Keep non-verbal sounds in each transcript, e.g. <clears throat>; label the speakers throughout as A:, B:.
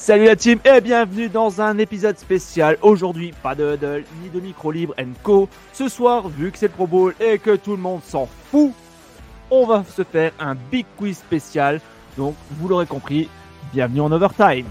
A: Salut la team et bienvenue dans un épisode spécial. Aujourd'hui, pas de huddle ni de micro libre co. Ce soir, vu que c'est le Pro Bowl et que tout le monde s'en fout, on va se faire un big quiz spécial. Donc, vous l'aurez compris, bienvenue en overtime.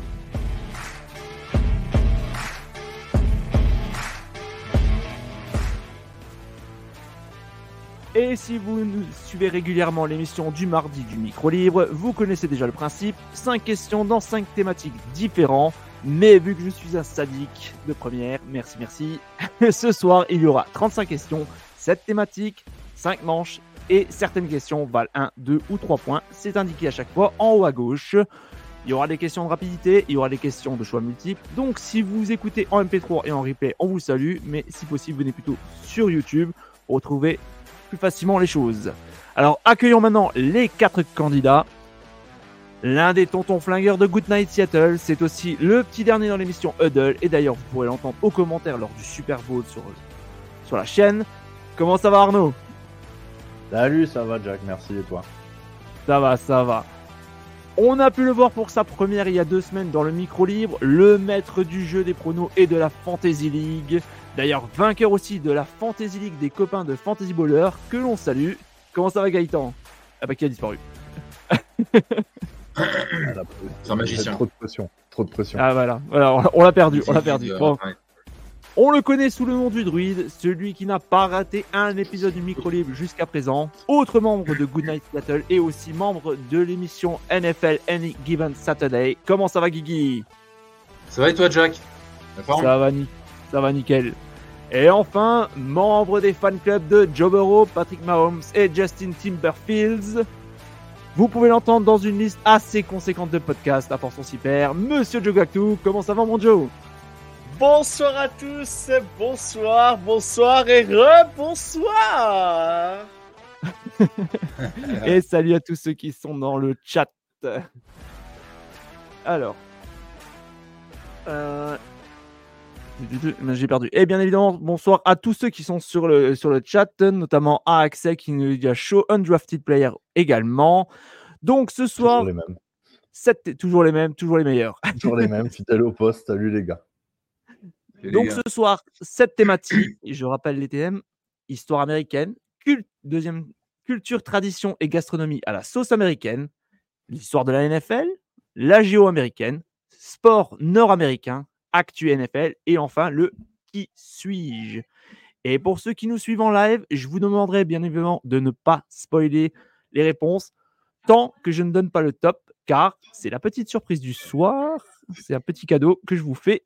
A: Et si vous nous suivez régulièrement l'émission du mardi du micro libre, vous connaissez déjà le principe. 5 questions dans 5 thématiques différentes. Mais vu que je suis un sadique de première, merci, merci. <laughs> Ce soir, il y aura 35 questions, 7 thématiques, 5 manches et certaines questions valent 1, 2 ou 3 points. C'est indiqué à chaque fois en haut à gauche. Il y aura des questions de rapidité, il y aura des questions de choix multiples. Donc si vous écoutez en MP3 et en replay, on vous salue. Mais si possible, venez plutôt sur YouTube pour retrouver plus facilement les choses. Alors accueillons maintenant les quatre candidats. L'un des tontons flingueurs de Goodnight Seattle, c'est aussi le petit dernier dans l'émission Huddle, et d'ailleurs vous pourrez l'entendre aux commentaires lors du Super Bowl sur, sur la chaîne. Comment ça va Arnaud?
B: Salut, ça va Jack, merci et toi?
A: Ça va, ça va. On a pu le voir pour sa première il y a deux semaines dans le micro libre, le maître du jeu des pronos et de la Fantasy League. D'ailleurs, vainqueur aussi de la Fantasy League des copains de Fantasy Baller, que l'on salue. Comment ça va Gaëtan? Ah bah qui a disparu. <coughs>
C: C'est un magicien.
B: Trop de pression, trop de pression.
A: Ah voilà, voilà on l'a perdu, on l'a perdu. Bon. On le connaît sous le nom du druide, celui qui n'a pas raté un épisode du micro libre jusqu'à présent, autre membre de Goodnight Battle et aussi membre de l'émission NFL Any Given Saturday. Comment ça va Guigui?
C: Ça va et toi Jack?
A: Ça va, ça va nickel. Et enfin, membre des fan clubs de Joe Burrow, Patrick Mahomes et Justin Timberfields. Vous pouvez l'entendre dans une liste assez conséquente de podcasts à force on s'y perd. Monsieur Joe Gactou, comment ça va mon Joe?
D: Bonsoir à tous, bonsoir, bonsoir et re-bonsoir <laughs>
A: Et salut à tous ceux qui sont dans le chat. Alors. Euh, j'ai perdu. Et bien évidemment, bonsoir à tous ceux qui sont sur le, sur le chat, notamment à Axel qui nous dit show undrafted player également. Donc ce soir, toujours les mêmes. toujours les mêmes, toujours les meilleurs. <laughs>
B: Toujours les mêmes, fidèles au poste. Salut les gars.
A: Donc ce soir, cette thématique, je rappelle les thèmes histoire américaine, culte, deuxième culture, tradition et gastronomie à la sauce américaine, l'histoire de la NFL, la géo américaine, sport nord-américain, actu NFL et enfin le qui suis-je? Et pour ceux qui nous suivent en live, je vous demanderai bien évidemment de ne pas spoiler les réponses tant que je ne donne pas le top, car c'est la petite surprise du soir. C'est un petit cadeau que je vous fais.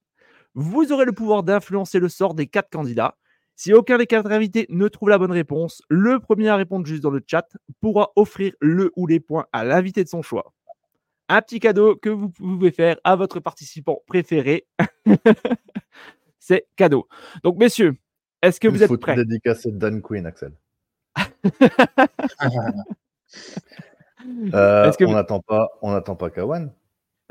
A: Vous aurez le pouvoir d'influencer le sort des quatre candidats. Si aucun des quatre invités ne trouve la bonne réponse, le premier à répondre juste dans le chat pourra offrir le ou les points à l'invité de son choix un petit cadeau que vous pouvez faire à votre participant préféré. <laughs> c'est cadeau. Donc, messieurs, est-ce que vous êtes prêts?
B: dédicacer Dan Queen, Axel. <laughs> euh, on n'attend pas, on n'attend pas Kawan.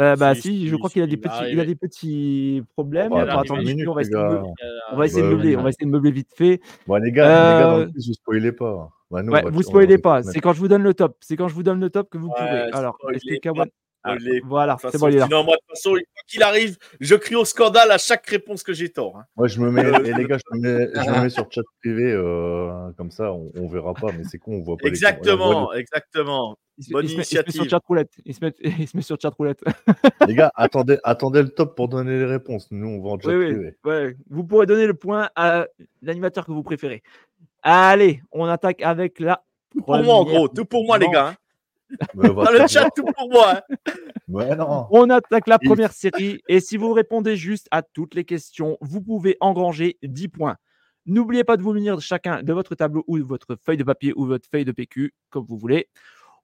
A: Euh, bah si, je crois qu'il a des petits, il a des petits problèmes. on, va essayer de meubler, on va essayer de meubler vite fait.
B: Bon les gars, les gars, dans vous spoilez pas.
A: Bah, nous, ouais, vous spoilez pas. C'est quand je vous donne le top. C'est quand je vous donne le top que vous pouvez. Alors, est-ce que Kawan
D: ah, voilà, c'est bon, il est là. moi, de toute façon, quoi qu'il arrive, je crie au scandale à chaque réponse que j'ai tort. Hein.
B: Moi, je me mets, et les gars, je me mets, je me <laughs> mets sur chat privé, euh, comme ça, on, on, verra pas, mais c'est con, on voit pas.
D: Exactement, les exactement. Bonne
A: il
D: initiative.
A: Se, met, <laughs> il se met sur chat roulette. Il se met, il se met sur chat roulette.
B: les gars, attendez, attendez le top pour donner les réponses. Nous, on va en chat
A: oui,
B: privé.
A: Oui, ouais. Vous pourrez donner le point à l'animateur que vous préférez. Allez, on attaque avec la.
D: Tout pour moi, en gros. Tout pour moi, les gars. Hein. Dans le chat, tout pour moi.
B: Hein.
A: On attaque la première série et si vous répondez juste à toutes les questions, vous pouvez engranger 10 points. N'oubliez pas de vous munir chacun de votre tableau ou de votre feuille de papier ou votre feuille de PQ, comme vous voulez.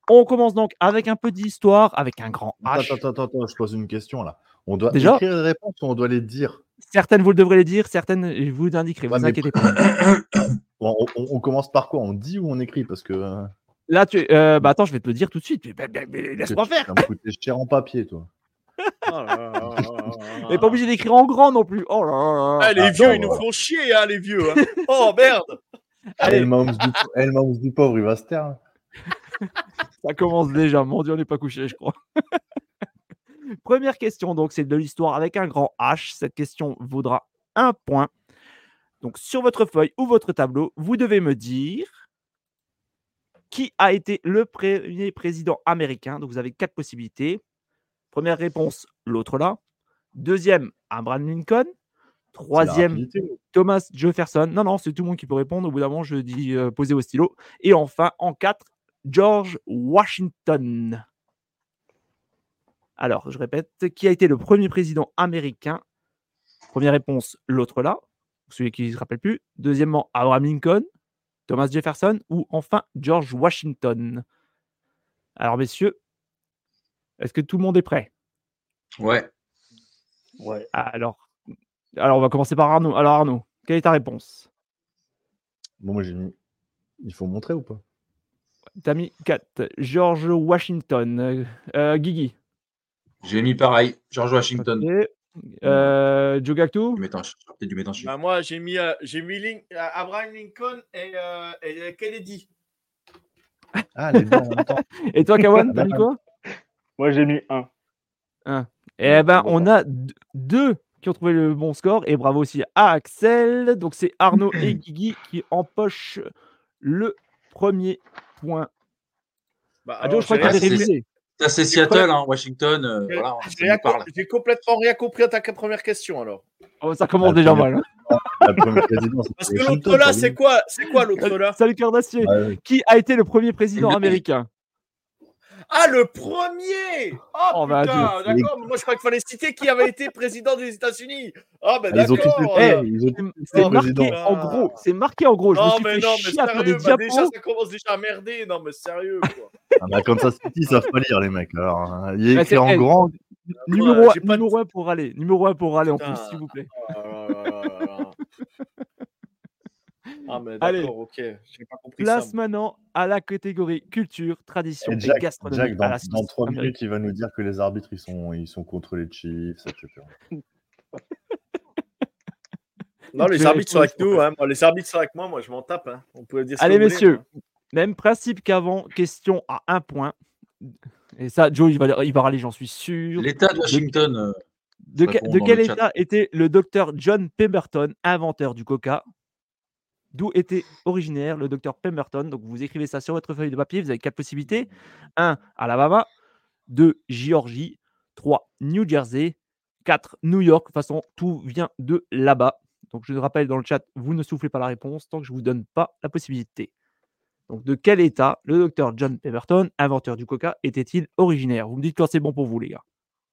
A: On commence donc avec un peu d'histoire, avec un grand H.
B: Attends, attends, attends, je pose une question là. On doit Déjà écrire les réponses ou on doit les dire?
A: Certaines, vous le devrez les dire, certaines, je vous indiquerai. vous inquiétez <coughs> pas.
B: on, commence par quoi? On dit ou on écrit? Parce que.
A: Là, tu. Euh, bah attends, je vais te le dire tout de suite. Laisse-moi faire.
B: Tu coûter cher en papier, toi.
A: oh pas obligé d'écrire en grand non plus. Oh là là.
D: Ah, les vieux, ils nous font chier, hein, les vieux. Hein. Oh merde. <laughs>
B: Allez. du, du pauvre, il va se taire. <laughs>
A: Ça commence déjà. Mon Dieu, on n'est pas couché, je crois. <laughs> Première question, donc c'est de l'histoire avec un grand H. Cette question vaudra un point. Donc sur votre feuille ou votre tableau, vous devez me dire qui a été le premier président américain. Donc vous avez quatre possibilités. Première réponse, l'autre là. Deuxième, Abraham Lincoln. Troisième, Thomas Jefferson. Non, non, c'est tout le monde qui peut répondre. Au bout d'un moment, je dis euh, poser au stylo. Et enfin, en quatre, George Washington. Alors, je répète, qui a été le premier président américain? Première réponse, l'autre là, celui qui ne se rappelle plus. Deuxièmement, Abraham Lincoln, Thomas Jefferson ou enfin George Washington? Alors, messieurs, est-ce que tout le monde est prêt?
C: Ouais.
D: Ouais.
A: Alors, alors, on va commencer par Arnaud. Alors, Arnaud, quelle est ta réponse?
B: Bon, moi, j'ai mis. Il faut montrer ou pas?
A: T'as mis 4. George Washington. Euh, Guigui.
C: J'ai mis pareil, George Washington.
A: Okay. Euh, Joe Gactou
C: Du métanchier.
D: Bah, moi, j'ai mis, euh, j'ai mis Link, euh, Abraham Lincoln et, euh, et Kennedy.
B: Ah, les deux en même temps.
A: Et toi, Kawan, t'as mis quoi?
E: Moi, j'ai mis 1.
A: 1. Eh ben, on a deux qui ont trouvé le bon score. Et bravo aussi à Axel. Donc, c'est Arnaud et <clears throat> Guigui qui empochent le premier point.
D: Bah, ah, Joe, je crois
A: qu'il avait révisé.
C: Ça, c'est Seattle, hein, Washington. Euh,
D: j'ai complètement rien compris à ta première question alors.
A: Oh, ça commence déjà mal. Hein.
D: Parce que l'autre là, c'est quoi C'est quoi l'autre là
A: Salut Cardassier. Qui a été le premier président américain?
D: Ah, le premier Oh, oh bah, putain, d'accord. Moi, je crois qu'il fallait citer qui avait été président des États-Unis. Ah, ben d'accord.
A: C'est marqué en gros. C'est marqué en gros. Je non, me suis mais fait non, mais des bah,
D: déjà, ça commence déjà à merder. Non, mais sérieux, quoi.
B: ah, bah, comme ça, City, ils savent pas lire, les mecs. Alors, hein. il est bah, écrit en grand.
A: Numéro, 1 pour aller. Numéro 1 pour aller en plus, s'il vous plaît.
D: Ah, mais d'accord, ok.
A: Pas compris place maintenant à la catégorie culture, tradition et, gastronomie.
B: Jack, dans, dans 3 minutes, il va nous dire que les arbitres, ils sont, ils sont contre les Chiefs, etc.
D: non, les arbitres sont avec nous. Hein. les arbitres sont avec moi. Moi, je m'en tape. Hein. On peut dire
A: Allez, messieurs. Même principe qu'avant. Question à un point. Et ça, Joe, il va, il va râler, j'en suis sûr.
C: L'État de Washington. Euh,
A: de, de quel État était le docteur John Pemberton, inventeur du coca? D'où était originaire le docteur Pemberton. Donc vous écrivez ça sur votre feuille de papier, vous avez quatre possibilités. 1. Alabama, 2. Géorgie, 3. New Jersey, 4. New York. De toute façon, tout vient de là-bas. Donc je rappelle dans le chat, vous ne soufflez pas la réponse tant que je ne vous donne pas la possibilité. Donc de quel état le docteur John Pemberton, inventeur du coca, était-il originaire? Vous me dites quand c'est bon pour vous les gars.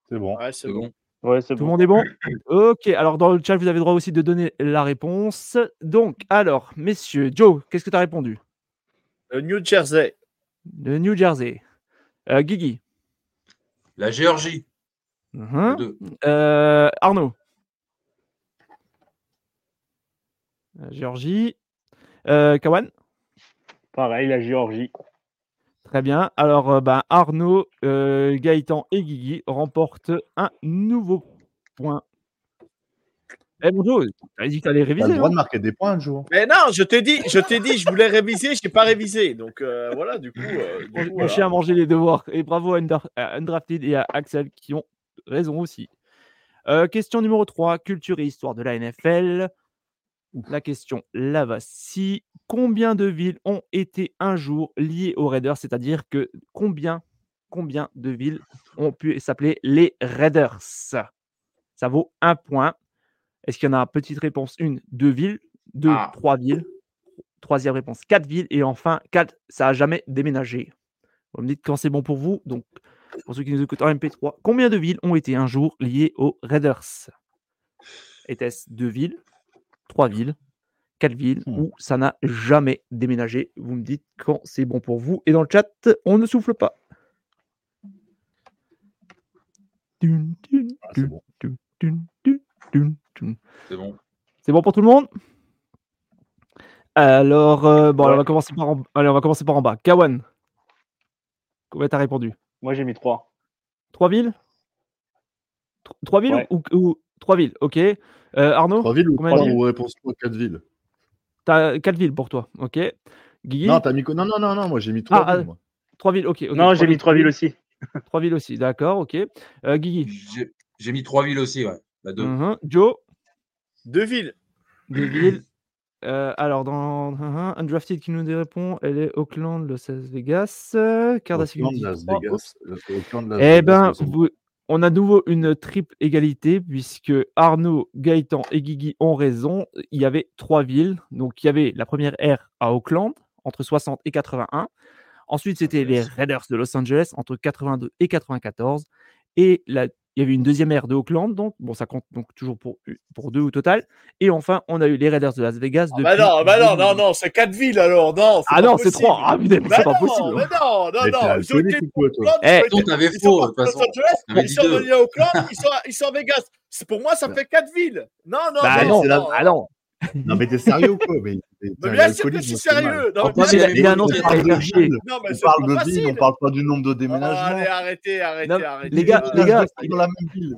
B: C'est bon.
D: Ouais, c'est bon.
A: Tout le monde est bon? Ok, alors dans le chat, vous avez le droit aussi de donner la réponse. Donc, alors, messieurs, Joe, qu'est-ce que tu as répondu?
D: Le New Jersey.
A: Le New Jersey. Euh, Guigui.
C: La Géorgie.
A: Mhm. Euh, Arnaud. La Géorgie. Euh, Kawan.
E: Pareil, la Géorgie.
A: Très bien. Alors, euh, bah, Arnaud, euh, Gaëtan et Guigui remportent un nouveau point. Eh bonjour, tu as dit que tu allais réviser. Tu
B: as le droit de hein. marquer des points, Joe.
D: Mais non, je t'ai dit, je t'ai dit, je voulais réviser, je n'ai pas révisé. Donc euh, voilà, du coup.
A: Mon chien a mangé les devoirs. Et bravo à Undrafted et à Axel qui ont raison aussi. question numéro 3, culture et histoire de la NFL. La question, là voici. Combien de villes ont été un jour liées aux Raiders? C'est-à-dire que combien, combien de villes ont pu s'appeler les Raiders? Ça vaut un point. Est-ce qu'il y en a Petite réponse? Une, deux villes? Deux, ah. trois villes? Troisième réponse, quatre villes. Et enfin, quatre, ça n'a jamais déménagé. Vous me dites quand c'est bon pour vous. Donc, pour ceux qui nous écoutent en MP3, combien de villes ont été un jour liées aux Raiders? Était-ce deux villes trois villes, quatre villes
B: Hmm.
A: où ça n'a jamais déménagé. Vous me dites quand c'est bon pour vous. Et dans le chat, on ne souffle pas.
B: Ah, c'est bon.
C: C'est bon.
A: C'est bon pour tout le monde? Alors, euh, bon, alors, on, va commencer par en... Allez, on va commencer par en bas. Kawan, combien t'as répondu?
E: Moi, j'ai mis 3.
A: Trois villes? Tro- Trois villes
E: Ouais.
A: ou, ou- Trois villes, ok. Euh, Arnaud,
B: Trois villes ou
A: Combien
B: trois
A: villes
B: ou réponse trois, quatre villes
A: t'as quatre villes pour toi, ok. Guigui,
B: Non, t'as mis quoi? Non, non, non, non, moi j'ai mis trois
A: Ah,
B: villes. moi.
A: trois villes, ok.
E: non, j'ai mis 3 villes aussi. <laughs>
A: Trois villes aussi, d'accord, ok. Euh, Guigui,
C: J'ai- J'ai mis trois villes aussi, ouais. Bah, deux.
A: Joe,
D: Deux villes.
A: deux villes. <coughs> Euh, alors, dans mhm, Undrafted qui nous répond, elle est Auckland, Vegas. Euh,
B: Las
A: trois.
B: Vegas. euh, Auckland, Las
A: Eh
B: Vegas,
A: ben,
B: me semble.
A: vous- on a de nouveau une triple égalité puisque Arnaud, Gaëtan et Guigui ont raison. Il y avait trois villes. Donc, il y avait la première ère à Auckland, entre 60 et 81. Ensuite, c'était les Raiders de Los Angeles, entre 82 et 94. Et la- il y avait une deuxième ère de Auckland, donc bon, ça compte donc toujours pour, pour deux au total. Et enfin, on a eu les Raiders de Las Vegas.
D: Ah bah non, bah non,
A: 2000.
D: non, non, c'est quatre villes alors, non.
A: Ah non, c'est trois. Ah, putain, mais
D: Bah
A: c'est pas possible.
D: Mais non, non,
B: Mais
D: non. Ils ont été
B: ou quoi, toi
D: Auckland,
A: Eh,
C: t'avais faux,
D: Los. Angeles, ils sont venus à Auckland, ils sont, à- ils sont à Vegas. Pour moi, ça fait quatre villes. Non, non,
A: Bah
D: non,
A: non, ah non. <laughs>
B: Non, mais t'es sérieux ou quoi? Mais, mais
D: bien sûr que je suis sérieux. Non, mais
A: il annonce par
D: sérieux.
A: énergie.
D: Non, mais
B: On parle de ville, on parle pas du nombre de déménagements.
D: allez, arrêtez, arrêtez,
A: Non,
D: arrêtez.
A: les gars, les gars,
B: dans la même ville.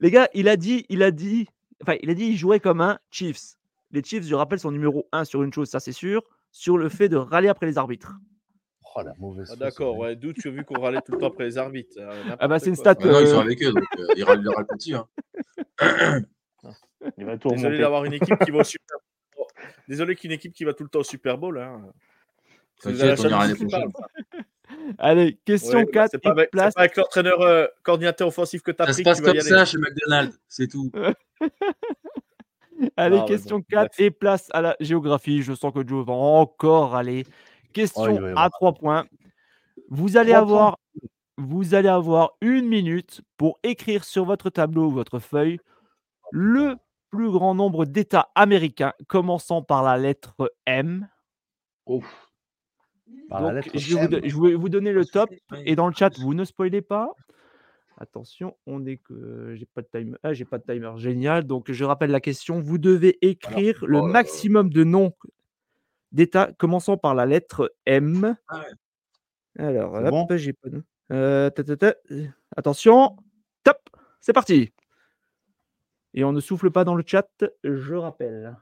A: Les gars, il a dit, il a dit, enfin, il a dit, il jouait comme un Chiefs. Les Chiefs, je rappelle, sont numéro un sur une chose, ça c'est sûr, sur le fait de râler après les arbitres.
B: Oh la mauvaise
D: Ah, D'accord,
B: ouais.
D: d'où tu as vu qu'on râlait tout le temps après les arbitres. euh,
A: Ah bah, c'est une stat.
C: Bah non, ils
A: euh,
C: sont avec eux, donc euh, ils râlent râlent petit. Hein. <coughs>
E: Il va tout
D: Désolé d'avoir une équipe qui va au <laughs> Super Bowl. Désolé qu'une équipe qui va tout le temps au Super Bowl. Hein. <laughs>
A: Allez, question
D: Ouais,
A: 4
D: C'est pas, avec- c'est
A: place.
D: pas avec l'entraîneur euh, coordinateur offensif que tu as
C: Ça
D: pris
C: se
D: que
C: passe comme
D: aller.
C: ça chez McDonald's, c'est tout. <laughs>
A: Allez,
D: Ah
A: question
D: bon,
A: 4
D: bref.
A: et place à la géographie. Je sens que Joe va encore aller. Question
B: Oh,
A: à 3 points. Vous allez avoir vous allez avoir une minute pour écrire sur votre tableau ou votre feuille le plus grand nombre d'États américains commençant par la lettre M. Donc,
B: lettre
A: je, vais vous,
B: M.
A: do- je vais vous donner le top et dans le chat, vous ne spoilez pas. Attention, on est que j'ai pas de timer. Ah, j'ai pas de timer. Génial. Donc, je rappelle la question. Vous devez écrire le
B: Oh
A: maximum de noms d'États commençant par la lettre M.
C: Ah ouais.
A: Alors,
B: C'est
A: hop,
B: bon?
A: j'ai pas de. Euh, ta, ta, ta. Attention, top, c'est parti. Et on ne souffle pas dans le chat, je rappelle.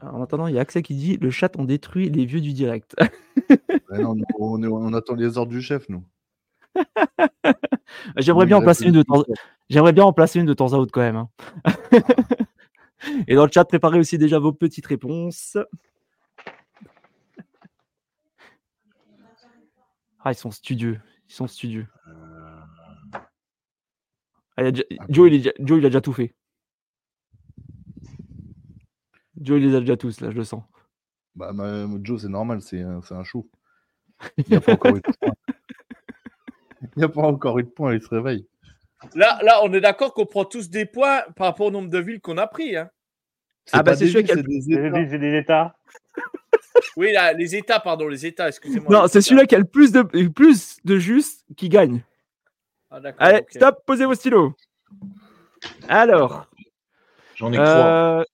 A: Alors, en attendant, il y a Axel qui dit le chat, on détruit les vieux du direct.
B: Ouais, non, nous, on, attend les ordres du chef, nous. <laughs>
A: J'aimerais bien en placer une de temps. J'aimerais bien en placer une de temps à autre quand même. hein. <laughs> Et dans le chat, préparez aussi déjà vos petites réponses. Ah, ils sont studieux. Ils sont studieux. Ah, il y a déjà- Joe, il est déjà- Joe, il a déjà tout fait. Joe, il les a déjà tous, là, je le sens.
B: Bah, ma- Joe, c'est normal, c'est un, c'est un chou. <laughs> Il n'y a pas encore eu de point. Il n'y a pas encore eu de point, il se réveille.
D: Là, là, on est d'accord qu'on prend tous des points par rapport au nombre de villes qu'on a pris. Hein.
A: Ah bah, c'est
B: des
A: celui
B: villes,
A: qui a
B: des États.
E: des.
D: Oui, là, les États, pardon, les États, excusez-moi.
A: Non, c'est celui-là qui a le plus de, le plus de justes qui gagne.
D: Ah,
A: Allez, stop, posez vos stylos. Alors,
C: J'en ai trois.
A: euh,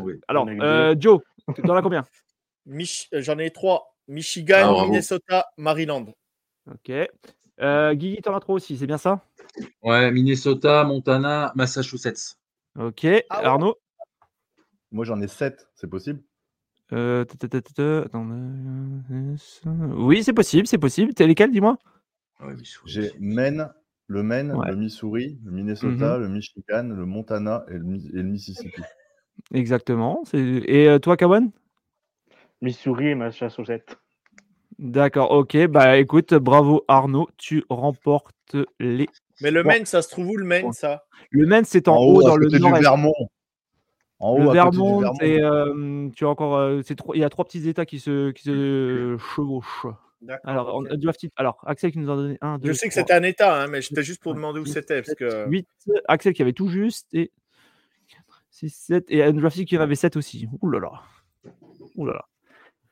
C: Oui.
A: alors
E: J'en ai que
A: euh, Joe, t'en as combien? <laughs>
D: Mich- euh, J'en ai trois. Michigan,
C: Ah.
D: Minnesota, Maryland.
A: Ok. Euh, Guigui, t'en as trois aussi, c'est bien ça?
C: Ouais, Minnesota, Montana, Massachusetts.
A: Ok.
D: Ah.
A: Arnaud?
B: Moi, j'en ai 7, c'est possible?
A: Euh, Oui, c'est possible, c'est possible. T'es lesquels, dis-moi?
C: Ouais, Missouri.
B: J'ai Maine, le Maine,
A: Ouais.
B: le Missouri, le Minnesota, le Michigan, le Montana et le, Mi- et le Mississippi. <laughs>
A: Exactement. c'est- Et euh, toi, Kawan
E: Missouri et Massachusetts.
A: D'accord, ok. Bah écoute, bravo Arnaud, tu remportes les.
D: Mais le. Maine, ça se trouve où le Maine, ça?
A: Le Maine, c'est en, haut,
B: à
A: dans le
B: côté du
A: nord-est.
B: Vermont. En haut,
A: Le
B: à côté du
A: Vermont,
B: Vermont.
A: c'est, euh, tu as encore, euh, c'est il y a trois petits États qui se, qui se chevauchent. Alors, on Alors, Axel qui nous a donné un, deux,
D: Je sais que c'était un État, hein, mais c'était juste pour demander où c'était. Que...
A: Axel qui avait tout juste et 6, 7. Et Undrafted, y en avait 7 aussi. Ouh là là. Ouh là là.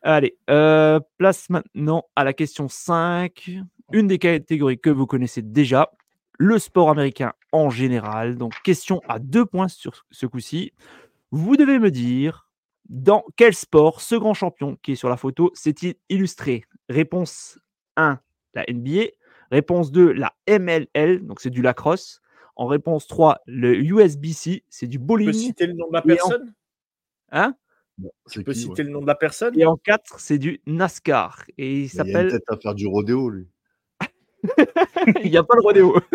A: Allez, euh, place maintenant à la question 5. Une des catégories que vous connaissez déjà, le sport américain en général. Donc, question à deux points sur ce coup-ci. Vous devez me dire dans quel sport ce grand champion qui est sur la photo s'est-il illustré? Réponse 1, la NBA. Réponse 2, la MLL, donc c'est du lacrosse. En réponse 3, le USBC, c'est du
D: Tu
A: bowling.
D: peux citer le nom de la
A: en-
D: personne?
A: Hein?
D: Tu peux
B: qui,
D: citer
B: ouais?
D: le nom de la personne?
A: Et en 4, c'est du NASCAR. Et il
B: une
A: s'appelle.
B: tête à faire du rodéo, lui. <laughs>
A: il n'y a pas le rodéo. <laughs>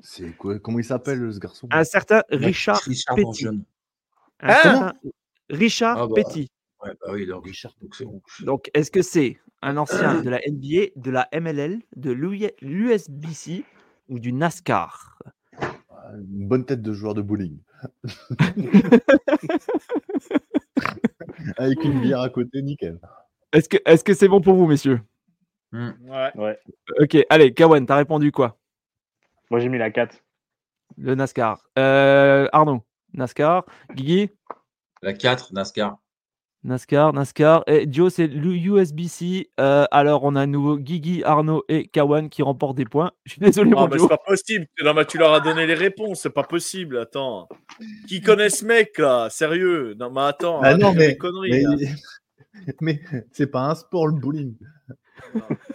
B: C'est quoi Comment il s'appelle, ce garçon?
A: Un certain Richard
C: Richard.
A: Un
D: Hein
A: certain Richard
C: Ah bah.
A: Petty.
C: Bah oui, donc Richard, donc c'est bon.
A: Donc, est-ce que c'est un ancien de la NBA, de la MLL, de l'USBC ou du NASCAR?
B: Ah, Une bonne tête de joueur de bowling. <laughs> Avec une bière à côté, nickel.
A: Est-ce que est-ce que c'est bon pour vous, messieurs?
D: Ouais.
E: Ouais.
A: Ok, allez, Kawan, t'as répondu quoi?
E: Moi, j'ai mis la 4.
A: Le NASCAR. Euh, Arnaud, NASCAR. Guigui,
C: La 4, NASCAR.
A: NASCAR, NASCAR. Et Joe, c'est l'USBC. Euh, alors, on a à nouveau Guigui, Arnaud et Kawan qui remportent des points. Je suis désolé,
D: Ah,
A: mon
D: mais
A: Joe.
D: c'est pas possible. Non, mais tu leur as donné les réponses. C'est pas possible. Attends. Qui connaît ce mec là? Sérieux? Non, mais attends.
B: Ah non, mais-
D: les conneries, <laughs>
B: Mais, c'est pas un sport, le bowling.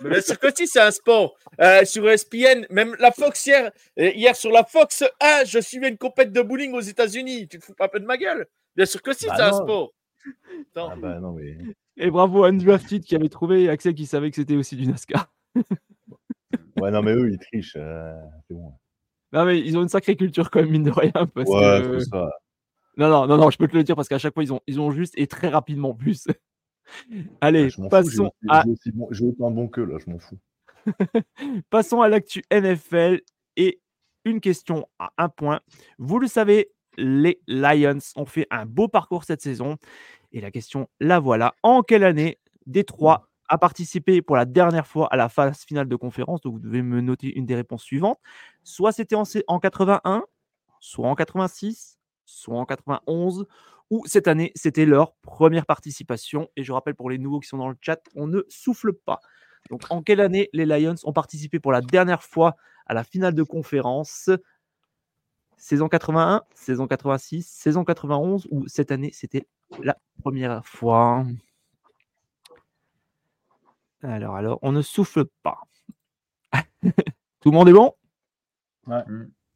D: Mais bien sûr que si, c'est un sport. Euh, sur ESPN, même la Fox hier, euh, hier sur la Fox 1, je suivais une compète de bowling aux États-Unis. Tu te fous pas un peu de ma gueule? Bien sûr que si,
B: Bah
D: c'est un
B: non.
D: sport. <laughs> Attends.
B: Ah bah non, mais.
A: Et bravo à Undrafted qui avait trouvé et Axel qui savait que c'était aussi du NASCAR.
B: Ouais, non, mais eux, ils trichent. euh, c'est bon.
A: Non, mais ils ont une sacrée culture quand même, mine de rien. Parce
B: ouais,
A: que...
B: ça.
A: Non, non, non, non, je peux te le dire parce qu'à chaque fois, ils ont, ils ont juste et très rapidement plus. <laughs> Allez,
B: Ouais, je m'en fous, j'ai
A: passons,
B: aussi-
A: à,
B: j'ai aussi bon- j'ai autant bon que là, je m'en fous. <laughs>
A: passons à l'actu NFL et une question à un point. Vous le savez, les Lions ont fait un beau parcours cette saison. Et la question, la voilà. En quelle année Détroit a participé pour la dernière fois à la phase finale de conférence? Donc, vous devez me noter une des réponses suivantes. Soit c'était en, en 81, soit en 86, soit en 91, ou cette année, c'était leur première participation. Et je rappelle pour les nouveaux qui sont dans le chat, on ne souffle pas. Donc, en quelle année les Lions ont participé pour la dernière fois à la finale de conférence? Saison 81, saison 86, saison 91 ou cette année, c'était la première fois Alors, alors, on ne souffle pas. <laughs> Tout le monde est bon?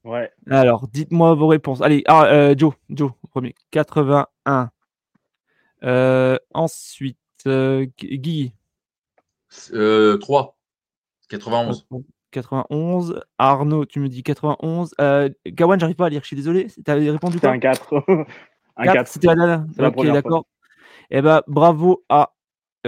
E: Ouais.
A: Alors, dites-moi vos réponses. Allez, ah, euh, Joe, Joe, premier. 81. Euh, ensuite, euh, Gu- Guy.
C: Euh, 3. 91.
A: 91. Arnaud, tu me dis 91. Euh, Gawan, j'arrive pas à lire, je suis désolé. Tu avais répondu quoi
E: un 4. <laughs> un
A: 4,
E: 4.
A: C'était Ok, d'accord. Eh ben, bravo à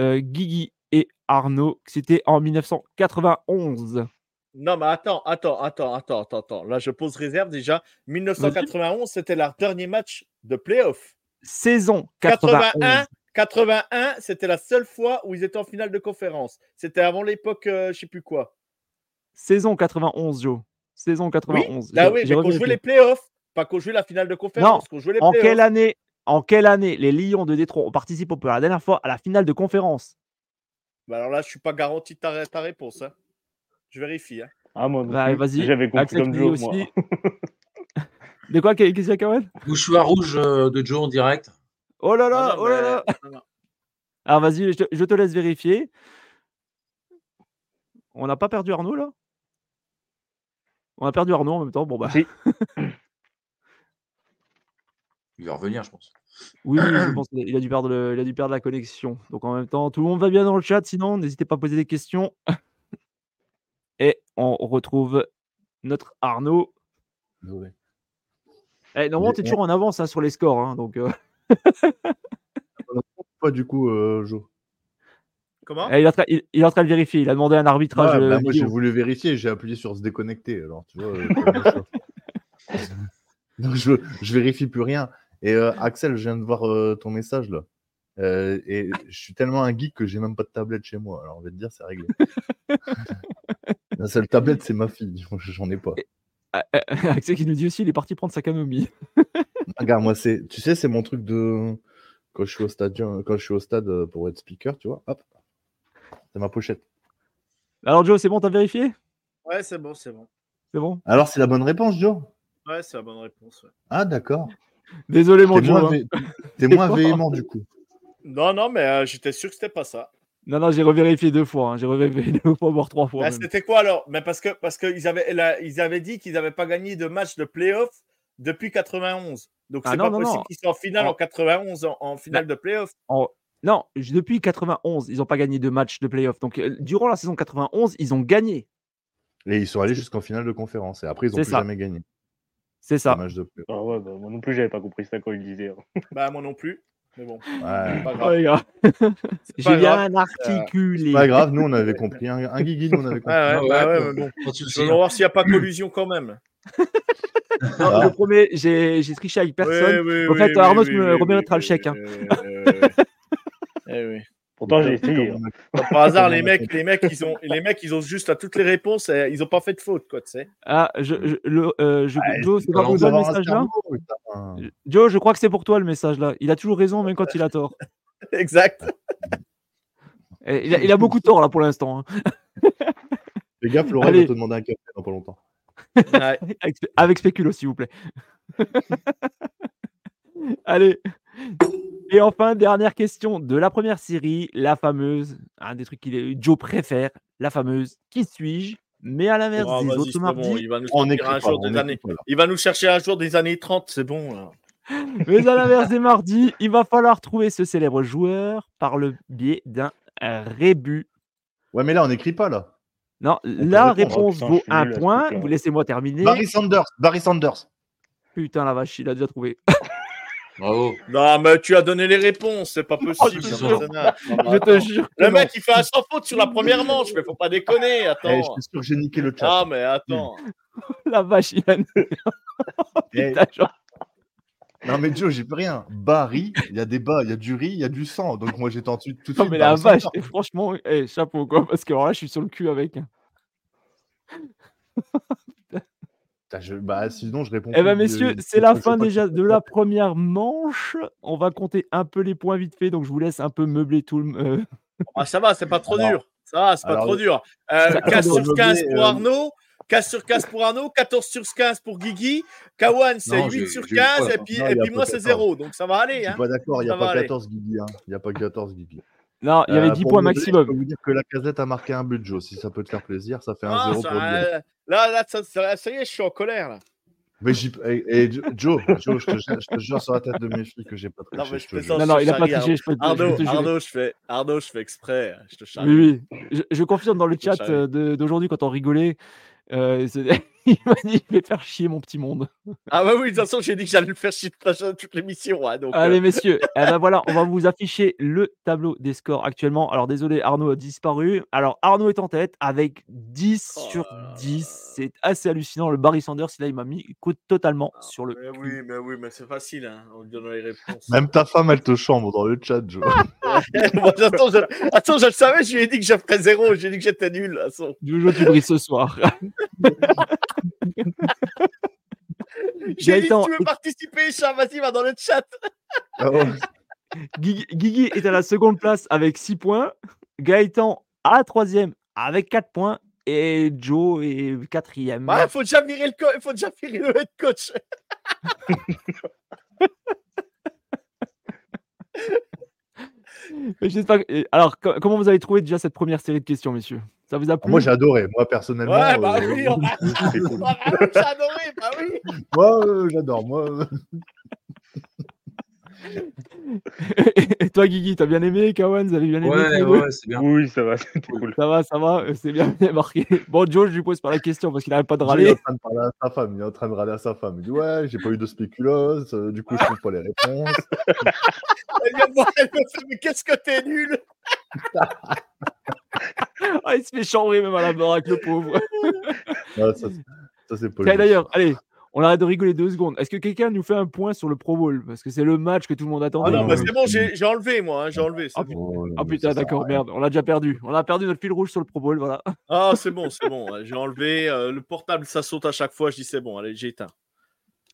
A: euh, Guigui et Arnaud. C'était en 1991.
D: Non, mais attends, attends, attends, attends, attends, attends. Là, je pose réserve déjà. 1991, c'était leur dernier match de playoff.
A: Saison 91.
D: 81, 81, c'était la seule fois où ils étaient en finale de conférence. C'était avant l'époque, euh, je sais plus quoi.
A: Saison 91, Joe. Saison
D: Oui,
A: 91.
D: là,
A: J'ai-
D: oui,
A: j'ai
D: mais qu'on jouait les playoffs, pas qu'on jouait la finale de conférence. qu'on jouait les
A: En
D: playoffs.
A: quelle année en quelle année les Lions de Détroit ont participé pour la dernière fois à la finale de conférence?
D: Bah alors là, je suis pas garanti de ta, ta réponse. hein. Je vérifie. hein.
E: Ah, moi, non
A: Bah, vas-y.
E: J'avais compris comme Joe, moi.
A: aussi. <laughs> De quoi Qu'est-ce qu'il y a,
C: Mouchoir rouge euh, de Joe en direct.
A: Oh là
D: Ah
A: là,
D: non,
A: oh là
D: mais-
A: là
D: non, non.
A: Alors vas-y, je, te- je te laisse vérifier. On n'a pas perdu Arnaud là? On a perdu Arnaud en même temps. Bon bah
E: Si.
C: Il va revenir, je pense.
A: oui, je pense qu'il a dû perdre le- il a dû perdre la connexion. Donc en même temps, tout le monde va bien dans le chat. Sinon, n'hésitez pas à poser des questions. Et on retrouve notre Arnaud.
B: Désolé.
A: Eh, normalement, tu es toujours en avance hein, sur les scores. hein, donc, euh, <laughs>
B: Pas du coup, euh, Joe.
D: Comment
A: eh, il, est en train, il- il est en train de vérifier. Il a demandé un arbitrage.
B: Ouais,
A: euh,
B: bah, moi, j'ai voulu vérifier, j'ai appuyé sur se déconnecter. Alors, tu vois. euh. Donc, <laughs> je, je vérifie plus rien. Et euh, Axel, je viens de voir euh, ton message là. Euh, et je suis tellement un geek que j'ai même pas de tablette chez moi. Alors, on va te dire, c'est réglé. <laughs> La seule tablette, c'est ma fille. J'en ai pas.
A: Ah, ah, Axel qui nous dit aussi, il est parti prendre sa camomille. <laughs>
B: Regarde, moi, c'est, tu sais, c'est mon truc de quand je suis au stade, quand je suis au stade pour être speaker, tu vois. Hop, c'est ma pochette.
A: Alors Joe, c'est bon, t'as vérifié?
D: Ouais, c'est bon, c'est bon.
A: C'est bon?
B: Alors, c'est la bonne réponse, Joe?
D: Ouais, c'est la bonne réponse. ouais.
B: Ah, d'accord.
A: Désolé mon Joe.
B: moins,
A: hein.
B: t'es moins <laughs> véhément, du coup.
D: Non, non, mais euh, j'étais sûr que c'était pas ça.
A: Non, non, j'ai revérifié deux fois. hein. J'ai revérifié deux fois, voire trois fois.
D: Ah,
A: même.
D: c'était quoi alors? Mais parce que parce qu'ils avaient la- ils avaient dit qu'ils n'avaient pas gagné de match de playoff depuis 91. Donc
A: Ah
D: c'est
A: non,
D: pas
A: non,
D: possible qu'ils soient en finale
A: En-
D: en 91 en, en finale de playoff.
A: En- Non, depuis 91, ils n'ont pas gagné de match de playoff. Donc, euh, durant la saison 91, ils ont gagné.
B: Et ils sont allés jusqu'en finale de conférence. Et après, ils n'ont plus
A: ça.
B: jamais gagné.
A: C'est ça.
B: match de play.
E: Ah ouais, bah, moi non plus, j'avais pas compris ça quand il disait. hein. <laughs>
D: Bah moi non plus. Mais bon,
B: Ouais.
D: pas <laughs> grave. <laughs>
A: J'ai
D: grave.
A: bien articulé.
B: Pas grave, nous, on avait compris. Un, un guigui, nous, on avait compris.
D: Ouais, ouais,
C: Ah ouais,
D: ouais, mais bon.
C: Pas de souci.
D: Je veux voir s'il n'y a pas collusion quand même.
A: Non,
B: Ah.
A: Je promets, j'ai triché avec personne.
D: Oui, oui,
A: Au
D: oui,
A: fait,
D: oui,
A: Arnaud, me
D: oui,
A: le chèque, hein.
D: oui, oui. Eh oui.
E: Pourtant, j'ai essayé. hein. <laughs>
D: Par hasard, les mecs, les mecs, ils ont, les mecs, ils ont juste à toutes les réponses. et Ils ont pas fait de faute, quoi, tu sais.
A: Ah, je, je- le, euh, je- Joe, c'est pas
C: alors,
A: pour
B: Faut
A: toi le message là
B: cerveau, putain.
A: Joe, je crois que c'est pour toi le message là. Il a toujours raison, même quand il a tort. <laughs>
D: Exact.
A: Et il, a, il a beaucoup tort là pour l'instant. hein. <laughs>
B: Gaffe, Laurent,
A: Allez.
B: va te demander un café dans pas longtemps.
D: Ouais.
A: Avec, avec spéculo, s'il vous plaît. Allez. Et enfin, dernière question de la première série, la fameuse, un des trucs que Joe préfère, la fameuse Qui suis-je? Mais à l'inverse
D: Oh,
A: des autres mardis,
D: bon, il va nous
B: On
D: sortir
B: écrit
D: un
B: pas,
D: jour
B: on
D: des années.
B: écrit pas, là.
D: Il va nous chercher un jour des années 30, c'est bon. là. <laughs>
A: mais à l'inverse des mardis, il va falloir trouver ce célèbre joueur par le biais d'un rébut.
B: Ouais, mais là, on n'écrit pas, là.
A: Non, la réponse
E: Putain,
A: vaut un point. Vous laissez-moi terminer.
B: Barry Sanders. Barry Sanders.
A: Putain, la vache, il a déjà trouvé.
C: Bravo.
D: Non, mais tu as donné les réponses, c'est pas possible.
A: je te jure.
D: Non,
A: Je te
D: Le
A: non.
D: mec, il fait un sans faute sur la première manche, mais faut pas déconner.
B: Eh, je
D: Attends.
B: suis sûr que j'ai niqué le chat.
D: Ah, mais attends. <laughs>
A: La vache, il a.
B: Eh, <laughs>
A: Putain, genre,
B: non, mais Joe, j'ai plus rien. Barry, il y a des bas, il y a du riz, il y a du sang. Donc, moi, j'étais en tout, tout de
A: Non,
B: suite.
A: mais la vache, et franchement, eh, chapeau quoi, parce que alors là, je suis sur le cul avec.
B: Je- Bah, sinon, je réponds.
A: Eh ben,
B: plus,
A: messieurs,
B: euh,
A: c'est la fin déjà de <laughs> la première manche. On va compter un peu les points vite fait, donc je vous laisse un peu meubler tout le. euh,
D: Ah, ça va, c'est pas trop
B: Alors-
D: dur. Ça va, c'est pas
B: alors,
D: trop dur. Euh,
A: ça-
D: 15
B: attends,
D: sur 15
B: meubler,
D: pour
B: euh,
D: Arnaud. 15 sur 15 pour Arnaud, 14 sur 15 pour Guigui, Kawan c'est
C: Non,
D: 8
C: j'ai-
D: sur
C: j'ai eu
D: 15
C: peur,
D: et
C: hein.
D: puis,
B: Non,
D: et
B: a
D: moi c'est
B: 14.
D: 0, donc ça va aller.
B: Je suis
D: Hein.
B: pas d'accord, il n'y a
D: Ça va
B: pas
D: aller.
B: 14 Guigui. hein. Il n'y a pas 14 Guigui.
A: Non, il y avait
B: Euh,
A: 10
B: pour
A: points maximum.
B: Je peux vous dire que la casette a marqué un but, Joe. Si ça peut te faire plaisir, ça fait un
D: Ah,
B: 0
D: ça,
B: pour lui.
D: euh, là, là ça, ça- ça y est, je suis en colère. Là.
B: Mais et, et Joe, Joe, je te, jure- je te jure sur la tête de mes filles que j'ai pas
D: Non,
B: triché.
D: mais
B: je
D: je fais ça.
A: Non, non, il a pas triché, je peux te, je peux
D: Arnaud,
A: te.
D: Arnaud, je fais, Arnaud, je fais exprès. hein, Je te charrie.
A: Oui, oui. Je, je confirme dans le chat euh, de- d'aujourd'hui, quand on rigolait, euh, <laughs> <laughs> il m'a dit Je vais faire chier mon petit monde. <laughs>
D: Ah, bah oui, de toute façon, j'ai dit que j'allais le faire chier toute, la- toute l'émission. hein, donc, euh,
A: Allez, messieurs, eh ben voilà, on va <laughs> vous afficher le tableau des scores actuellement. Alors, désolé, Arnaud a disparu. Alors, Arnaud est en tête avec 10
D: Oh
A: sur
D: là là
A: 10. C'est assez hallucinant. Le Barry Sanders, là, il m'a mis écoute, totalement sur le.
D: mais oui, mais oui, mais c'est facile. Hein, on lui donne les réponses.
B: Même ta femme, elle te chambre dans le chat,
D: attends, je... attends, je le savais, je lui ai dit que je ferais zéro. J'ai dit que j'étais nul. façon.
A: Jojo, tu brilles ce soir. <laughs>
D: J'ai dit tu veux participer, chat. Vas-y, va dans le chat.
B: Ah.
A: Guigui, est à la seconde place avec 6 points. Gaëtan à la troisième avec 4 points. Et Joe est quatrième.
D: Ouais, faut déjà virer le, co- faut déjà virer le head coach. <laughs>
A: Alors, co- comment vous avez trouvé déjà cette première série de questions, messieurs? Ça vous a plu
B: Moi, j'ai adoré. Moi, personnellement.
D: Ouais, bah
B: euh,
D: oui, on a- <laughs>
B: c'est cool. <laughs>
D: Ah, bah oui, J'ai adoré, bah oui. <laughs>
B: Moi, euh, j'adore. Moi, euh,
A: Et toi, Guigui, t'as bien aimé Kawan Vous avez bien aimé
C: Ouais, ouais, c'est bien.
E: Oui, ça va, c'était cool.
A: Ça va, ça va, euh, c'est bien marqué. Bon, Joe, je lui pose pas la question parce qu'il n'arrête pas de
B: Joe, il est en
A: râler.
B: train de parler à sa femme. Il est en train de râler à sa femme. Il dit Ouais, j'ai pas eu de spéculoos. euh, du coup, je trouve pas les réponses.
D: Elle vient de voir, elle me fait, mais qu'est-ce que t'es nul?
A: Ah, il se fait chambrer même à la baraque, le pauvre.
B: Ah, ça, c'est- ça, c'est pas.
A: D'ailleurs, allez, On arrête de rigoler deux secondes. Est-ce que quelqu'un nous fait un point sur le Pro Bowl? Parce que c'est le match que tout le monde
D: Ah
A: attendait.
D: non,
B: Ouais,
D: mais
B: ouais.
D: c'est bon, j'ai enlevé, moi. hein, j'ai enlevé.
A: Ah,
D: bon.
B: Oh,
A: Ah putain, d'accord, merde. On l'a déjà perdu. On a perdu notre fil rouge sur le Pro Bowl, voilà.
D: Ah, c'est bon, c'est bon. J'ai enlevé. euh, le portable, ça saute à chaque fois. Je dis c'est bon, allez, j'ai éteint.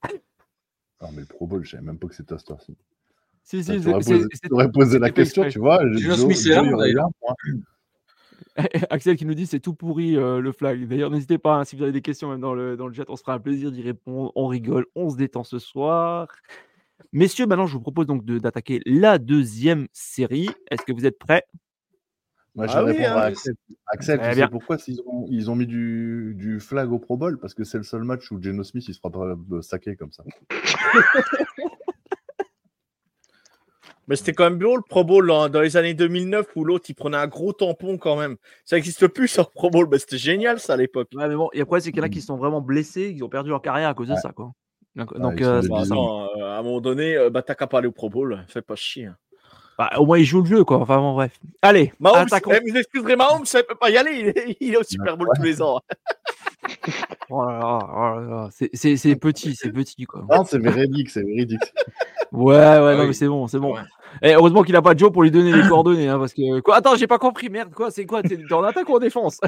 B: Ah, mais le Pro Bowl, je savais même pas que c'était à cette heure-ci.
A: Si,
B: Tu
A: si,
B: aurais
A: c'est-
B: posé, la question,
A: exprès.
B: tu vois.
C: Gino
B: Joe-
C: Smith est
B: Joe,
C: là, d'ailleurs. <laughs>
A: Axel qui nous dit c'est tout pourri euh, le flag. D'ailleurs, n'hésitez pas, hein, si vous avez des questions même dans le, dans le chat, on se fera un plaisir d'y répondre. On rigole, on se détend ce soir. Messieurs, maintenant, je vous propose donc de- d'attaquer la deuxième série. Est-ce que vous êtes prêts?
B: Moi, je
D: Ah
B: vais
D: oui,
B: répondre
D: hein.
B: à Axel. Axel, tu
A: bien.
B: sais pourquoi ils ont, ils ont mis du, du flag au Pro Bowl? Parce que c'est le seul match où Geno Smith il se fera pas euh, saquer comme ça. <laughs>
D: Mais c'était quand même beau le Pro Bowl hein, dans les années 2009 où l'autre il prenait un gros tampon quand même. Ça n'existe plus sur Pro Bowl. mais c'était génial ça à l'époque.
A: Ouais, mais bon, et après, c'est qu'il y en a qui sont vraiment blessés, qui ont perdu leur carrière à cause de ça, quoi. Donc, donc,
B: ils sont
A: euh, ça.
D: euh, à un moment donné, euh, bah, t'as qu'à pas aller au Pro Bowl. Fais pas chier. hein.
A: Bah, au moins, ils jouent le jeu, quoi. Enfin, bon, bref. Allez,
D: Mahomes,
A: attaquons.
D: eh, vous excuserez Mahomes, ça peut pas y aller. Il est, il est au Super Bowl tous les ans. <laughs> <laughs>
A: Oh là là, oh là là. C'est- petit, c'est petit, quoi.
B: Non, c'est véridique, c'est véridique.
A: Ouais, ouais, non,
C: oui.
A: mais c'est bon, c'est bon.
C: Ouais.
A: Eh, heureusement qu'il a pas Joe pour lui donner les coordonnées, hein, parce que. Quoi Attends, j'ai pas compris, merde, quoi C'est quoi t'es en attaque ou en défense?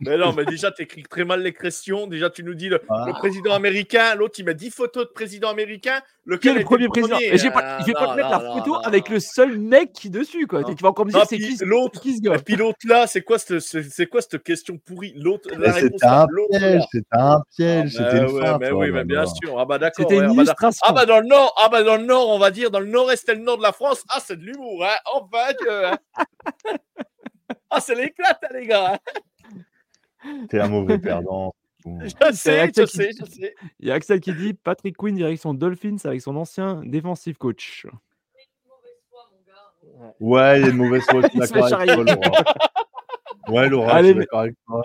D: Mais non, mais déjà, t'écris très mal les questions. Déjà, tu nous dis le,
B: Ah.
D: le président américain. L'autre, il met 10 photos de président américain. Lequel
A: est le premier président Et j'ai pas,
D: Ah,
A: je vais pas
D: non,
A: te mettre
D: non,
A: la photo
D: non,
A: avec
D: non.
A: le seul mec qui dessus, quoi. Tu vas encore me dire c'est qui,
D: l'autre- puis l'autre là, c'est quoi cette, c'est c'est quoi cette question pourrie? L'autre, la réponse
B: un piège, c'était un piège,
D: Ah,
B: c'était
D: mais oui,
B: là
D: mais bien
B: là.
D: sûr. Ah bah d'accord.
A: C'était
D: ouais,
A: une
D: ah bah, ah bah dans le nord, ah bah dans le nord, on va dire dans le nord-est et le nord de la France. Ah c'est de l'humour, hein. Enfin Dieu. hein. <laughs> ah c'est l'éclate, hein, les gars.
B: T'es un mauvais <laughs> perdant.
D: Je sais, je sais, je sais.
A: Il y a Axel qui dit Patrick Quinn direction Dolphins avec son ancien défensif coach.
B: Ouais, il y a une mauvaise foi, je suis d'accord avec toi, Laura. Ouais, Laura,
A: Allez,
B: je suis d'accord avec toi.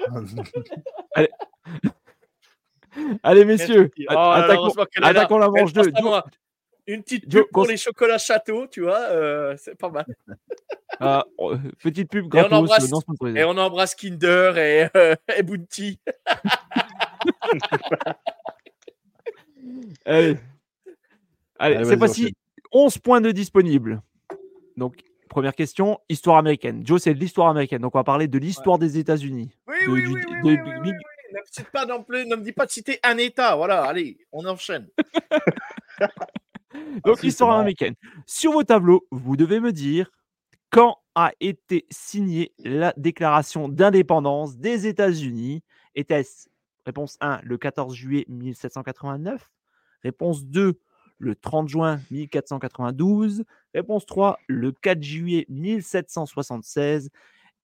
A: Allez, messieurs,
D: Oh
A: attaquons, attaquons la manche
D: pense
A: 2.
D: Une petite pub pour les chocolats château, tu vois, euh, c'est pas mal. <laughs>
A: Ah, oh, petite pub
D: on
A: gratos
D: embrasse-
A: non sponsorisée.
D: Et on embrasse Kinder et, euh, <laughs> et Bounty. <laughs>
A: Allez, Allez
B: vas-y,
A: fois-ci, 11 points de disponibles. Donc, première question, histoire américaine. Joe, c'est de l'histoire américaine. Donc, on va parler de l'histoire des États-Unis.
D: Oui,
A: De-
D: oui,
A: du-
D: oui,
A: de-
D: oui,
A: de-
D: oui,
A: du-
D: oui, oui, oui. Ne me cite pas non plus, ne me dis pas de citer un État. Voilà, allez, on enchaîne.
A: Donc,
B: si,
A: histoire
B: c'est marrant.
A: américaine. Sur vos tableaux, vous devez me dire quand a été signée la déclaration d'indépendance des États-Unis? Était-ce réponse 1 le 14 juillet 1789 Réponse 2 le 30 juin 1492 Réponse 3 le 4 juillet 1776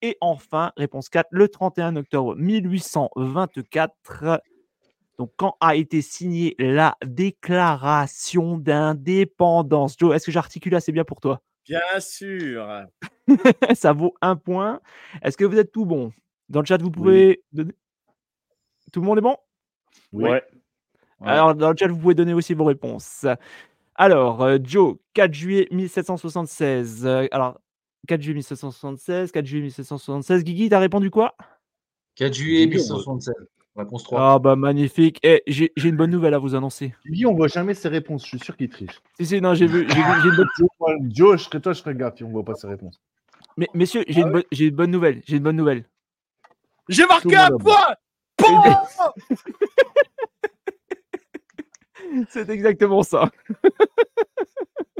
A: et enfin, réponse 4, le 31 octobre 1824. Donc, quand a été signée la déclaration d'indépendance Joe, est-ce que j'articule assez bien pour toi?
D: Bien sûr. <laughs>
A: Ça vaut un point. Est-ce que vous êtes tout bon? Dans le chat, vous pouvez donner. Tout le monde est bon?
B: Oui.
E: Ouais.
A: Alors, dans le chat, vous pouvez donner aussi vos réponses. Alors, euh, Joe, 4 juillet 1776. Euh, alors, 4 juillet 1776, 4 juillet 1776. Guigui, t'as répondu quoi?
C: 4 juillet
B: Guigui, on
C: 1976. Réponse 3.
A: Ah, bah magnifique. Eh, j'ai j'ai une bonne nouvelle à vous annoncer.
B: Guy, on voit jamais ses réponses, je suis sûr qu'il triche.
A: Si, si, non, j'ai vu. j'ai vu- j'ai une bonne- <laughs>
B: Joe, Joe, je serais toi, je serais gaffe, on voit pas ses réponses.
A: Mais, messieurs, j'ai une, bonne- j'ai une bonne nouvelle. J'ai une bonne nouvelle.
D: J'ai marqué un point. Bon <laughs>
A: C'est exactement ça.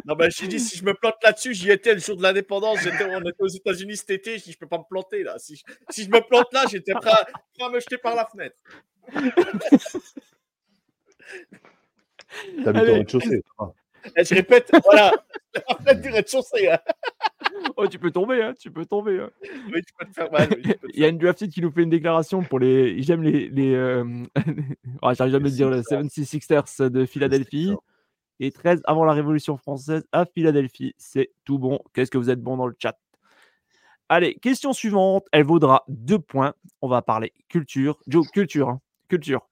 D: Non, ben, j'ai dit, si je me plante là-dessus, j'y étais le jour de l'indépendance. On était aux États-Unis cet été. Je dis, je peux pas me planter là. Si je, si je me plante là, j'étais prêt à, prêt à me jeter par la fenêtre.
B: T'habites au rez-de-chaussée. toi.
D: Et je répète, voilà, <laughs> la fenêtre du rez-de-chaussée. hein.
A: Oh, tu peux tomber, hein, tu peux tomber. hein.
D: Oui, tu peux te faire mal. oui,
A: Il y a une drafted qui nous fait une déclaration pour les. J'aime les. les euh, ah, <laughs> J'arrive jamais à le dire, les
B: Sixers.
A: 76ers de Philadelphie. Et 13 avant la Révolution française à Philadelphie. C'est tout bon. Qu'est-ce que vous êtes bon dans le chat? Allez, question suivante. Elle vaudra deux points. On va parler culture. Joe, culture. hein, Culture.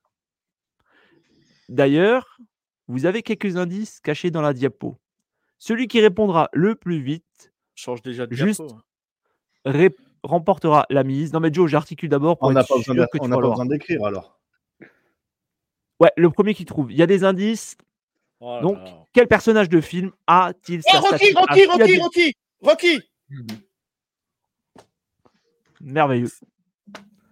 A: D'ailleurs, vous avez quelques indices cachés dans la diapo. Celui qui répondra le plus vite
D: change déjà de
A: Juste-
D: diapo.
A: ré- remportera la mise. Non mais Joe, j'articule d'abord pour
B: On n'a pas besoin d'écrire alors.
A: Ouais, le premier qui trouve. Il y a des indices.
D: Oh
A: Donc, quel personnage de film a-t-il
D: Oh, Rocky, Rocky, Rocky, Rocky, Rocky.
A: Merveilleux.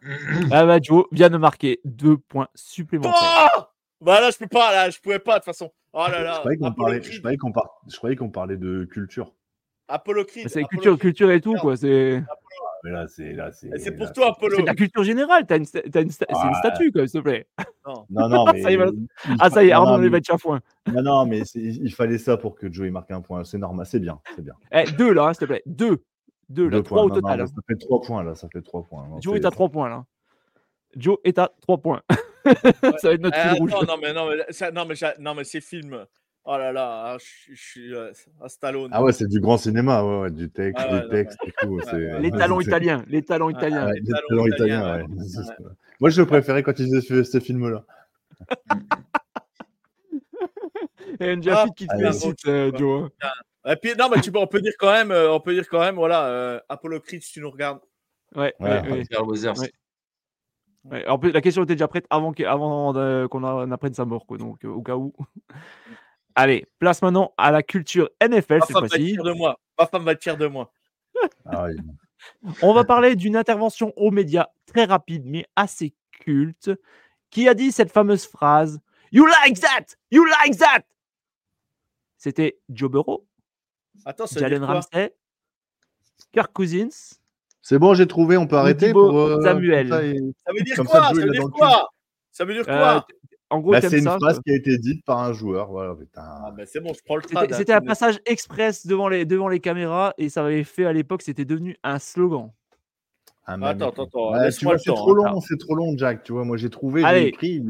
A: <clears throat> Ah bah Joe vient de marquer deux points supplémentaires.
D: Oh bah là, je peux pas, là, je pouvais pas de toute façon. Oh là
B: Je
D: là.
B: croyais qu'on parlait, je croyais qu'on par- je croyais qu'on parlait de culture.
D: Apollo Creed,
A: C'est culture, culture et tout quoi. C'est
B: Mais là, c'est là, c'est.
D: C'est pour
B: là,
D: toi,
A: c'est
D: Apollo.
A: de la culture générale. T'as une, sta- t'as une, sta- c'est une statue quoi, s'il te plaît. <laughs>
B: Non, non, mais.
A: Ça y est, voilà.
B: il
A: Ah ça y est, Arnaud
B: non,
A: est battu à foin.
B: Non, non, mais c'est- il fallait ça pour que Joey marque un point. C'est normal, c'est bien, c'est bien.
A: Eh, deux là, hein, s'il te plaît. Deux. Deux, là.
B: Deux
A: Trois
B: points.
A: au
B: Non, non,
A: total.
B: là,
A: hein.
B: ça fait trois points là, ça fait trois points. Non,
A: Joe
B: c'est-
A: est à trois points là. Joe est à trois points. <laughs> ça va être notre
D: Eh,
A: fil rouge.
D: non mais non mais ça- non mais non mais ces films. Oh là là, ah, je suis euh, à Stallone.
B: Ah ouais, c'est du grand cinéma, ouais, ouais, du texte,
D: Ah ouais,
B: des textes et tout.
A: Les talents <laughs> italiens, les talents
D: Ah,
A: italiens.
D: Les talents italiens,
B: italiens,
D: ouais.
B: ouais. <laughs> C'est ça. Moi, je le préférais quand ils faisaient ce, ce film-là. <laughs>
A: Et un
D: Ah,
A: qui te
B: allez,
A: félicite, euh, Joe.
D: Et puis non mais tu peux, on peut dire quand même, euh, on peut dire quand même, voilà, euh, Apollo Creed si tu nous regardes.
A: Ouais,
B: Ouais,
A: ouais, ouais.
C: Faire Wozers.
A: Ouais. Ouais, en plus, la question était déjà prête avant de- qu'on en apprenne sa mort, quoi, donc euh, au cas où. Allez, place maintenant à la culture NFL
D: Ma
A: cette
D: femme va être
A: fois-ci.
D: de moi. Ma femme va être fière de moi.
B: Ah.
A: On va parler d'une intervention aux médias très rapide mais assez culte qui a dit cette fameuse phrase You like that? You like that C'était Joe Burrow,
D: Attends, ça
A: Jalen Ramsey, Kirk Cousins.
B: C'est bon, j'ai trouvé, on peut arrêter pour. euh,
A: Samuel.
B: ça, et-
D: Ça veut dire
B: Comme
D: quoi?
B: ça,
D: veut dire
B: le
D: quoi? Ça veut dire
A: Euh,
D: quoi?
A: En gros,
B: Bah, c'est une
A: ça,
B: phrase qui a été dite par un joueur. Voilà, putain.
D: Ah c'est bon, je prends le
A: C'était- un passage express devant les, devant les caméras et ça avait fait à l'époque, c'était devenu un slogan.
B: Un
D: Attends, attends, attends, le
B: c'est
D: temps,
B: trop
D: hein.
B: long,
A: Alors.
B: c'est trop long, Jack. Tu vois, moi j'ai trouvé,
A: Allez.
B: j'ai écrit.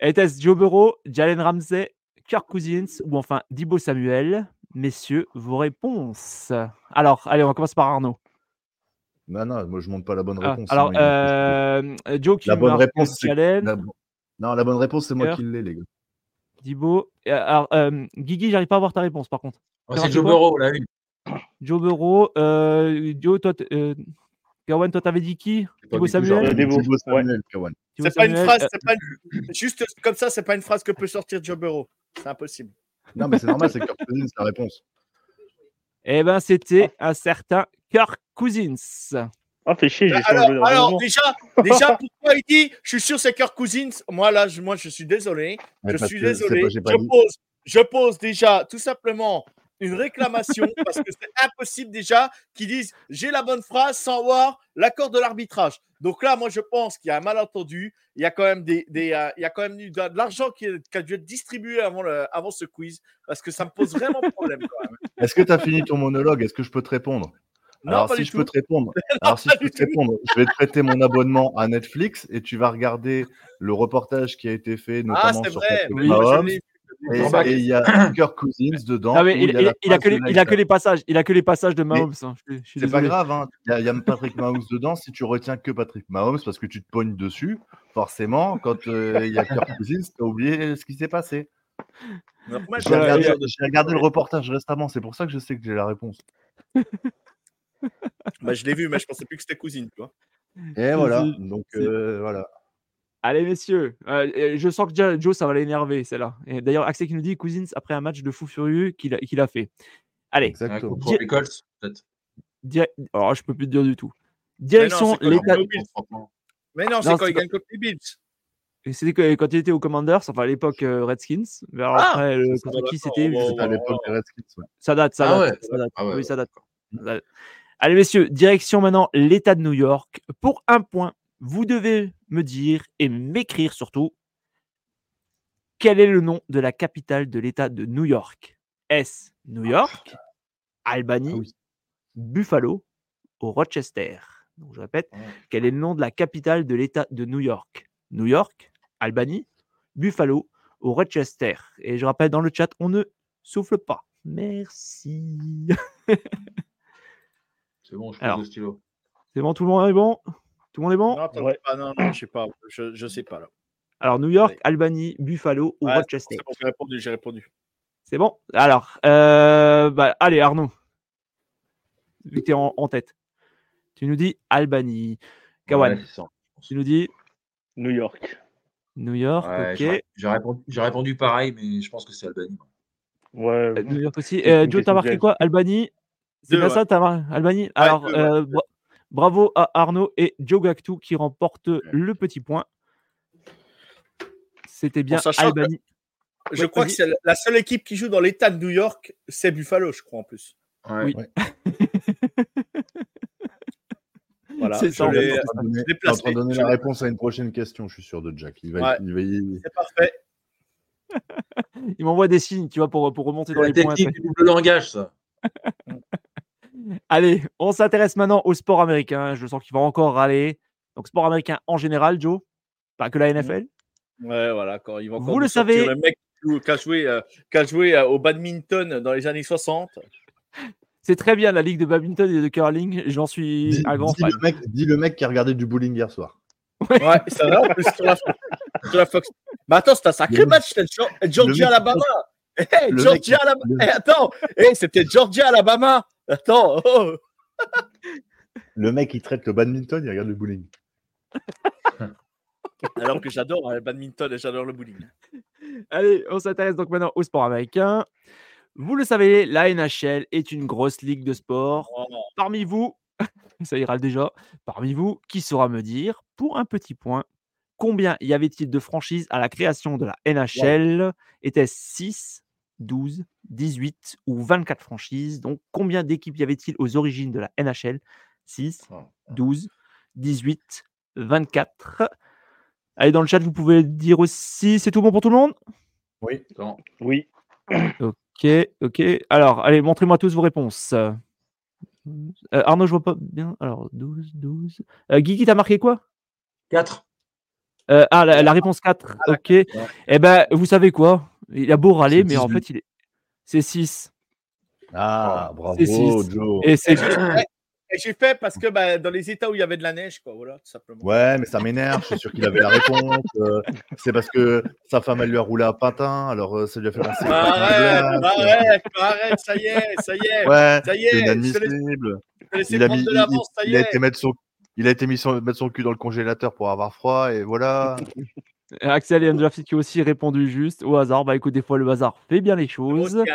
A: Était-ce Joe Burrow, Jalen Ramsey, Kirk Cousins ou enfin Dibo Samuel? Messieurs, vos réponses. Alors, allez, on va commencer par Arnaud.
B: Non, non, moi je monte pas la bonne
A: Ah,
B: réponse.
A: alors,
B: il va-
A: euh, Joe qui
B: La bonne réponse, c'est.
A: Jalen,
B: la- Non, la bonne réponse, c'est moi qui l'ai, les gars.
A: Euh, Alors, euh, Guigui, j'arrive pas à voir ta réponse par contre.
C: Oh, c'est Joe Burrow, la une.
A: Joe Burrow, euh, Joe, toi, t- euh, Gawain, toi, t'avais dit qui? Thibaut Samuel?
E: Euh,
B: Thibaut Kawan.
A: Thibaut
D: C'est pas une phrase,
A: euh,
D: c'est pas une- juste comme ça, c'est pas une phrase que peut sortir Joe Burrow. C'est impossible.
B: Non, mais c'est normal, c'est Kirk Cousins, la réponse.
A: Eh ben, c'était un certain Kirk Cousins.
E: Ah, fait chier, j'ai changé
D: Alors, alors déjà, déjà, pourquoi il dit Je suis sûr c'est Kirk Cousins Moi là, je, moi je suis désolé.
B: Mais
D: Je suis désolé.
B: pas- j'ai pas
D: Je
B: dit-
D: pose, je pose déjà tout simplement une réclamation <laughs> parce que c'est impossible déjà qu'ils disent j'ai la bonne phrase sans avoir l'accord de l'arbitrage. Donc là, moi je pense qu'il y a un malentendu. Il y a quand même des, des, euh, il y a quand même eu de, de l'argent qui, a dû être distribué avant, le, avant ce quiz parce que ça me pose vraiment problème. Quand même.
B: Est-ce que tu as fini ton monologue? Est-ce que je peux te répondre?
D: Non,
B: Alors,
D: pas
B: si
D: du
B: je
D: tout.
B: peux te répondre, <laughs> alors, si je peux te répondre, je vais te prêter mon abonnement à Netflix et tu vas regarder le reportage qui a été fait,
D: Ah,
B: notamment
D: c'est
B: sur
D: vrai.
A: Oui,
B: Mahomes. Et il y a Kirk Cousins dedans.
A: Ah, mais il,
B: il a
A: il-
B: la
A: il a
B: phrase
A: que les,
B: de
A: il a que
B: Nike.
A: les passages, il a que les passages de Mahomes. hein.
B: C'est pas grave, hein. il y, a- il y a Patrick Mahomes dedans. Si tu retiens que Patrick Mahomes parce que tu te pognes dessus, forcément, quand euh, il y a Kirk Cousins, tu as oublié ce qui s'est passé. Regardé, j'ai regardé le reportage récemment, c'est pour ça que je sais que j'ai la réponse.
D: Bah, je l'ai vu, mais je pensais plus que c'était cousine. Tu vois.
B: Et voilà, donc euh, voilà.
A: Allez, messieurs, euh, je sens que déjà, Joe, ça va l'énerver, celle-là. Et D'ailleurs, Axel qui nous dit Cousins après un match de fou furieux qu'il a, qu'il a fait. Allez,
B: Exactement.
C: les Colts, peut-être.
A: di- alors, je peux plus te dire du tout. Direction
D: Bills. Mais non, c'est
A: Non,
D: quand
A: c'est
D: il gagne contre les Bills.
A: Et C'était quand il était aux Commanders, enfin à l'époque euh, Redskins. Mais alors
D: Ah,
A: après, le- contre qui c'était
B: C'était à l'époque des Redskins. ouais.
A: Ça date, ça
C: Ah
A: date.
C: ouais.
A: ça date.
C: Ah ouais,
A: oui,
C: ouais.
A: ça date. Ça date. Allez, messieurs, direction maintenant l'État de New York. Pour un point, vous devez me dire et m'écrire surtout quel est le nom de la capitale de l'État de New York? Est-ce New York, Albany,
B: Ah oui.
A: Buffalo ou Rochester? Donc, je répète,
C: Ouais.
A: quel est le nom de la capitale de l'État de New York? New York, Albany, Buffalo ou Rochester? Et je rappelle dans le chat, on ne souffle pas. Merci. <laughs>
C: C'est bon, je
A: Alors.
C: prends le stylo.
A: C'est bon, tout le monde est bon? Tout le monde est bon?
D: Non,
E: Ouais.
D: pas, non, non, je sais pas. Je, je sais pas là.
A: Alors, New York,
D: Ouais.
A: Albany, Buffalo ou
D: Ouais,
A: Rochester?
D: c'est bon, j'ai répondu, j'ai répondu.
A: C'est bon? Alors, euh, bah, allez, Arnaud. Vu que tu es en, en tête. Tu nous dis Albany. Kawan,
C: Ouais,
A: tu nous dis
E: New York.
A: New York,
C: Ouais,
A: ok.
C: j'ai- répondu, pareil, mais je pense que c'est Albanie.
E: Ouais.
A: Euh, New York aussi. Euh, Joe, t'as marqué quoi? Albanie C'est
D: ouais.
A: ça, t'as marqué Albanie Alors,
D: deux, ouais.
A: euh, bra- bravo à Arnaud et Joe Gactou qui remportent le petit point. C'était bien
D: sachant que-
A: Albanie.
D: Je
A: Ouais,
D: crois que c'est la seule équipe qui joue dans l'État de New York, c'est Buffalo, je crois en plus.
C: Ouais.
A: Oui. <laughs>
D: Voilà,
A: C'est
D: je
A: ça,
B: donner-
D: je placé,
B: de donner la réponse à une prochaine question, je suis sûr de Jack. Il va,
D: Ouais.
B: il va y-
D: C'est parfait. <laughs>
A: Il m'envoie des signes, tu vois, pour, pour remonter dans
C: la
A: les points.
C: technique du double langage, ça. <laughs>
A: Allez, on s'intéresse maintenant au sport américain. Je sens qu'il va encore râler. Donc, sport américain en général, Joe, pas que la NFL.
D: Ouais, voilà, quand ils vont encore
A: Vous le savez-
D: Le mec qui a joué, euh, qui a joué euh, au badminton dans les années 60.
A: C'est très bien la ligue de badminton et de curling. J'en suis
B: Dis,
A: un grand
B: dis
A: fan.
B: le mec, dis le mec qui a regardé du bowling hier soir.
D: Ouais, ça va en plus sur la, sur la Fox. Mais attends, c'est un sacré
B: Le-
D: match, c'était Georgia Alabama. Eh,
B: le
D: Georgia Alabama.
B: le-
D: Eh, attends, eh, c'était Georgia Alabama. Attends, oh.
B: Le mec qui traite le badminton, il regarde le bowling. <laughs>
D: alors que j'adore hein, le badminton et j'adore le bowling.
A: Allez, on s'intéresse donc maintenant au sport américain. Vous le savez, la NHL est une grosse ligue de sport.
D: Oh,
A: Parmi vous, <laughs> ça ira déjà, parmi vous, qui saura me dire, pour un petit point, combien y avait-il de franchises à la création de la NHL Était-ce 6, 12, 18 ou 24 franchises Donc, combien d'équipes y avait-il aux origines de la NHL 6,
C: Oh.
A: 12, 18, 24. Allez, dans le chat, vous pouvez dire aussi, c'est tout bon pour tout le monde?
B: Oui.
E: Oui.
A: Ok, ok. Alors, allez, montrez-moi tous vos réponses. Euh, Arnaud, je vois pas bien. Alors, 12, 12. Euh, Guigui, t'as marqué quoi?
C: 4.
A: Euh, Ah, la, la réponse 4. Ok. Eh ben, vous savez quoi? Il a beau râler, mais en
B: 18.
A: fait, il est. C'est 6.
B: Ah, bravo. Joe.
A: Et c'est.
D: Et j'ai fait parce que bah, dans les États où il y avait de la neige, quoi, voilà, tout simplement.
B: Ouais, mais ça m'énerve. Je suis sûr qu'il avait la réponse. euh, c'est parce que sa femme, elle lui a roulé à patin. Alors, euh, ça lui a fait penser.
D: Arrête, arrête, arrête, ça y est, ça y est.
B: Ouais,
D: Ça y
B: c'est
D: est,
B: inadmissible. Il a, mis,
D: de
B: il,
D: l'avance, ça y
B: il a été mettre son, il a été mis son, mettre son cul dans le congélateur pour avoir froid et voilà.
A: Axel et Andrew qui ont aussi répondu juste au hasard. Bah écoute, des fois, le hasard fait bien les choses.
D: hein. Ouais,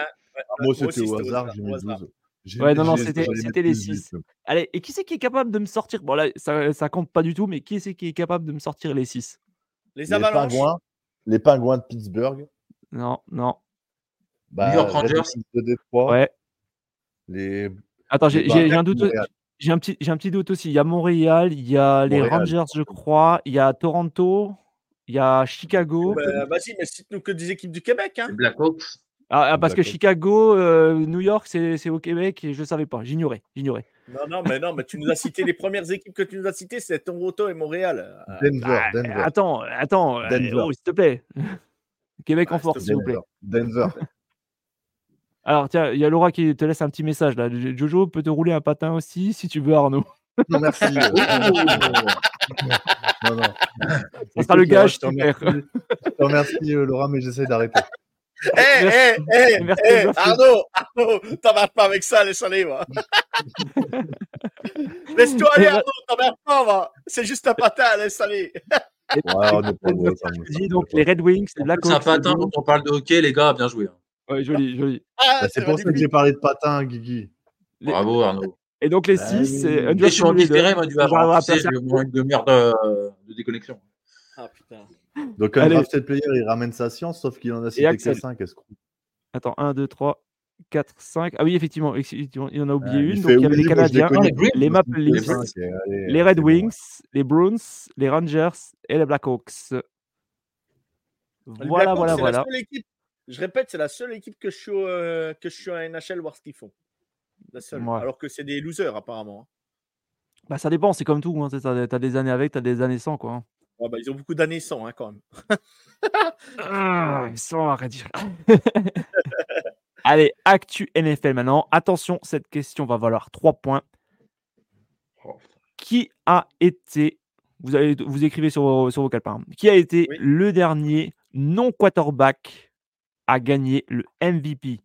B: Moi,
D: moi
B: c'était au hasard, j'ai mis
D: au hasard.
B: 12. J'ai-
A: Ouais, non, non, c'était- les
B: 18,
A: six.
B: donc.
A: Allez, et qui c'est qui est capable de me sortir? Bon, là, ça, ça compte pas du tout, mais qui c'est qui est capable de me sortir les 6
D: Les
B: Les
D: avalanches.
B: pingouins, les pingouins de Pittsburgh.
A: Non, non.
B: Bah,
C: New York Rangers.
B: Wings de Détroit.
A: Ouais.
B: Les...
A: Attends, j'ai un doute. J'ai un petit, j'ai un petit doute aussi. Il y a Montréal, il y a les
B: Montréal.
A: Rangers, je crois, il y a Toronto, il y a Chicago.
D: Bah, Vas-y, mais cite-nous que des équipes du Québec. Hein.
C: Blackhawks.
A: Ah, ah, parce que. Chicago, euh, New York, c'est au Québec et je savais pas. J'ignorais, j'ignorais.
D: Non, non, mais non, mais tu nous as cité les premières équipes que tu nous as citées, c'est Toronto et Montréal. Euh,
B: Denver,
A: Ah,
B: Denver.
A: Attends, attends, euh,
B: Denver.
A: oh, s'il te plaît. <laughs> Québec en
D: Ah,
A: force, s'il vous plaît.
B: Denver. Denver. <laughs>
A: Alors tiens, il y a Laura qui te laisse un petit message là. Jojo peut te rouler un patin aussi si tu veux, Arnaud.
B: Non, merci. <laughs> non, non.
A: Ça sera le gage,
B: je te remercie. Je te remercie, euh, Laura, mais j'essaie d'arrêter.
D: Hé, hé, hé,
A: Merci,
D: hé,
A: merci.
D: Arnaud, Arnaud, t'emmerdes pas avec ça, laisse aller, va. <laughs> Laisse-toi aller,
A: Et
D: Arnaud, t'emmerdes pas, va. C'est juste un patin, laisse aller.
A: Et-
B: Ouais, on est pas beau, ça,
A: Je dis donc les Red Wings, les Blackhawks.
C: C'est un patin quand on parle de hockey, les gars, bien joué. hein.
A: Ouais, joli, joli.
D: Ah,
B: Bah, c'est pour ça que j'ai parlé de patin, Guigui.
A: Les-
C: Bravo, Arnaud.
A: Et donc les
B: Bah
A: 6,
B: oui.
A: c'est
C: Et je suis en différé, moi, du
A: à placer
C: j'ai au moins une demi-heure de, de déconnexion.
D: Ah, putain.
B: Donc, un drafted player, il ramène sa science, sauf qu'il en a cité que
A: Axel.
B: 5. Est-ce qu'on-
A: Attends, 1, 2, 3, 4, 5. Ah oui, effectivement, effectivement, il en a oublié
B: Ouais,
A: une.
B: il
A: Donc il y avait les Canadiens,
C: les Bruins,
A: les Maple
C: les
A: Leafs.
B: Ok, allez,
A: les Red
B: c'est bon.
A: Wings, les Bruins, les Rangers et les Blackhawks.
D: Les
A: Voilà,
D: Blackhawks,
A: voilà, voilà.
D: Je répète, c'est la seule équipe que je suis, euh, que je suis en NHL voir ce qu'ils font. La seule.
A: Ouais.
D: Alors que c'est des losers, apparemment. hein.
A: Bah, ça dépend, c'est comme tout. Hein. Tu as, des années avec, tu as des années sans. Quoi. hein.
D: Ouais, bah, ils ont beaucoup d'années sans, hein, quand même.
A: Ah, sans arrêt dire. Allez, actu NFL maintenant. Attention, cette question va valoir 3 points.
C: Oh,
A: Qui a été, vous, allez, vous écrivez sur vos, sur vos calepins, qui a été
D: Oui.
A: le dernier non-quarterback à gagner le MVP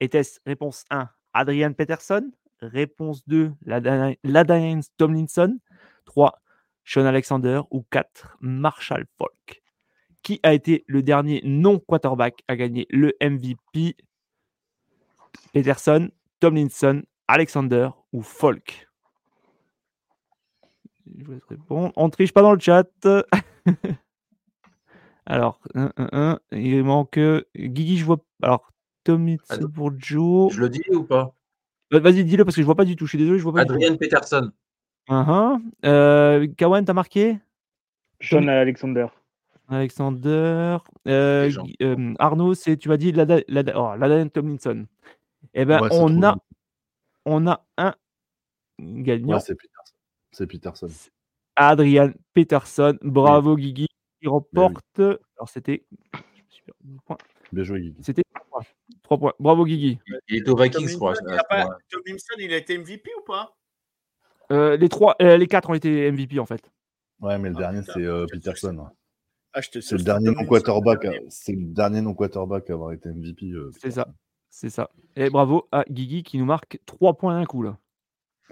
A: Était-ce réponse 1, Adrian Peterson Réponse 2, Lada- Ladainian Tomlinson 3, Sean Alexander ou 4, Marshall Falk qui a été le dernier non-quarterback à gagner le MVP Peterson, Tomlinson, Alexander ou Folk Je. On triche pas dans le chat. <laughs> Alors, il manque euh, Guigui, je vois. Alors, Pour Joe.
C: Je le dis ou pas?
A: Vas-y, dis-le parce que je vois pas du tout. Je suis désolé, je vois pas. du tout.
C: Adrian Peterson.
A: Uh-huh. Euh, Kawan, t'as marqué?
E: Sean Alexander.
A: Alexander. Euh, euh, Arnaud, c'est tu m'as dit Lada, Lada, oh, Ladaine Tomlinson. Eh ben,
B: Ouais,
A: on a
B: bien.
A: on a un gagnant,
B: Ouais, c'est Peterson. C'est Peterson.
A: Adrian Peterson. Bravo Guigui, qui remporte. Alors c'était.
B: Bien joué, Guigui.
A: C'était points. Trois points. Bravo Guigui.
C: Il était aux Vikings, je crois. À
D: il a été MVP ou pas?
A: Euh, les trois, euh, les quatre ont été MVP en fait.
B: Ouais, mais le
D: Ah,
B: dernier, c'est euh, Peterson.
D: Ah,
B: C'est le dernier non quarterback. à- C'est le dernier non quarterback à avoir été MVP. euh,
A: C'est ça. C'est ça. Et bravo à Guigui qui nous marque trois points d'un coup là.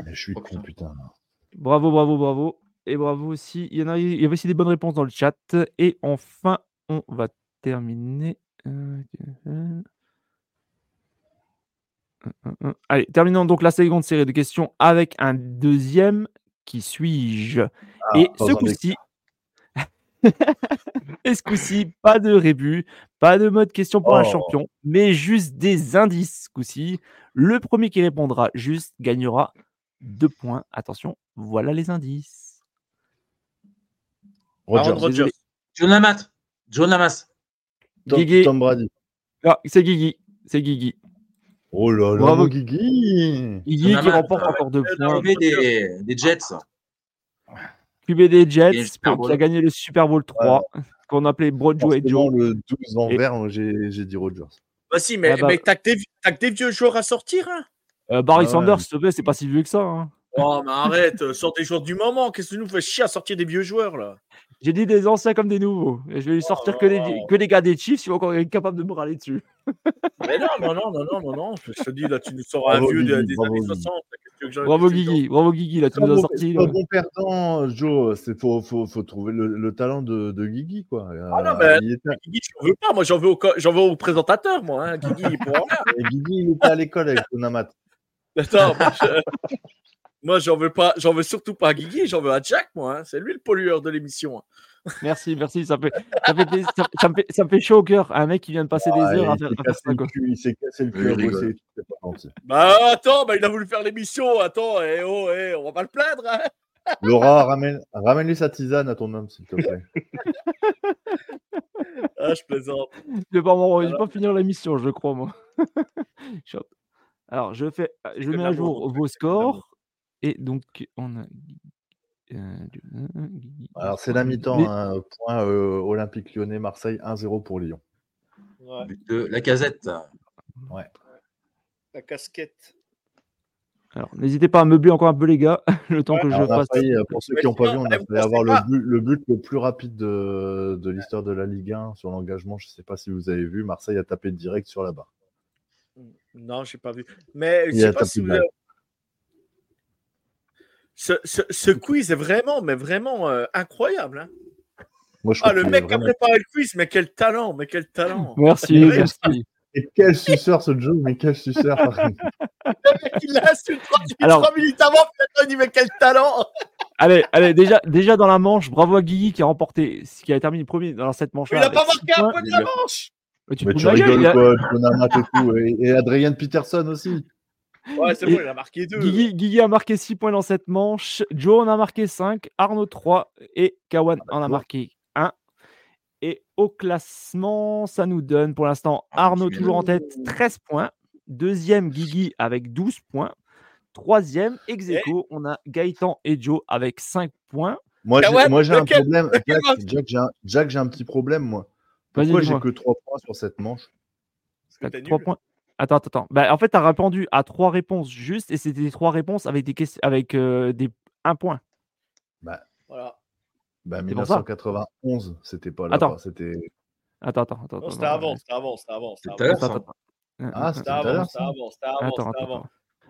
B: Mais je suis
C: Oh,
B: con,
C: putain.
B: putain.
A: Bravo, bravo, bravo. Et bravo aussi. Il y, en a, il y avait aussi des bonnes réponses dans le chat. Et enfin, on va terminer. Euh, euh, euh, euh. Allez, terminons donc la seconde série de questions avec un deuxième. Qui suis-je?
B: Ah,
A: Et
B: pas
A: ce coup-ci. <laughs> Et ce coup-ci, pas de rébut, pas de mode question pour un
B: Oh.
A: champion, mais juste des indices. Ce coup-ci, le premier qui répondra juste gagnera deux points. Attention, voilà les indices. Désolé.
C: John Lamas. John Lamas.
B: Tom,
A: Guigui.
B: Tom Brady.
A: Ah, c'est Guigui. C'est Guigui.
B: Oh là là,
A: Bravo.
B: Guigui.
A: Guigui qui remporte
C: euh,
A: encore deux points.
C: QB des, des Jets.
A: QB des Jets, qui a gagné le Super Bowl 3, qu'on appelait Broadway Joe.
B: le 12 en
A: Et-
B: vert, moi, j'ai j'ai dit Rodgers.
D: Bah si, mais,
A: Ah bah-
D: mais t'as que, des- t'as que des vieux joueurs à sortir, hein
A: Euh, Barry
B: Ah ouais.
A: Sanders, s'il te plaît, c'est pas si vieux que ça. hein.
D: Oh, mais arrête, euh, sors des joueurs du moment. Qu'est-ce que tu nous fais chier à sortir des vieux joueurs, là?
A: J'ai dit des anciens comme des nouveaux. Et je vais lui sortir que, les,
D: Oh.
A: que les gars des Chiefs, ils vont encore être capables de me râler dessus. <laughs>
D: Mais non, non, non, non, non, non, non. Je te dis, là, tu nous sors un
B: Bravo,
D: vieux des,
B: Guigui,
D: des années
B: Guigui.
D: 60. Qu'est-ce que tu veux que j'en-
A: Bravo Guigui, bravo Guigui, là tu nous as
B: bon,
A: sorti.
B: pas
A: là.
B: bon perdant, Joe. C'est faut, faut, faut trouver le, le talent de, de Guigui, quoi.
D: Ah non, mais-
B: il était,
D: Guigui, j'en veux pas. Moi, j'en veux au, veux au présentateur, moi. Hein. Guigui, il rien. <laughs>
B: et Guigui, il était à l'école avec Tonamat.
D: Attends, moi, je- moi, j'en veux pas. J'en veux surtout pas à Guigui. J'en veux à Jack, moi. hein. C'est lui le pollueur de l'émission. hein.
A: Merci, merci, ça, fait, ça, fait plaisir- ça, ça me fait, ça me fait chaud au cœur. Un mec qui vient de passer des
B: Ah,
A: heures à
B: il
A: faire, à ça. Quoi.
B: cul, il s'est cassé le cul
C: Oui,
B: bosser.
D: Bah attends, bah, il a voulu faire l'émission. Attends, eh, oh, eh, on va pas le plaindre. Hein.
B: Laura, ramène, ramène-lui sa tisane à ton homme, s'il te plaît. <laughs>
D: Ah, je plaisante.
A: Je vais pas, m'en- je vais pas finir l'émission, je crois, moi. <laughs> Je Alors, je, fais, je
D: que
A: mets à jour vos scores. Et donc, on a. euh, Guigui,
B: Alors, c'est la mi-temps.
A: Mais-
B: hein, point euh, Olympique lyonnais, Marseille, 1-0 pour Lyon.
D: Ouais,
C: But de la casette.
D: la casquette.
A: Alors, n'hésitez pas à meubler encore un peu, les gars, <laughs> le temps
D: Ouais,
A: que je
B: failli, euh, pour ceux qui n'ont pas vu, on a failli avoir le but, le but le plus rapide de, de l'histoire de la Ligue 1 sur l'engagement. Je ne sais pas si vous avez vu. Marseille a tapé direct sur la barre.
D: Non, j'ai pas vu. Mais je
B: Il
D: sais
B: a
D: pas si vous ce, ce, ce quiz est vraiment, mais vraiment euh, incroyable. hein.
B: Moi, je
D: Ah, le mec qui a préparé le quiz, mais quel talent, mais quel talent. <laughs>
A: Merci.
B: Et quel suceur ce Joe, mais quel suceur. <laughs>
D: Il l'a insulté 3 minutes,
A: Alors-
D: trois minutes avant, il mais quel talent. <laughs>
A: Allez, allez, déjà, déjà dans la manche, bravo à Guigui qui a remporté, qui a terminé premier dans cette manche.
D: Il a pas marqué un point de la manche.
A: Mais tu
B: mais tu
A: gueule,
B: rigoles
A: il
B: quoi, et tout. Et, et Adrien Peterson aussi.
D: Ouais, c'est bon, il a marqué deux.
A: Guigui, Guigui a marqué 6 points dans cette manche. Joe en a marqué 5. Arnaud 3. Et Kawan en a marqué 1. Et au classement, ça nous donne pour l'instant
C: Ah,
A: Arnaud toujours en tête, 13 points. Deuxième, Guigui avec 12 points. Troisième, ex aequo, on a Gaëtan et Joe avec 5 points.
B: Moi, j'ai,
D: Kawan,
B: moi, j'ai un problème. <laughs>
D: lequel
B: Jack, j'ai un, Jack, j'ai un petit problème, moi.
A: Vas-y,
B: Pourquoi j'ai que 3 points sur cette manche?
A: T'as
D: T'es
A: trois
D: nul.
A: points. Attends, attends, attends. Bah, en fait, tu as répondu à trois réponses justes et c'était trois réponses avec des questions avec euh, des un point.
D: Voilà.
B: bah,
A: pour ça.
B: 1991, c'était pas là.
A: Attends.
B: C'était...
A: Attends, attends, attends.
D: Non, c'était avant, c'était avant, c'était avant. C'était avant,
A: attends,
B: Ah, c'était
D: avant, c'était
B: ça.
D: avant, c'était avant,
A: Attends,
D: avant.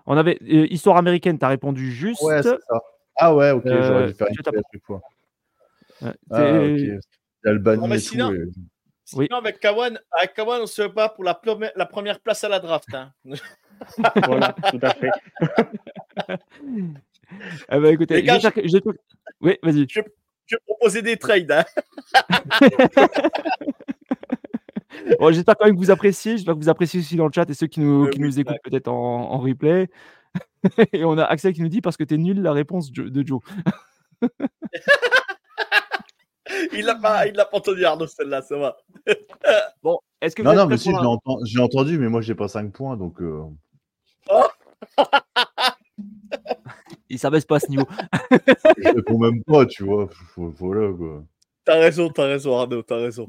A: On avait euh, histoire américaine, tu as répondu juste.
B: Ouais, c'est ça. Ah ouais, ok,
A: Euh,
B: j'aurais dû faire
A: je
B: une fois. Ah,
D: mais
B: et tout.
A: Oui.
D: Sinon, avec Kawan, avec Kawan, on se bat pour la, première- la première place à la draft. hein. <laughs>
E: Voilà, tout à fait. <laughs>
A: Eh ben, écoutez,
D: gars,
A: j'espère que- Oui, vas-y.
D: Je vais proposer des trades. hein. <laughs>
A: Bon, j'espère quand même que vous appréciez. J'espère que vous appréciez aussi dans le chat et ceux qui nous,
D: Euh,
A: qui
D: oui,
A: nous écoutent peut-être en, en replay. et on a Axel qui nous dit parce que t'es nul la réponse de Joe.
D: Il l'a pas, il l'a pas entendu, Arnaud, celle-là, ça va. <laughs>
A: Bon, est-ce que
B: Non,
A: vous
B: non,
A: êtes
B: mais si, l'ai entendu, mais moi, j'ai pas 5 points, donc. euh,
A: Il s'abaisse pas à ce niveau. <laughs>
B: je réponds même pas, tu vois. Faut- Voilà, quoi.
D: T'as raison, t'as raison, Arnaud, t'as raison.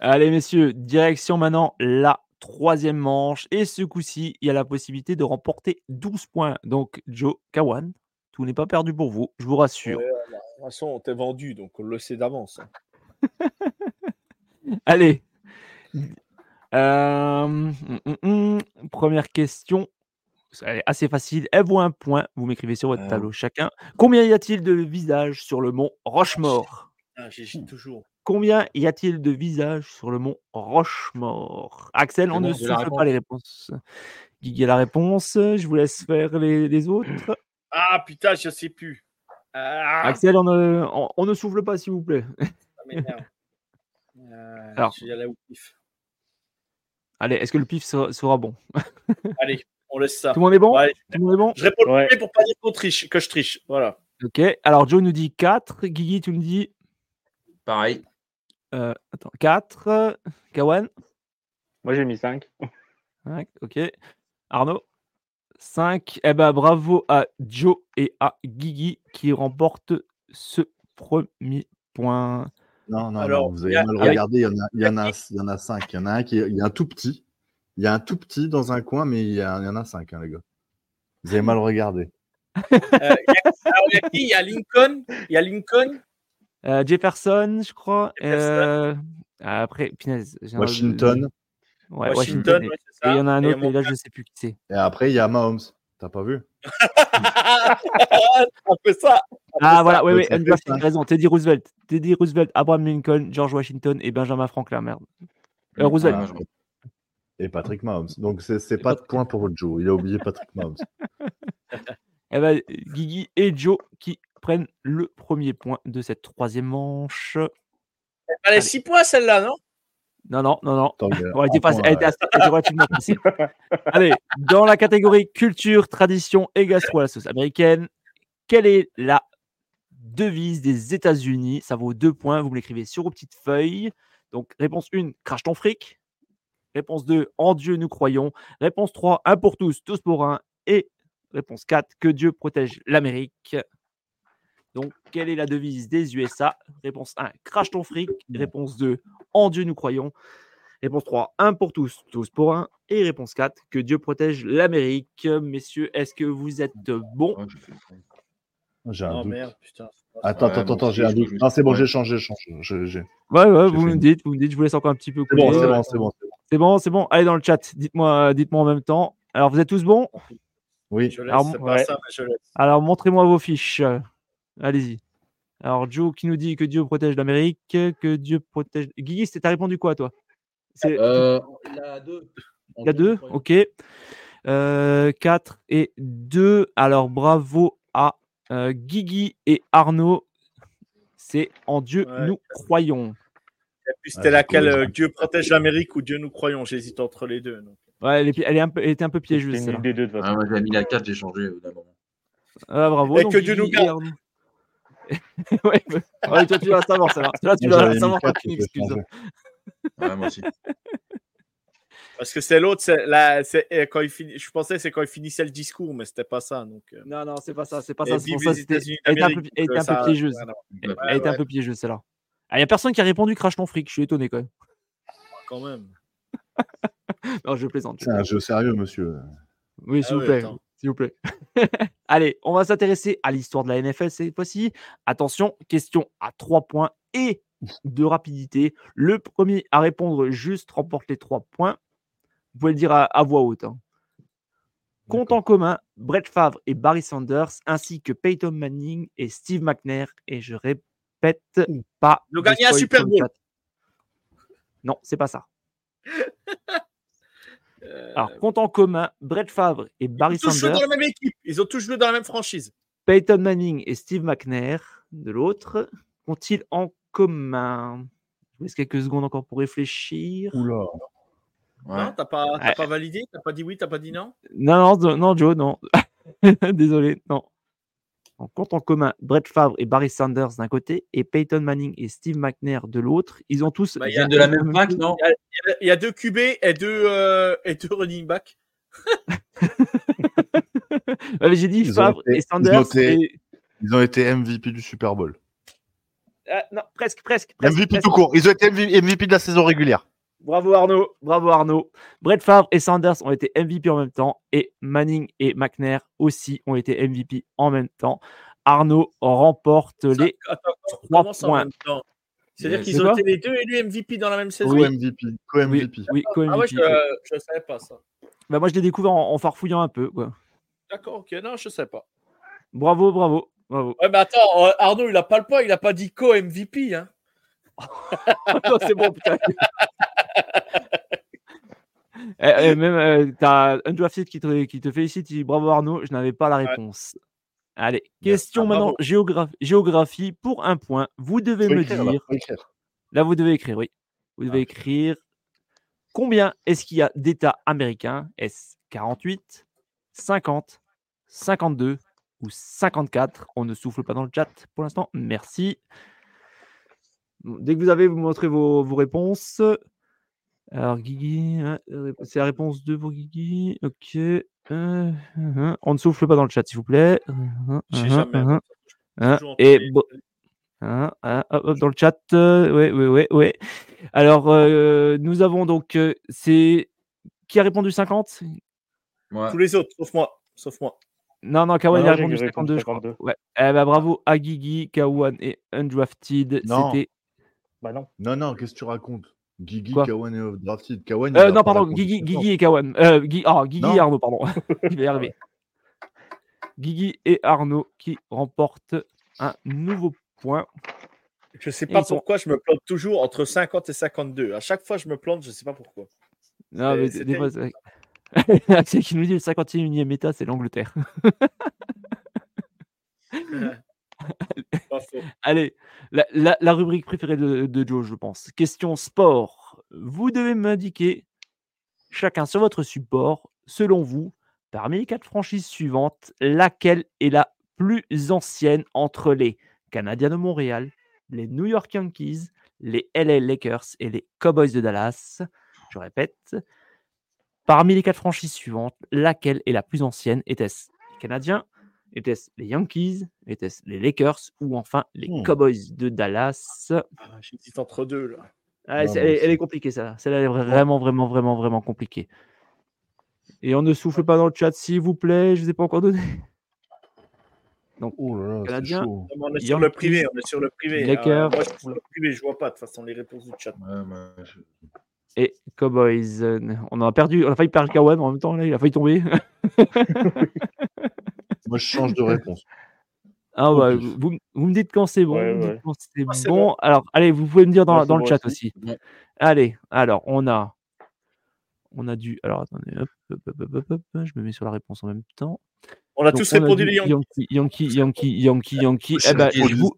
A: Allez, messieurs, direction maintenant la troisième manche. Et ce coup-ci, il y a la possibilité de remporter 12 points. Donc, Joe, Kawan, tout n'est pas perdu pour vous, je vous rassure.
D: Ouais, toute façon, on t'est vendu, donc on le sait d'avance. hein. <laughs>
A: Allez. Euh, hum, hum, hum. Première question. Elle est assez facile. Elle vaut un point. Vous m'écrivez sur votre
C: Euh.
A: tableau chacun. Combien y a-t-il de visages sur le mont Rochemort?
D: Ah, J'hésite toujours.
A: Combien y a-t-il de visages sur le mont Rochemort? Axel, on ne souffle pas les réponses. Guigui a la réponse. Je vous laisse faire les, les autres.
D: Ah putain, je sais plus. Ah,
A: Axel, on ne, on- on ne souffle pas, s'il vous plaît.
D: ça m'énerve. Euh,
A: Alors.
D: Je vais y aller au pif.
A: Allez, est-ce que le pif sera, sera bon? <laughs>
D: Allez, on laisse ça.
A: Tout le monde est bon?
D: Ouais,
A: Tout le monde est bon?
D: Je réponds
E: Ouais.
D: pour pas dire qu'on triche, que je triche. Voilà.
A: Ok. Alors, Joe nous dit 4. Guigui, tu nous dis?
C: Pareil.
A: euh, attends, 4. Kawan?
E: Moi, j'ai mis 5.
A: Cinq, Ok. Arnaud? 5. Eh ben, bravo à Joe et à Guigui qui remportent ce premier point.
B: Non, non,
D: Alors,
B: non, vous avez
D: a-
B: mal
A: il y a-
B: regardé. Il y en a, il y en a, il y en a cinq. Il y en a un qui est, il y a un tout petit. Il y a un tout petit dans un coin, mais il y, a- il y en a cinq, hein, les gars. Vous avez mal regardé.
D: Euh, il y a- alors, il y a qui Il y a Lincoln. Il y a Lincoln.
A: Euh, Jefferson, je crois.
D: Jefferson.
A: euh, après, un-
B: Washington.
A: Ouais,
D: Washington.
A: Washington. Et
D: ouais,
A: et il y en a un
D: Et
A: autre,
D: mon-
A: et là, je sais plus qui c'est.
B: Et après, il y a Mahomes. T'as pas vu? <laughs>
D: Un peu ça.
A: Ah, voilà,
B: fait
A: Undrafted,
B: cinq.
A: t'as raison. Teddy Roosevelt. Teddy Roosevelt, Abraham Lincoln, George Washington et Benjamin Franklin, merde. Euh, Roosevelt.
B: Voilà. Et Patrick Mahomes. Donc, c'est c'est pas de point pour Joe. Il a oublié Patrick Mahomes. <laughs> <laughs>
A: Eh ben, Guigui et Joe qui prennent le premier point de cette troisième manche.
D: Allez, 6 points celle-là, non?
A: Non, non, non, non. Était
B: un
A: facile,
B: point,
A: elle était assez- elle était relativement facile. <laughs> Allez, dans la catégorie culture, tradition et gastro à la sauce américaine, quelle est la devise des États-Unis? Ça vaut deux points. Vous me l'écrivez sur vos petites feuilles. Donc, réponse 1, crache ton fric. Réponse 2, en Dieu nous croyons. Réponse 3, un pour tous, tous pour un. Et réponse 4, que Dieu protège l'Amérique. Donc, quelle est la devise des USA Réponse 1, crache ton fric. Réponse 2, en Dieu nous croyons. Réponse 3, un pour tous, tous pour un. Et réponse 4, que Dieu protège l'Amérique. Messieurs, est-ce que vous êtes bons
C: j'ai
B: un
D: Oh
B: doute.
D: merde, putain.
B: Attends,
C: Ouais,
B: attends, attends, j'ai un doute. Non, c'est bon, j'ai changé, j'ai
A: Ouais, ouais, vous me
B: une-
A: dites, vous me dites, je vous laisse encore un petit peu
B: C'est bon,
A: couler.
B: c'est bon, c'est bon. c'est bon.
A: C'est bon. Allez dans le chat, dites-moi dites-moi en même temps. Alors, vous êtes tous bons?
B: Oui.
D: Je laisse,
A: Alors,
D: c'est pas
E: ouais.
D: ça, mais je laisse.
A: Alors, montrez-moi vos fiches. Allez-y. Alors, Joe qui nous dit que Dieu protège l'Amérique, que Dieu protège. Guigui, c'est- t'as répondu quoi, toi? C'est
C: Euh, il a deux.
A: Il y a deux, ok. 4 et 2. Alors, bravo à euh, Guigui et Arnaud. C'est en Dieu
D: Ouais.
A: nous croyons.
D: C'était
B: Ouais,
D: laquelle
B: j'ai
D: euh. Dieu protège l'Amérique ou Dieu nous croyons? J'hésite entre les deux. donc.
A: Ouais, elle, est elle est un peu, elle était un peu piégeuse,
E: une
A: celle-là.
E: des deux, de toute
C: Ah, moi, j'avais mis la 4, j'ai changé.
A: Ah, bravo.
D: Et
A: donc
D: que Dieu nous
A: et
D: garde.
A: Arnaud. <laughs> ouais, mais- ouais, toi, tu vas savoir, ça. Là, tu vas savoir
B: j'ai
A: excuse.
C: Ouais, moi aussi. <laughs>
D: Parce que c'est l'autre, c'est la, c'est euh, quand il finit. Je pensais que c'est quand il finissait le discours, mais c'était pas ça. Donc, euh.
A: Non, non, c'est pas ça, c'est pas ça. C'est pour ça, c'était- elle était un peu, elle était un peu
D: ça-
A: piégeuse. Elle,
C: Ouais,
A: était un
D: ouais.
A: peu piégeuse, celle-là. Il n'y a personne qui a répondu crache ton fric. Je suis étonné quand même.
D: quand même. <laughs>
A: Non, je plaisante. je
B: C'est un jeu sérieux, monsieur.
A: Oui,
D: Ah
A: s'il vous
D: ouais,
A: plaît.
D: attends.
A: S'il vous plaît. <laughs> Allez, on va s'intéresser à l'histoire de la NFL cette fois-ci. Attention, question à trois points et de rapidité. Le premier à répondre juste remporte les trois points. Vous pouvez le dire à, à voix haute. hein. Compte en commun Brett Favre et Barry Sanders, ainsi que Peyton Manning et Steve McNair. Et je, ré- répète, pas.
D: Ils ont gagné un Super
A: le
D: Bowl.
A: Non, c'est pas ça.
D: Euh,
A: Alors, compte en commun, Brett Favre et
D: ils
A: Barry
D: ont tous joué
A: Sanders,
D: dans la même équipe. Ils ont tous joué dans la même franchise.
A: Peyton Manning et Steve McNair de l'autre, ont-ils en commun? Je vous laisse quelques secondes encore pour réfléchir.
B: Oula.
C: Ouais.
D: Non, t'as pas, t'as
A: Ouais.
D: pas validé? T'as pas dit oui T'as pas dit non?
A: Non, non, non, Joe, non. <laughs> Désolé, non. En compte en commun, Brett Favre et Barry Sanders d'un côté et Peyton Manning et Steve McNair de l'autre. Ils ont tous.
D: Bah,
C: Ils viennent de la même fac, non
D: Il y a deux QB et deux, euh, et deux running back. <laughs>
A: Ouais, J'ai dit
B: Ils ont
A: Favre
B: été-
A: et
B: ils
A: Sanders.
B: ont été-
A: et-
B: Ils ont été MVP du Super Bowl.
A: Ah, non, presque, presque. presque,
B: MVP
A: presque.
B: tout court. Ils ont été MVP de la saison régulière.
A: Bravo Arnaud, bravo Arnaud. Brett Favre et Sanders ont été MVP en même temps et Manning et McNair aussi ont été MVP en même temps. Arnaud remporte les
D: Attends,
A: trois points.
D: C'est-à-dire
C: Yes.
D: qu'ils
A: C'est
D: ont été les deux élus MVP dans la même saison?
B: Co-MVP.
A: Oui,
B: Co-MVP.
A: oui,
D: Ah ouais,
A: co-MVP.
D: je ne savais pas ça.
A: Bah, moi je l'ai découvert en, en farfouillant un peu.
D: D'accord, ok, non, je sais pas.
A: Bravo, bravo, bravo.
D: Ouais, mais attends, euh, Arnaud, il a pas le point, il a pas dit co-MVP. Hein. <laughs>
A: Non, c'est bon, putain. <laughs> <laughs> Eh, eh, même, euh, t'as un drafted qui te, qui te félicite, il dit bravo Arnaud, je n'avais pas la réponse. Allez, question
D: Ah,
A: maintenant
D: bravo.
A: géogra- géographie pour un point. Vous devez
B: Faut
A: me
B: écrire,
A: dire, là vous devez écrire, oui. Vous devez
B: Ah.
A: écrire combien est-ce qu'il y a d'États américains? Est-ce 48, 50, 52 ou 54 On ne souffle pas dans le chat pour l'instant. Merci. Dès que vous avez, vous montrez vos, vos réponses. Alors, Guigui, hein, euh, c'est la réponse 2 pour Guigui. Ok. Euh, euh, euh, on ne souffle pas dans le chat, s'il vous plaît. Euh, euh,
D: jamais.
A: euh, hein, et hein, hein, hop, hop, dans le chat, oui, oui, oui, oui. Alors, euh, nous avons donc, euh, c'est qui a répondu 50
C: Ouais.
D: Tous les autres, sauf moi. Sauf moi.
A: Non, non, Kawan
E: Non,
A: a répondu
E: répondu
A: 52, je crois.
E: 52.
A: Ouais. Eh ben, bravo à Guigui, Kawan et Undrafted.
B: Non.
A: C'était.
E: Bah non.
B: Non, non, qu'est-ce que tu racontes? Guigui,
A: Quoi
B: Kawan et Drafted. Kawan, il
A: Euh,
B: a
A: non, pardon, Guigui,
B: 50.
A: Guigui et Kawan. Euh, Gui... Ah, Guigui et Arnaud, pardon. <laughs> <laughs> Y arriver. Guigui et Arnaud qui remportent un nouveau point.
D: Je sais
A: Et
D: pas
A: sont-
D: pourquoi je me plante toujours entre 50 et 52. À chaque fois, je me plante, je sais pas pourquoi.
A: Non,
D: C'est-
A: mais
D: c'est
A: des fois, c'est <laughs> c'est qui nous dit le 51e État, c'est l'Angleterre. <laughs> Allez, la rubrique préférée de, de Joe, je pense. Question sport. Vous devez m'indiquer, chacun sur votre support, selon vous, parmi les quatre franchises suivantes, laquelle est la plus ancienne entre les Canadiens de Montréal, les New York Yankees, les LA Lakers et les Cowboys de Dallas? Je répète, parmi les quatre franchises suivantes, laquelle est la plus ancienne? Était-ce les Canadiens Était-ce les Yankees Était-ce les Lakers Ou enfin les
B: Hmm.
A: Cowboys de Dallas?
D: Ah, J'hésite entre deux. Là.
A: Ah,
B: Non,
A: elle, est- elle est compliquée, ça. Celle-là elle est vraiment, vraiment, vraiment, vraiment compliquée. Et on ne souffle pas dans le chat, s'il vous plaît. Je ne vous ai pas encore donné.
B: Oh là là,
A: Canadien.
D: Non, on est sur le privé. On est sur le privé.
A: Lakers.
D: moi, je suis sur le privé. Je vois pas de toute façon les réponses du chat.
C: Ouais, ouais, je-
A: Et Cowboys. euh, On a perdu. On a failli perdre Kawan en même temps. Là, il a failli tomber. <laughs> <laughs>
B: Moi, je change de réponse.
A: Ah, bah, vous, vous me dites quand c'est bon.
E: Ouais,
A: vous me dites
E: ouais.
A: quand c'est
D: Ah, c'est
A: bon.
D: bon.
A: Alors, allez, vous pouvez me dire dans, dans le chat
E: aussi.
A: aussi.
C: Ouais.
A: Allez, alors, on a. On a dû. Alors, attendez. Hop, hop, hop, hop, hop, hop, Je me mets sur la réponse en même temps.
D: On a
A: Donc,
D: tous
A: on
D: répondu les Yankees.
A: Yankee, Yankee, Yankee, Yankee, Eh ben, je vous,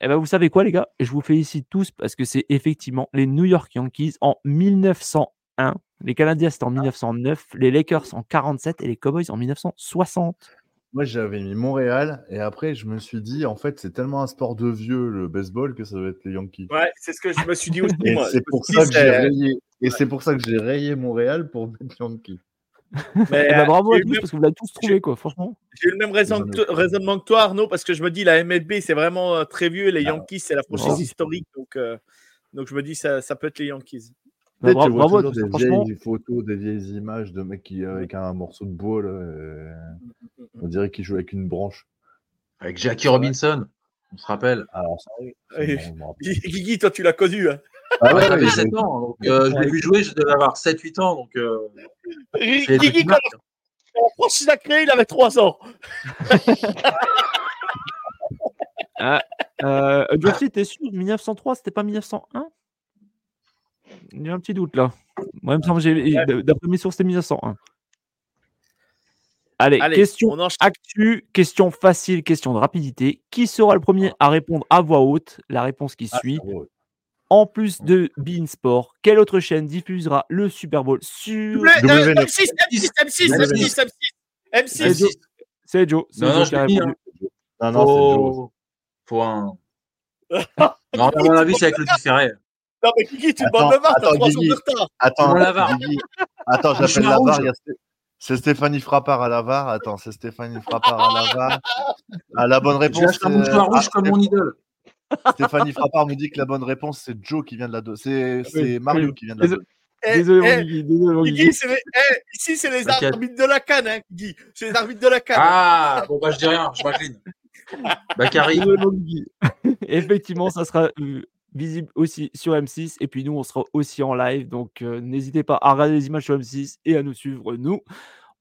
A: eh ben, vous savez quoi, les gars? Je vous félicite tous parce que c'est effectivement les New York Yankees en 1901. Les Canadiens, c'était en 1909. Les Lakers en 47 et les Cowboys en 1960.
B: Moi, j'avais mis Montréal et après, je me suis dit, en fait, c'est tellement un sport de vieux, le baseball, que ça doit être les Yankees.
D: Ouais, c'est ce que je me suis dit aussi.
B: Et
D: moi.
B: c'est pour ça que j'ai rayé. Et c'est pour ça que j'ai rayé Montréal pour mettre Yankees.
D: mais,
A: Eh ben, bravo à tous
D: même-
A: parce que vous l'avez tous trouvé, quoi, franchement.
D: J'ai eu le même raison que raisonnement que toi, Arnaud, parce que je me dis la MLB, c'est vraiment euh, très vieux. Les
B: Ah.
D: Yankees, c'est la franchise historique. Donc, euh, donc je me dis, ça, ça peut être les Yankees.
A: Bah, bravo,
B: tu vois
A: bravo à
B: toujours
A: tous,
B: des
A: franchement.
B: vieilles photos, des vieilles images de mecs qui, avec un morceau de bois, là, euh, <laughs> on dirait qu'ils jouent avec une branche.
C: Avec Jackie Robinson, on se rappelle.
B: Alors, ça, <laughs> rappelle.
D: Guigui, toi, tu l'as connu. Hein.
B: Ah
C: Ouais,
B: ouais,
C: j'avais
B: ouais,
C: 7 ans, donc euh, je l'ai vu jouer, je devais avoir 7-8 ans, donc euh,
D: Guigui, quand
C: marquent.
D: la créé, il avait 3 ans. <laughs>
A: Ah, Euh, Geoffrey, t'es sûr 1903, c'était pas 1901 Il y a un petit doute là. Moi, il me semble que j'ai- d'après mes sources, c'était 1901. Allez,
D: Allez,
A: question
D: on
A: actu, question facile, question de rapidité. Qui sera le premier à répondre à voix haute? La réponse qui
B: Ah,
A: suit. En plus de Bein Sport, quelle autre chaîne diffusera le Super Bowl sur.
D: Mais, euh,
B: W9.
D: M6, M6, M6, M6, M6,
A: C'est
D: M6.
A: Joe. C'est Joe. Joe qui a répondu.
B: Non, non, c'est Joe.
C: Faut un. Non, à mon avis, c'est avec le <laughs> différé.
D: Non, mais Kiki, tu demandes le VAR, t'as
B: attends,
D: 3 jours
B: Guigui.
D: de retard.
B: Attends,
C: la.
B: Guigui. Attends,
C: Je
B: j'appelle
C: un
B: la C'est Stéphanie Frappard à la VAR. Attends, c'est Stéphanie Frappard à la VAR. Ah, la bonne réponse.
C: acheté un
B: c'est-
C: mouchoir rouge
B: ah,
C: comme mon idole.
B: Stéphanie Frappard me dit que la bonne réponse, c'est Joe qui vient de la donner. C'est c'est
A: Oui,
B: Mario
A: oui.
B: qui vient de la
A: Désolé.
B: donner.
D: Eh,
A: Désolé,
D: eh,
A: mon Guigui. Désolé, mon
D: Guigui,
A: Guigui.
D: eh, ici, c'est les arbitres de la canne, hein, Guigui. C'est les arbitres de la canne.
C: Ah, bon, bah, je dis rien, je m'incline. <laughs> Bakary,
A: Désolé, mon Guigui. Effectivement, ça sera euh, visible aussi sur M6. Et puis nous, on sera aussi en live. Donc euh, n'hésitez pas à regarder les images sur M6 et à nous suivre, nous.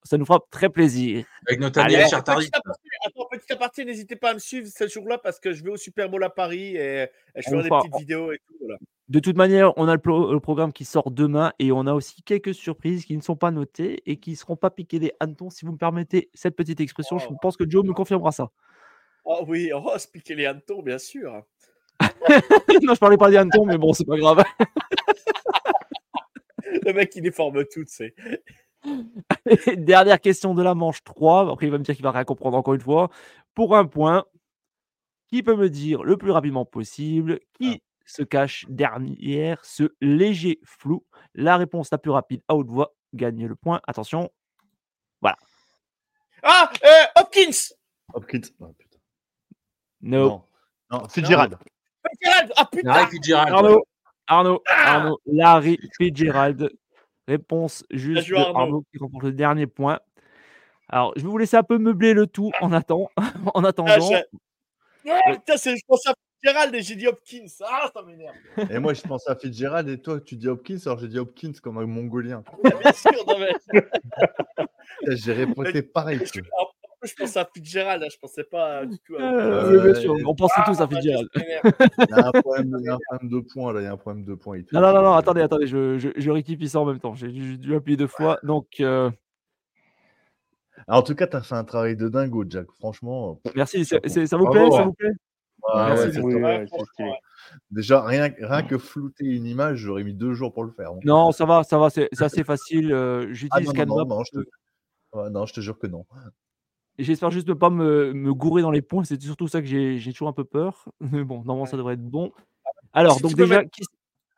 A: Ça nous fera très plaisir.
C: avec notre ami
A: Allez,
C: Richard Tardy.
D: Petit aparté, attends, petit aparté, n'hésitez pas à me suivre ce jour-là parce que je vais au Super Bowl à Paris et, et je ferai des
A: fera-
D: petites vidéos et tout. Voilà.
A: De toute manière, on a le, pro- le programme qui sort demain et on a aussi quelques surprises qui ne sont pas notées et qui ne seront pas piquées des hannetons. Si vous me permettez cette petite expression, je
D: Oh.
A: pense que Joe me confirmera ça.
D: Oh oui, oh, se piquer les hannetons, bien sûr. <laughs>
A: non, je parlais pas des hannetons, mais bon, c'est pas grave. <laughs>
D: Le mec, il déforme tout, tu sais.
A: Dernière question de la manche 3. Après, il va me dire qu'il va rien comprendre encore une fois. Pour un point, qui peut me dire le plus rapidement possible qui se cache derrière ce léger flou? La réponse la plus rapide à haute voix gagne le point. Attention.
D: Ah, euh, Hopkins
B: Hopkins. Oh, putain.
A: No.
B: Non. Non, Fitzgerald.
D: Fitzgerald Ah putain
C: Larry Fitzgerald.
A: Arnaud, Arnaud, Arnaud, Larry Fitzgerald. Réponse juste de
D: Arnaud.
A: Qui remporte le dernier point. Alors, je vais vous laisser un peu meubler le tout en, attend- <laughs> en
D: Ah,
A: attendant.
D: Ah, putain, c'est- je pense à Fitzgerald et j'ai dit Hopkins. Ah, ça m'énerve. <laughs>
B: Et moi, je pense à Fitzgerald et toi, tu dis Hopkins, alors j'ai dit Hopkins comme un mongolien.
D: Bien sûr, non, mais- <laughs>
B: J'ai répété pareil.
D: Je, pense à Fitzgerald, je pensais pas du tout à.
A: Euh,
B: Euh,
A: oui, bien sûr,
B: et-
A: on pensait tous à
D: Ah,
A: Fitzgerald.
B: Il y a un <laughs> problème, il y a un problème de points là, il y a un problème de points.
A: Non, non, non, non, attendez, attendez, je, je, ça en même temps. J'ai dû appuyer deux fois. Donc, euh,
B: En tout cas, tu as fait un travail de dingo, Jack. Franchement, pff,
A: merci. Ça vous
C: Bravo,
A: plaît Ça vous
B: ah
A: Merci
B: ouais,
E: ouais.
B: Déjà, rien, rien que flouter une image, j'aurais mis deux jours pour le faire. hein.
A: Non, ça va, ça va, c'est <laughs> assez facile. euh,
B: Ah
A: J'utilise
B: non, non, non, non, je te... Ouais, non, je te jure que non.
A: J'espère juste ne pas me, me gourer dans les points. C'est surtout ça que j'ai toujours un peu peur. <laughs> Mais bon, normalement, ça devrait être bon. Alors,
D: Si
A: donc déjà,
D: mettre-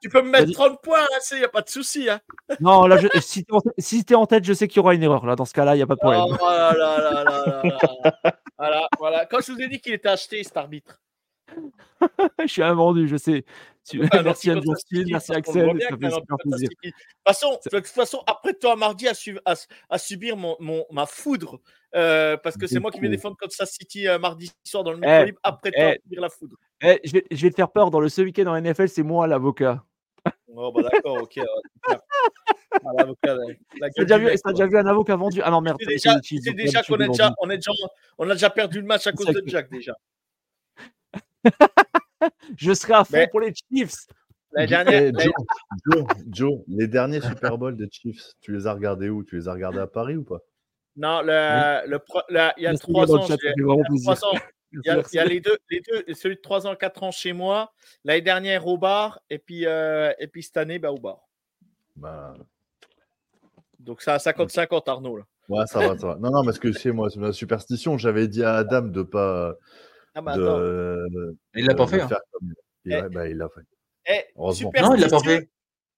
D: Tu peux me mettre
A: Vas-y.
D: 30 points, il n'y a pas de souci. Hein. <laughs>
A: non, là, je- si tu es, en tête- si t'es en tête, je sais qu'il y aura une erreur. Là, dans ce cas-là, il n'y a pas de problème.
D: Oh là là là là là là. Voilà, voilà. Quand je vous ai dit qu'il était acheté, cet arbitre. <laughs>
A: je suis invendu, je sais.
D: Ah,
A: merci Anne merci Axel,
D: De toute façon,
A: C'est-
D: de toute façon, après toi, mardi, à, su- à, à subir mon, mon- ma foudre, euh, parce que c'est moi qui vais défendre Kansas City euh, mardi soir dans le
A: Eh,
D: micro libre. Après toi,
A: eh.
D: à subir la foudre.
A: Eh, je, vais, je vais te faire peur. Dans le ce week-end en NFL, c'est moi l'avocat.
D: Oh, bah d'accord, ok. Ah, l'avocat, la- la
A: T'as déjà, vu- déjà un avocat vendu Ah non, merde.
D: C'est déjà, qu'on est on est déjà, on a déjà perdu le match à cause de Jack déjà. <laughs>
A: Je serai à fond
D: Mais-
A: pour les Chiefs.
D: La dernière, la-
B: Joe, Joe, Joe, les derniers Super Bowl des Chiefs, tu les as regardés où? Tu les as regardés à Paris ou pas?
D: Non, le, le, pro- la- il y a trois
A: le
D: ans, il y a trois
A: plaisir.
D: ans, Il y, a, il y a les deux, les deux, celui de 3 ans, 4 ans chez moi, l'année dernière au bar, et puis, euh, et puis cette année bah, au bar.
B: bah,
D: Donc ça à 50-50 Arnaud. Là.
B: Ouais, ça va, ça va. Non, non, parce que c'est moi, c'est ma superstition. J'avais dit à Adam de pas.
D: Ah bah
B: de,
C: Il l'a pas fait. hein.
B: faire comme- Et
D: Eh.
B: ouais, bah, il l'a fait.
D: Eh,
B: Heureusement.
C: Non, il l'a pas fait.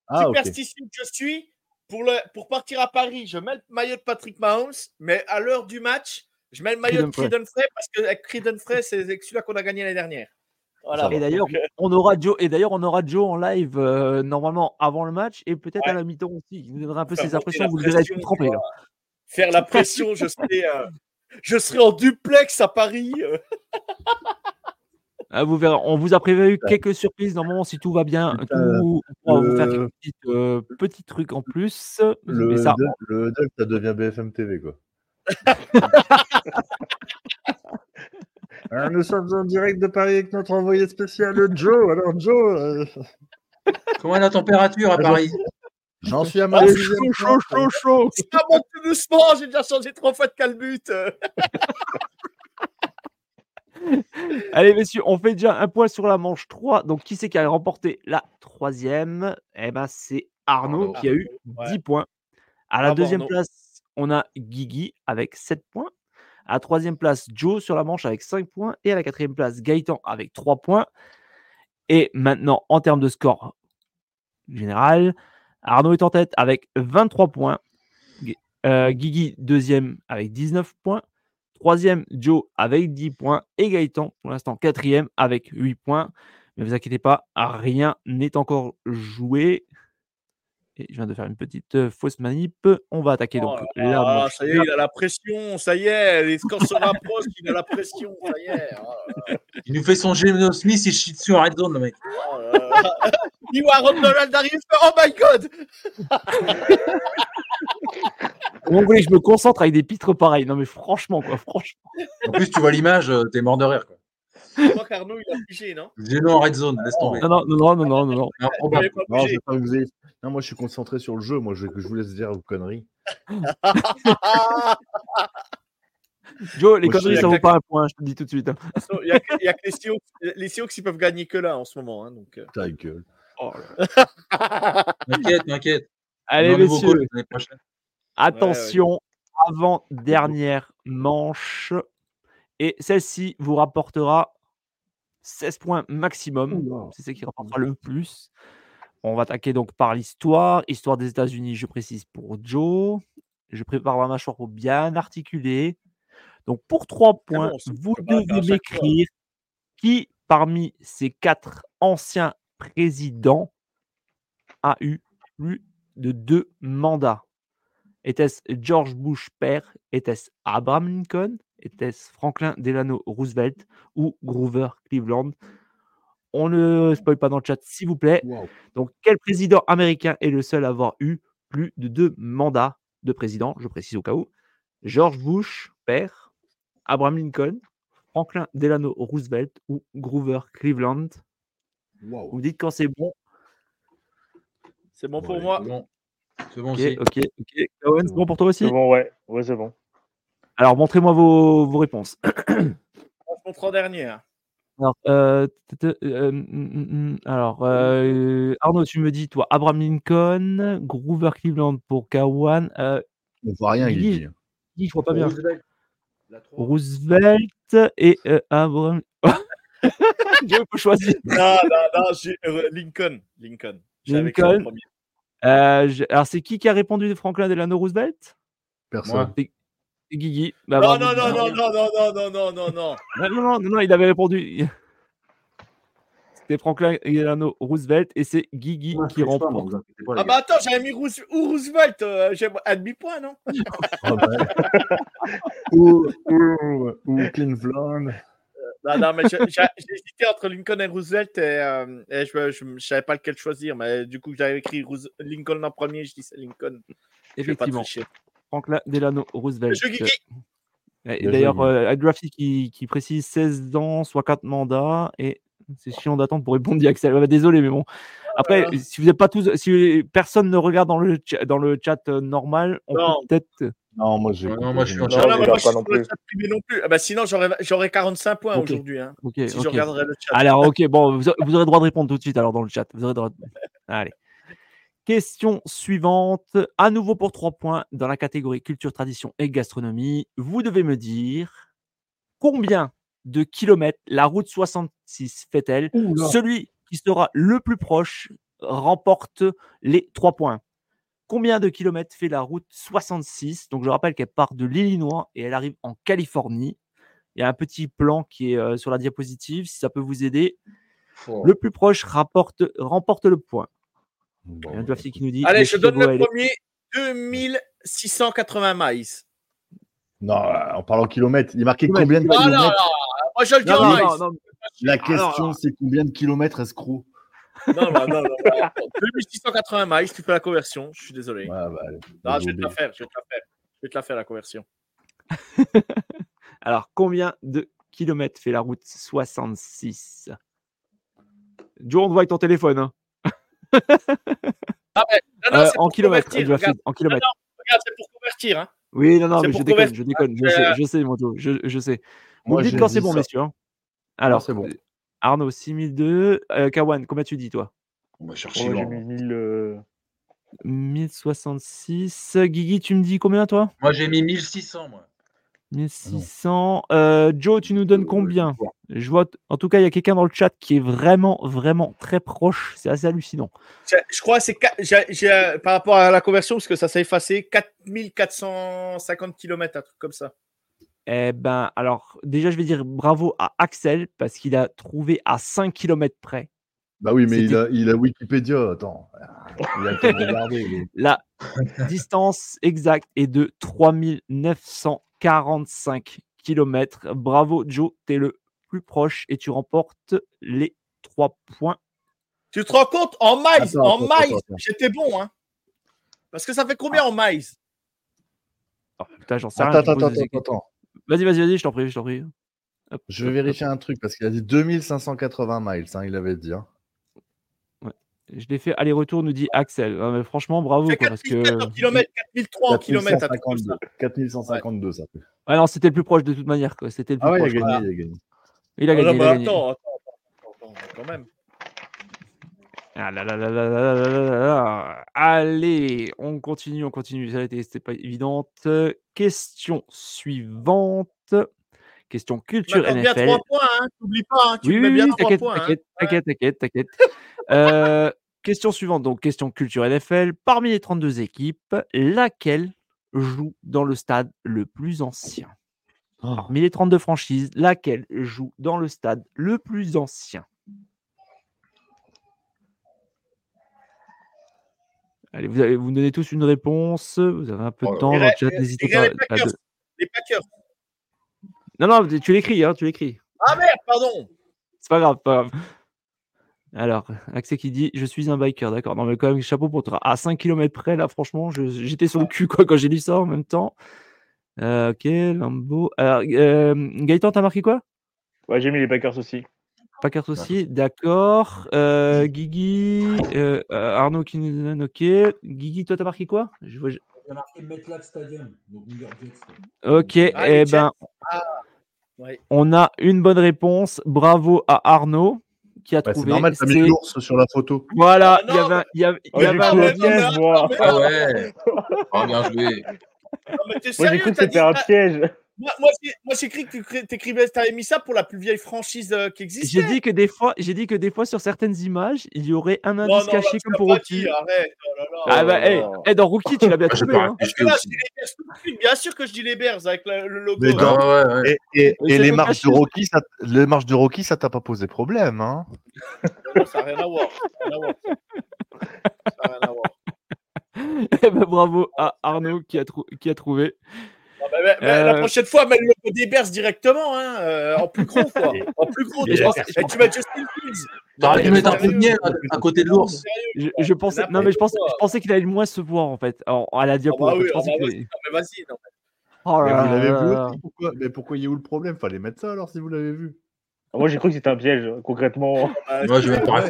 B: Ah,
D: superstitieux que je suis, pour, le, pour partir à Paris, je mets le maillot de Patrick Mahomes, mais à l'heure du match, je mets le maillot de
A: Creed
D: Creed Frey parce que avec Creed Frey, c'est celui-là qu'on a gagné l'année dernière. Voilà.
B: Va.
A: Et d'ailleurs,
D: euh,
A: on aura Joe. Et d'ailleurs, on aura Joe en live euh, normalement avant le match et peut-être à la mi-temps aussi. Il nous donnera un peu ses impressions. Vous le verrez
D: pression,
A: tout trempé.
D: faire la pression, je serai, euh, je serai en duplex à Paris. euh. <laughs>
A: Ah, vous verrez, on vous a prévu quelques surprises. Normalement, si tout va bien, tout, on va vous faire
B: le-
A: quelques petits, euh, petits trucs en plus.
B: Le,
A: Mais ça,
B: le devient BFM TV, quoi. <laughs> Nous sommes en direct de Paris avec notre envoyé spécial Joe. Alors Joe, euh,
C: Comment est la température à Paris?
B: J'en suis à ma deuxième
A: chaud, chaud, chaud, chaud.
D: Ça monte tout doucement, j'ai déjà changé trois fois de calbut. <laughs>
A: Allez, messieurs, on fait déjà un point sur la manche 3. Donc, qui c'est qui a remporté la troisième? Eh ben, c'est Arnaud
C: Arnaud.
A: qui a eu
D: Ouais.
A: 10 points. À la deuxième place, on a Guigui avec 7 points. À la troisième place, Joe sur la manche avec 5 points. Et à la quatrième place, Gaëtan avec 3 points. Et maintenant, en termes de score général, Arnaud est en tête avec 23 points. Euh, Guigui, deuxième avec 19 points. Troisième, Joe avec 10 points. Et Gaëtan, pour l'instant, quatrième avec 8 points. Mais vous inquiétez pas, rien n'est encore joué. Et je viens de faire une petite euh, fausse manip. On va attaquer donc
D: Oh
A: la
D: là ça y est, il a la pression, ça y est, les scores se rapprochent, il a la pression, ça y est. Oh
C: Il nous fait son Geno Smith, il chie dessus en red zone, le mec.
D: oh là là. Il voit Aaron Donald arrive, oh my god
A: Comment vous voulez que je me concentre avec des pitres pareils Non mais franchement, quoi, franchement.
C: En plus, tu vois l'image, euh, t'es mort de rire. Quoi.
D: Je crois qu'Arnaud, il a non?
C: Geno en red zone, laisse tomber.
A: Non, non, non, non, non, non, non, non.
D: Il
C: Improbable.
D: avait pas
B: Non,
D: bougé.
B: j'ai pas osé. non, moi je suis concentré sur le jeu. Moi je, je vous laisse dire vos conneries. <laughs>
A: Joe, les
B: Moi,
A: conneries, ça vaut
D: avec-
A: pas un point, je te le dis tout de suite. hein.
D: Il y a, que les Sioux, les Sioux qui peuvent gagner que là en ce moment. Hein, donc, euh.
B: Ta gueule. <laughs>
C: T'inquiète, t'inquiète.
A: Allez, messieurs,
C: coach l'année prochaine.
A: attention, avant-dernière manche. Et celle-ci vous rapportera 16 points maximum. C'est ce qui rapportera le plus. On va attaquer donc par l'histoire. Histoire des États-Unis, je précise pour Joe. Je prépare ma mâchoire pour bien articuler. Donc pour 3 points,
D: bon,
A: vous devez m'écrire qui parmi ces quatre anciens présidents a eu plus de deux mandats? Était-ce George Bush père Était-ce Abraham Lincoln Était-ce Franklin Delano Roosevelt ou Grover Cleveland? On ne spoil pas dans le chat, s'il vous plaît.
B: Wow.
A: Donc, quel président américain est le seul à avoir eu plus de deux mandats de président? Je précise au cas où. George Bush père, Abraham Lincoln, Franklin Delano Roosevelt ou Grover Cleveland Vous
B: Wow.
A: me dites quand c'est bon.
D: C'est bon pour moi.
C: C'est bon. C'est bon
A: Ok,
C: aussi.
A: ok, c'est bon pour toi aussi?
E: C'est bon, ouais. Ouais, c'est bon.
A: Alors, montrez-moi vos, vos réponses.
D: Je montre en dernier. hein.
A: Alors, euh, t- t- euh, mm, mm, mm, alors euh, Arnaud, tu me dis, toi, Abraham Lincoln, Grover Cleveland pour Kawan, euh,
B: On voit rien, il dit.
A: Guy, je vois pas bien.
C: Roosevelt. La trois.
A: Roosevelt et euh, Abraham. <laughs> Dieu peut choisir.
D: Non, non, non, j'ai- euh, Lincoln. Lincoln. J'avais
A: Lincoln.
D: premier.
A: Euh, je- Alors, c'est qui qui a répondu de Franklin Delano Roosevelt?
B: Personne.
C: Moi.
A: C'est Guigui. Bah,
D: Non, non, non, non, non, non, non, non, non, non, non.
A: Non, non, non, non, non, il avait répondu. C'était Franklin Delano Roosevelt et c'est Guigui qui remporte.
D: Ah
C: gars.
D: bah attends, j'avais mis Roos- ou Roosevelt. euh, J'ai un demi-point, non
B: Ah bah. ou, Cleveland.
D: Non, non, mais j'ai hésité entre Lincoln et Roosevelt et, euh, et je ne savais pas lequel choisir. Mais du coup, j'avais écrit Lincoln en premier. Je dis c'est Lincoln. Je vais pas
A: Effectivement. Franklin Delano Roosevelt.
B: Bien
A: D'ailleurs, euh, qui, qui précise 16 ans, soit 4 mandats. Et c'est chiant d'attendre pour répondre, Axel. Ouais, désolé, mais bon. Après,
D: Voilà.
A: si vous n'êtes pas tous, si personne ne regarde dans le, dans le chat euh, normal, on
D: Non.
A: peut peut-être.
B: Non, moi j'ai.
C: Ouais, non, moi, je suis en
E: Non,
D: Non, non, moi, je suis le
E: plus.
D: chat privé non plus. Ah bah, sinon, j'aurais j'aurais 45 points aujourd'hui. Hein,
A: Ok,
D: si je
A: ok.
D: regarderais le chat.
A: Alors, ok, bon, vous, vous aurez droit de répondre tout de suite alors dans le chat. Vous aurez droit de- <laughs> Allez. Question suivante. À nouveau pour 3 points dans la catégorie culture, tradition et gastronomie. Vous devez me dire combien de kilomètres la route 66 fait-elle? Celui qui sera le plus proche remporte les 3 points. Combien de kilomètres fait la route 66 Donc, je rappelle qu'elle part de l'Illinois et elle arrive en Californie. Il y a un petit plan qui est euh, sur la diapositive, si ça peut vous aider.
C: Oh.
A: Le plus proche rapporte, remporte le point.
B: Bon,
A: Il y a un qui nous dit.
D: Allez, je donne le premier. 2680 miles.
B: Non, en parlant kilomètres, il marquait
A: Kilomètres,
B: combien de
D: Ah non,
B: kilomètres
D: non, moi je le dis
A: Non,
D: en
A: non,
D: miles.
A: non, non,
B: La
A: Alors,
B: question, c'est combien de kilomètres, escroc?
D: Non, non, non, non, non. 2680 miles, tu fais la conversion. Je suis désolé.
B: Bah,
D: Non, je vais te la faire, je vais te la faire. Je vais te la faire la conversion. <laughs>
A: Alors, combien de km fait la route 66 Joe, on te voit avec ton téléphone. hein.
D: Ah, mais- non, non,
A: Euh, en kilomètres,
D: regarde.
A: en kilomètres.
D: non, regarde, c'est pour convertir. Hein.
A: Oui, non, non, mais je déconne, je déconne, je
D: hein,
A: sais,
D: euh,
A: je sais, Moto, je, je sais. Vous
B: Moi,
A: me dites
B: j'ai
A: quand c'est bon,
B: ça.
A: messieurs. hein. Alors,
B: c'est bon.
A: Arnaud, 6002. Euh, Kawan, combien tu dis, toi?
C: On va chercher
E: j'ai
C: loin.
E: mis 1000. euh,
A: 1066. Guigui, tu me dis combien, toi?
C: Moi, j'ai mis 1600, moi.
A: 1600. Euh, Joe, tu nous donnes combien? Je vois, en tout cas, il y a quelqu'un dans le chat qui est vraiment, vraiment très proche. C'est assez hallucinant.
D: Je, je crois que c'est euh, par rapport à la conversion, parce que ça s'est effacé, 4450 km, un truc comme ça.
A: Eh ben, alors, déjà, je vais dire bravo à Axel parce qu'il a trouvé à 5 km près.
B: Bah oui, mais il a, il a Wikipédia. Attends. Il a <laughs> lui.
A: La distance exacte est de 3945 km. Bravo, Joe, tu es le plus proche et tu remportes les 3 points.
D: Tu te rends compte? En maïs,
B: Attends,
D: en
B: attends, attends.
D: j'étais bon. Hein. Parce que ça fait combien en maïs?
A: Oh, putain, j'en sais
B: Attends,
A: rien.
B: attends, attends.
A: Vas-y, vas-y, vas-y, je t'en prie, je t'en prie. Hop,
B: Je vais
A: hop,
B: vérifier un truc parce qu'il a dit 2580 miles. hein, il avait dit. hein.
A: Je l'ai fait aller-retour, nous dit Axel. Franchement, bravo.
D: 4003 km.
B: 4152, ça fait.
A: C'était le plus proche de toute manière. C'était le plus
B: ah
A: proche.
B: Il a gagné.
A: Il a gagné. Il a gagné.
D: Attends, attends, quand même.
A: Allez, on continue, on continue. Ça a c'était pas évidente. Question suivante. Question culture
D: NFL. Bien 3 points, pas.
A: Oui, oui, t'inquiète. T'inquiète, t'inquiète, t'inquiète, question suivante, donc question culture NFL. Parmi les 32 équipes, laquelle joue dans le stade le plus ancien?
B: Oh.
A: Parmi les 32 franchises, laquelle joue dans le stade le plus ancien? Allez, vous, allez, vous me donnez tous une réponse. Vous avez un peu de
C: Oh
A: temps
D: là.
A: chat. N'hésitez pas.
D: les
A: à
D: Packers.
A: de-
D: Les Packers.
A: Non, non, tu l'écris, hein, tu l'écris.
D: Ah merde, pardon.
A: C'est pas grave, pas grave. Alors, Axel qui dit Je suis un biker, d'accord. Non, mais quand même, chapeau pour toi. À 5 km près, là, franchement, je- j'étais sur le cul quoi, quand j'ai lu ça en même temps. Euh, ok, Lambo. Alors, euh, Gaëtan, t'as marqué quoi?
E: Ouais, j'ai mis les Packers aussi.
A: Packers aussi, d'accord. Euh, Guigui, euh, Arnaud qui nous donne, ok. Guigui, toi, t'as marqué quoi? Je vois- je-
F: J'ai marqué MetLife Stadium, donc New York Jets.
A: Ok,
D: Ah,
A: eh
D: les
A: ben,
D: Ah, ouais.
A: on a une bonne réponse. Bravo à Arnaud qui a
B: bah,
A: trouvé.
B: C'est normal, t'as mis l'ours sur la photo.
A: Voilà, il ah, y avait, il y avait, un
E: piège, moi.
D: Ah,
C: ah ouais. Oh, bien joué.
D: Non, mais sérieux,
E: Moi, j'ai cru c'était un piège.
D: Moi, moi, j'ai- moi, j'ai cru que tu t'écrivais, t'avais mis ça pour la plus vieille franchise euh, qui existe.
A: J'ai dit que des fois, j'ai dit que des fois sur certaines images, il y aurait un indice
D: non,
A: caché
D: là, tu
A: comme pour Rookie.
D: dit, Arrête. Oh là là.
A: Ah bah,
E: Oh.
A: hey, hey, dans Rookie, tu l'as bien <laughs> trouvé. Hein.
D: Là. Bien sûr que je dis les Bears avec le, le logo.
B: Mais
D: là.
B: dans-
C: ouais, ouais.
B: Et, les
A: le
B: marches de. Rocky, ça, les marches de Rocky, ça t'a pas posé problème, hein
D: Non, ça n'a rien à voir. Ça n'a rien à voir. Ça n'a rien à voir. <laughs>
A: Eh ben, bravo à Arnaud qui a, trou- qui a trouvé.
D: Mais- mais- mais La
A: Euh.
D: prochaine fois, mets le Bears directement, hein, euh, en plus gros, quoi. <laughs> En plus gros.
A: Mais je pense-
D: Et tu mets Justin Fields.
C: T'aurais dû mettre un peu de miel à, à côté de l'ours.
A: Je, je pensais, non, mais je pensais, je pensais qu'il allait moins se voir en fait, en- à la diapo.
D: Ah bah
A: en fait.
D: oui,
A: Je
D: ah bah vas-y, non, mais vas-y.
A: Oh
B: Mais vous l'avez vu aussi pourquoi Mais pourquoi il y a où le problème? Fallait mettre ça alors si vous l'avez vu.
E: Moi, j'ai cru que c'était un piège, concrètement.
D: Bah,
C: Moi, je vais pas.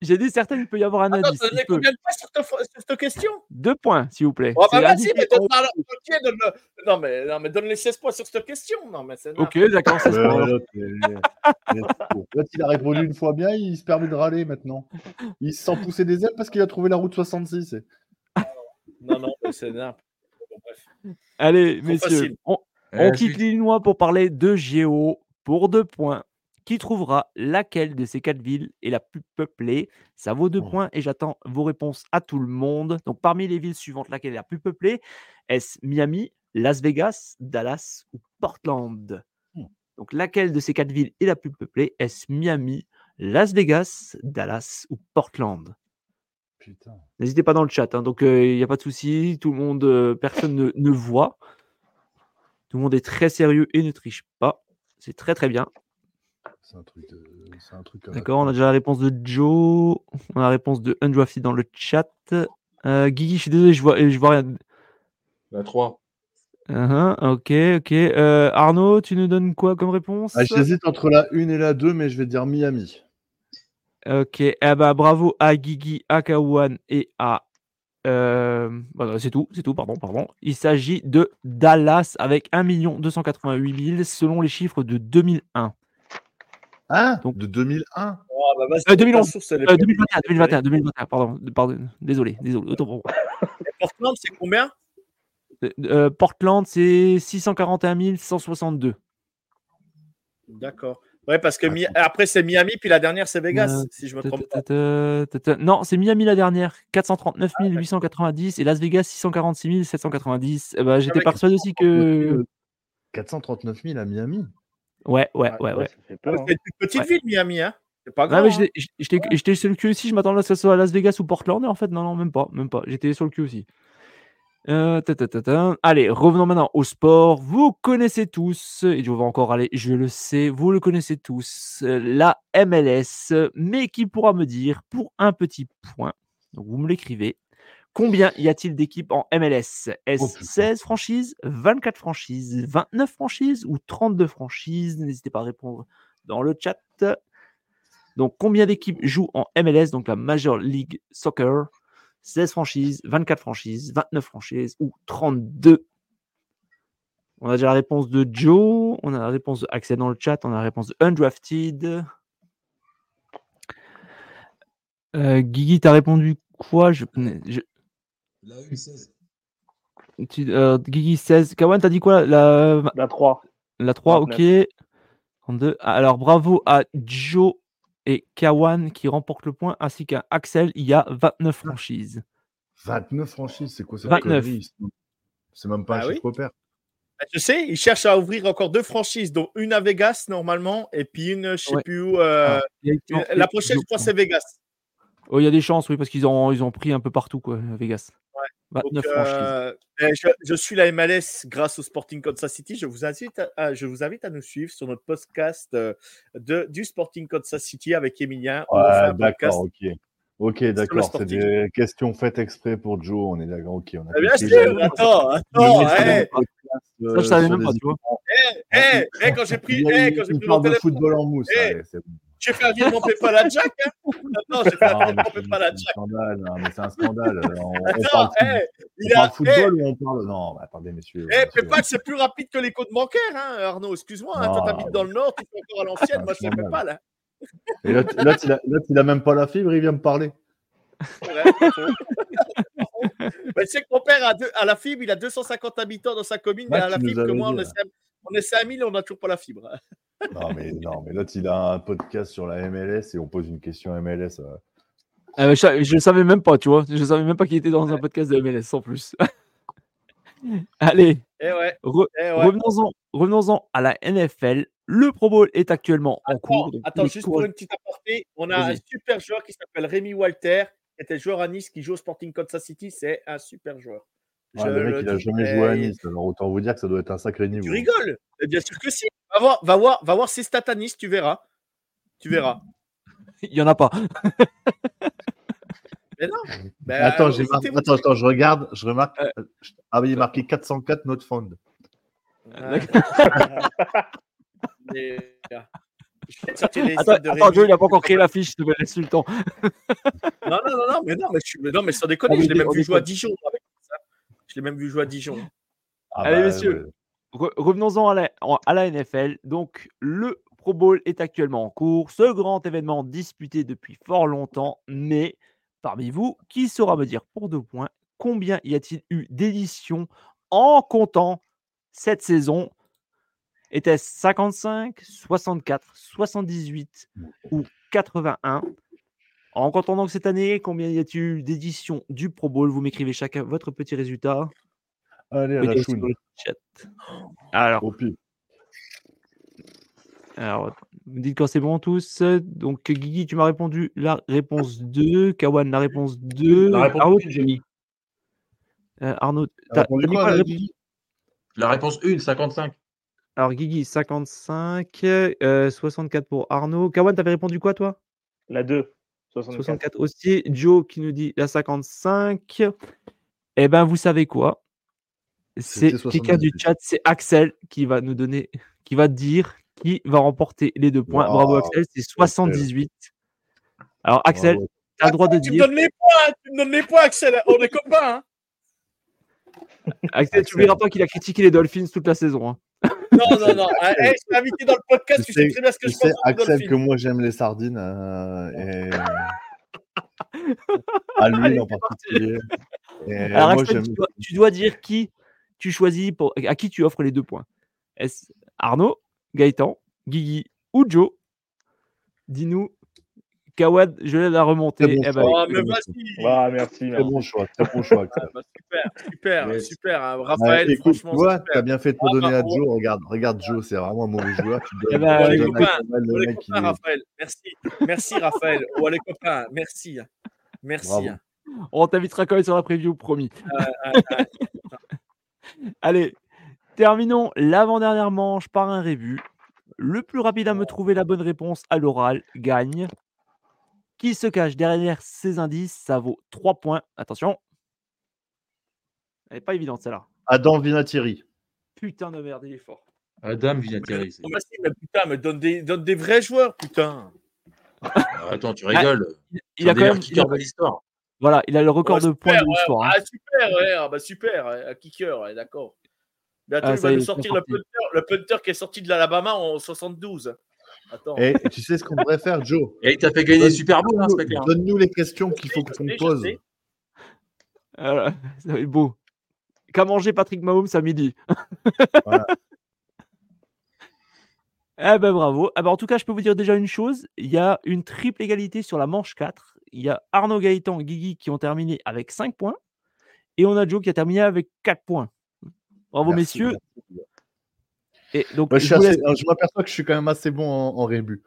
A: J'ai dit- certaines, il peut y avoir un
D: Attends,
A: indice. il
D: donné combien de points sur, ta- sur cette question
A: Deux points, s'il vous plaît.
D: Oh, bah vas-y, mais donne, le- non, mais, non, mais donne les 16 points sur cette question. Non, mais c'est
A: Ok, d'accord, c'est
B: Ouais,
A: ça.
B: l'autre, <laughs> il- a répondu une fois bien, il se permet de râler maintenant. Il se sent pousser des ailes parce qu'il a trouvé la route 66. et-
D: Non, non, mais c'est n'importe Bon.
A: Allez,
D: Trop
A: messieurs,
D: facile.
A: on,
C: Eh,
A: on
C: suis-
A: quitte l'Illinois pour parler de Géo pour deux points. Qui trouvera laquelle de ces quatre villes est la plus peuplée? Ça vaut deux
B: Oh.
A: points et j'attends vos réponses à tout le monde. Donc, parmi les villes suivantes, laquelle est la plus peuplée Est-ce Miami, Las Vegas, Dallas ou Portland?
B: Hmm.
A: Donc, laquelle de ces quatre villes est la plus peuplée? Est-ce Miami, Las Vegas, Dallas ou Portland?
B: Putain.
A: N'hésitez pas dans le chat. hein, donc, il n'y a pas de souci. Tout le monde, euh, personne ne, ne voit. Tout le monde est très sérieux et ne triche pas. C'est très, très bien.
B: C'est un truc. de- C'est un truc. à la
A: D'accord, on a déjà la réponse de Joe. On a la réponse de Undrafted dans le chat. Euh, Guigui, je suis désolé, je vois, je vois rien.
C: La 3.
A: Uhum, ok, ok. Euh, Arnaud, tu nous donnes quoi comme réponse?
B: Ah, J'hésite entre la 1 et la 2, mais je vais dire Miami.
A: Ok, eh ben, bravo à Guigui, à Kawan et à. Euh, voilà, c'est tout, c'est tout, pardon, pardon. Il s'agit de Dallas avec 1 288 000 selon les chiffres de 2001.
B: Ah
A: Donc-
B: De 2001
D: Oh, bah, vas-y,
A: Euh, 2011,
D: ta source,
A: Euh,
D: pas-
A: 2021, 2021, 2021, pardon, pardon, désolé, désolé. autant pour moi.
D: Portland, c'est combien?
A: Euh, euh, Portland, c'est 641 162.
D: D'accord. Ouais, parce que Mi- après, c'est Miami, puis la dernière, c'est Vegas,
A: Euh,
D: si je me trompe pas.
A: Non, c'est Miami la dernière, 439 890 et Las Vegas 646 790. Eh ben, J'étais
D: ouais,
A: persuadé aussi que.
B: 439 000 à Miami.
A: Ouais, ouais,
D: Ouais,
A: ouais, ouais.
E: Hein.
D: C'est une petite ville, Miami, hein. C'est pas
A: Ah,
D: grave.
A: mais j'étais- j'étais j'étais sur le cul aussi, je m'attendais à ce que ce soit à Las Vegas ou Portland, et en fait, non, non, même pas, même pas. J'étais sur le cul aussi. Euh, ta, ta, ta, ta. Allez, revenons maintenant au sport. Vous connaissez tous, et je vais encore aller, je le sais, vous le connaissez tous, euh, la MLS. Mais qui pourra me dire, pour un petit point, donc vous me l'écrivez, combien y a-t-il d'équipes en MLS Est-ce
B: Oh, putain.
A: 16 franchises, 24 franchises, 29 franchises ou 32 franchises? N'hésitez pas à répondre dans le chat. Donc, combien d'équipes jouent en MLS, donc la Major League Soccer? 16 franchises, 24 franchises, 29 franchises ou 32 On a déjà la réponse de Joe, on a la réponse de Axel dans le chat, on a la réponse de Undrafted. Euh, Guigui, t'as répondu quoi? Je, je-
F: La une 16.
A: tu- euh, Guigui 16. Kawan, t'as dit quoi? La,
E: La 3.
A: la 3,
E: 29.
A: ok. 32. Alors, bravo à Joe et Kawan qui remportent le point, ainsi qu'à Axel. Il y a 29 franchises.
B: 29 franchises, c'est quoi cette
A: 29.
B: connerie? C'est même pas
D: Ah
B: un
D: oui
B: chiffre repère.
D: Bah, Je sais, ils cherchent à ouvrir encore deux franchises, dont une à Vegas, normalement, et puis une, je sais
A: Ouais.
D: plus où. euh,
A: Il y a-
D: une- la prochaine, je crois, c'est Vegas.
A: Oh, il y a des chances, oui, parce qu'ils ont, ils ont pris un peu partout, quoi, à Vegas.
D: Donc,
A: 29 franchises.
D: euh, eh, je, je suis la MLS grâce au Sporting Kansas City. Je vous invite à, à- je vous invite à nous suivre sur notre podcast euh, de, du Sporting Kansas City avec Emilien. on un podcast.
B: ok. Ok, d'accord, c'est des questions faites exprès pour Joe, on est d'accord, ok. On a
D: Bien
B: compris.
D: sûr, attends, attends.
A: Ça,
D: eh,
A: Ça, je
B: Euh,
A: savais même pas,
B: des-
A: tu vois.
D: eh, eh, quand j'ai pris,
B: Il y a
D: eh,
B: une-
D: quand j'ai pris mon téléphone,
B: football en mousse.
D: Eh,
B: allez, c'est bon.
D: J'ai fait un virement PayPal à Jack. Hein. Attends, j'ai fait un
B: Non,
D: virement
B: c'est
D: PayPal à Jack.
B: scandale, non, mais c'est un scandale. On, on
D: Attends,
B: parle,
D: eh, il
B: on
D: a,
B: parle
D: eh,
B: football ou on parle. Non, attendez, messieurs.
D: Eh,
B: messieurs.
D: PayPal, c'est plus rapide que les codes bancaires, hein, Arnaud. Excuse-moi, hein, toi,
B: Non,
D: t'habites dans le Nord, tu fais encore à l'ancienne. Moi, je fais. PayPal. Hein.
B: Et là, là, il il a même pas la fibre, il vient me parler.
D: Mais <laughs> tu sais que mon père a, deux- à la fibre, il a 250 habitants dans sa commune, mais à la fibre que moi, on
B: dit,
D: est, 5 on est 5000, on n'a toujours pas la fibre.
B: Non, mais, non, mais l'autre, il a un podcast sur la MLS et on pose une question MLS. euh.
A: Ah, je, je le savais même pas, tu vois. Je savais même pas qu'il était dans un podcast de MLS en plus. <laughs> Allez,
D: Eh ouais,
A: re-
D: eh ouais.
A: revenons-en revenons-en à la NFL. Le Pro Bowl est actuellement en cours. donc
D: attends, juste
A: cours-
D: pour une petite aparté, on a un super joueur qui s'appelle Rémi Walter, qui était joueur à Nice, qui joue au Sporting Kansas City. C'est un super joueur.
B: Ouais,
D: Je
B: le mec,
D: le
B: il a jamais joué à Nice, alors autant vous dire que ça doit être un sacré niveau.
D: Tu rigoles? Eh Bien sûr que si. Va voir, va voir, va voir ses stats à Nice, tu verras. Tu verras. <laughs>
A: Il y en a pas. <laughs>
D: Mais non. <laughs> Ben,
B: Attends,
D: euh,
B: mar- attends, attends, je regarde, je remarque. Ah oui, il est marqué 404 not found.
D: Ouais. Mais, euh, je vais te sortir les
A: Attends,
D: de.
A: Joe, il a pas encore créé la fiche, je te laisse le temps.
D: Non, non, non, non, mais non, mais, je, mais non, mais sans déconner,
A: On
D: je l'ai même vu jouer à. Dijon. avec ça. Je l'ai même vu jouer à Dijon.
B: Ah
A: Allez,
B: bah,
A: messieurs. Re- revenons-en à à la NFL. Donc, le Pro Bowl est actuellement en cours. Ce grand événement disputé depuis fort longtemps. Mais parmi vous, qui saura me dire pour deux points combien y a-t-il eu d'éditions en comptant cette saison? Était-ce 55, 64, 78 ou 81 En comptant donc cette année, combien y a-t-il eu d'éditions du Pro Bowl? Vous m'écrivez chacun votre petit résultat.
B: Allez, à la
A: le chat. Alors,
B: Au pire.
A: alors, vous me dites quand c'est bon tous. Donc, Guigui, tu m'as répondu la réponse 2. Kawan, la réponse 2.
C: La réponse
A: Arnaud,
C: j'ai mis.
A: euh, Arnaud,
B: T'as
A: t'as-
B: répondu quoi,
A: la réponse?
B: Guigui?
C: La réponse 1, 55.
A: Alors, Guigui, 55. euh, 64 pour Arnaud. Kawan, t'avais répondu quoi, toi?
E: La 2. 64.
A: 64 aussi. Joe qui nous dit la 55. Eh ben, vous savez quoi? C'est quelqu'un du
B: 78.
A: chat, c'est Axel qui va nous donner, qui va dire qui va remporter les deux points. Bravo Axel, c'est 78. Alors Axel, tu as le droit de
D: tu me
A: dire.
D: donnes les points, tu me donnes les points, Axel. On est copains. hein.
A: Axel, tu n'oublieras pas qu'il a critiqué les Dolphins toute la saison. hein.
D: Non, non, non. Ah, hey, je t'ai invité dans le podcast, tu,
B: Tu
D: sais très bien ce que
B: Tu
D: je
B: sais,
D: pense. Dolphins.
B: que moi j'aime les sardines. euh, et... À <laughs> lui
A: Allez,
B: en particulier. Et <laughs>
A: Alors
B: moi
A: Axel,
B: j'aime.
A: tu dois, tu dois dire qui tu choisis, pour, à qui tu offres les deux points. Est-ce Arnaud, Gaëtan, Guigui ou Joe? Dis-nous. Kawad, je remonter.
B: Très bon
A: Eh ben.
D: Ah, mais vas-y.
E: Ah, merci.
B: Très
E: merci.
B: bon choix, très bon choix.
D: Ah, <laughs> bah, super, super,
C: Yes.
D: super. hein.
B: Ouais,
D: Raphaël,
B: écoute, tu
D: franchement, super.
B: t'as bien fait de te
D: Ah,
B: donner
D: bah,
B: à Joe. Regarde, regarde Joe, c'est vraiment un mauvais joueur. Tu
A: Eh
B: donnes,
A: ben,
B: tu
D: les copains,
B: le
D: les copains,
B: est-
D: Raphaël. Merci. Merci, Raphaël. Oh, les copains, merci. Merci.
B: Bravo.
A: On t'invitera quand même sur la preview, promis.
D: Ah, ah. <laughs>
A: Allez, terminons l'avant-dernière manche par un rébut. Le plus rapide à me trouver la bonne réponse à l'oral gagne. Qui se cache derrière ces indices Ça vaut 3 points. Attention. Elle n'est pas évidente celle-là.
B: Adam Vinatieri.
A: Putain de merde, il est fort.
C: Adam Vinatieri.
D: mais putain, mais donne des, donne des vrais joueurs, putain.
C: Ah, Attends, tu rigoles.
A: Il a quand même.
C: kicker de l'histoire.
A: voilà, il a le record de points
D: super,
A: de l'histoire. hein.
D: Ah, super, ouais, ah, bah, super. kicker, ouais, d'accord. Mais attends,
A: Ah,
D: il
A: ça
D: va nous sortir le punter, le punter qui est sorti de l'Alabama en 72. Attends.
B: Et tu sais ce qu'on devrait faire, Joe?
C: Et il t'a fait gagner Super Bowl, hein, ce mec-là.
B: Donne-nous les questions qu'il faut qu'on pose.
A: Voilà, <laughs> ça va être beau. Qu'a mangé Patrick Mahomes à midi?
B: Voilà.
A: Eh ben bravo. Ah ben, en tout cas, je peux vous dire déjà une chose. Il y a une triple égalité sur la manche 4. Il y a Arnaud Gaëtan et Guigui qui ont terminé avec 5 points. Et on a Joe qui a terminé avec 4 points. Bravo
B: Merci,
A: messieurs.
B: merci.
A: Et donc,
B: je,
A: je
B: suis
A: vous
B: assez-
A: laisse-
B: je m'aperçois que je suis quand même assez bon en, en rébut.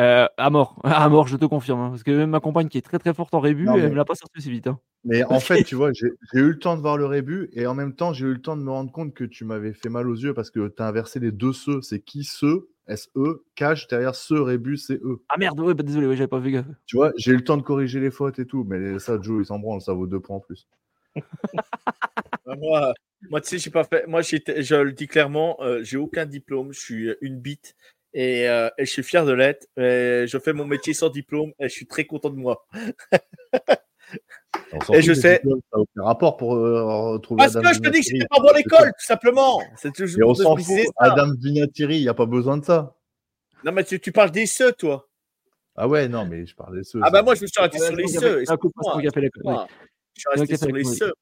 A: Euh, à mort. <laughs> À mort, je te confirme. hein, parce que même ma compagne qui est très très forte en rébut,
B: Non,
A: elle me l'a pas sorti aussi vite. hein.
B: Mais en <laughs> fait, tu vois, j'ai eu le temps de voir le rébut et en même temps, j'ai eu le temps de me rendre compte que tu m'avais fait mal aux yeux parce que tu as inversé les deux se. C'est qui se, S-E, cache derrière ce rébut, c'est E.
A: Ah merde, ouais, bah, désolé, ouais, j'avais pas fait gaffe.
B: Tu vois, j'ai eu le temps de corriger les fautes et tout, mais ça, Joe, il s'en branle, ça vaut deux points en plus. <laughs>
D: Moi, moi tu sais, j'ai pas fait. Moi, j'étais- je le dis clairement, euh, j'ai aucun diplôme. Je suis une bite et, euh, et je suis fier de l'être. Je fais mon métier sans diplôme et je suis très content de moi. Et je
B: des
D: sais-
B: Ça aucun rapport pour euh, retrouver
D: Parce
B: Adam
D: que je te dis que c'était pas bon l'école, tout simplement. C'est
B: Et
D: toujours
B: on s'en fout. Adam Vinatieri, il n'y a pas besoin de ça.
D: Non, mais tu, tu parles des ceux, toi.
B: Ah ouais, non, mais je parlais de ceux.
D: Ah bah moi, je me suis arrêté sur les ceux. Je suis resté sur les ceux.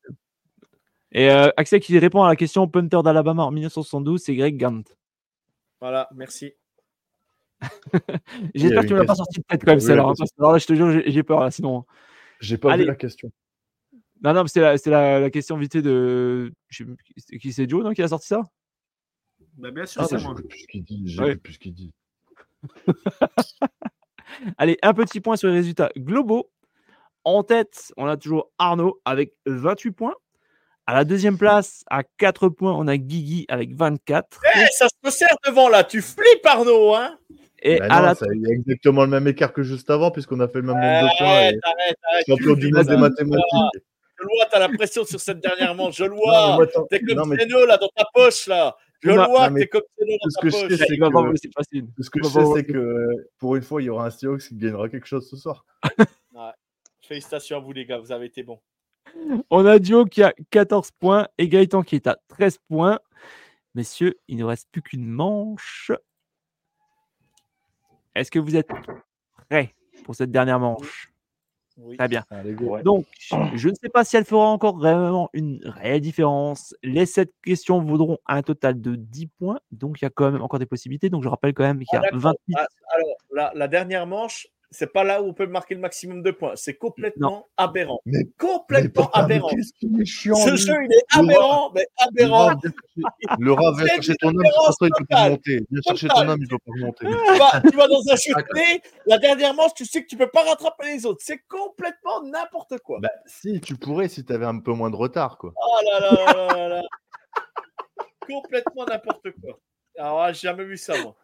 A: Et euh, Axel qui répond à la question punter d'Alabama en 1972, c'est Greg Gant.
D: Voilà, merci. <laughs>
A: J'espère que tu ne l'as pas
B: question.
A: sorti de tête quand même, celle-là. hein, alors là, je te jure, j'ai peur là, sinon.
B: J'ai pas
A: Allez.
B: vu la question.
A: Non, non, mais c'était la, c'était la, la question vite de. Qui- c'est- c'est Joe, non, qui a sorti ça?
D: Bah, bien
B: Ah,
D: sûr,
B: bah,
D: c'est moi.
B: plus ce qu'il dit. J'ai
A: Ouais.
B: plus ce qu'il dit. <laughs>
A: Allez, un petit point sur les résultats globaux. En tête, on a toujours Arnaud avec 28 points. À la deuxième place, à 4 points, on a Guigui avec 24.
D: Eh, ça se sert devant là. Tu flippes, Arnaud, hein
A: Et
B: Bah
A: à
B: non,
A: la
B: ça- il y a exactement le même écart que juste avant, puisqu'on a fait le même nombre de points.
D: Arrête, arrête.
B: champion
D: Tu
B: du monde des mathématiques.
D: Je le vois, t'as la pression sur cette dernière manche. Je le
B: Non, mais
D: vois. T'es
B: non,
D: comme
B: mais
D: Zeno là dans ta poche là. Je
A: Non,
D: le vois
B: non, mais
D: t'es comme
B: ce
D: dans
B: que
D: ta
B: je
D: poche.
B: sais, que- tout ce que je sais, c'est que pour une fois, il y aura un Seahawks qui gagnera quelque chose ce soir.
D: Félicitations à vous les gars, vous avez été bons.
A: On a Dio qui a 14 points et Gaëtan qui est à 13 points. Messieurs, il ne reste plus qu'une manche. Est-ce que vous êtes prêts pour cette dernière manche?
D: Oui.
A: Très bien.
B: Allez, go.
E: Ouais.
A: Donc, je ne sais pas si elle fera encore vraiment une réelle différence. Les 7 questions vaudront un total de 10 points. Donc, il y a quand même encore des possibilités. Donc, je rappelle quand même qu'il y
D: Ah,
A: a
D: d'accord.
A: 28.
D: Ah, alors, la, la dernière manche, c'est pas là où on peut marquer le maximum de points. C'est complètement aberrant.
B: Mais- Mais
D: Complètement
B: mais
D: aberrant.
B: chiant.
D: Ce
B: lui.
D: jeu, il est
B: Le
D: aberrant, mais
B: Le
D: aberrant.
B: chercher- Le rat, viens
D: C'est
B: chercher ton toi, il peut pas remonter. Viens chercher
D: Totale.
B: ton homme, il peut pas remonter.
D: Tu vas, tu vas dans un clé, la dernière manche, tu sais que tu peux pas rattraper les autres. C'est complètement n'importe quoi.
B: Bah, si, tu pourrais si tu avais un peu moins de retard, quoi.
D: Oh là là là là là là. Complètement n'importe quoi. Alors, là, j'ai jamais vu ça, moi.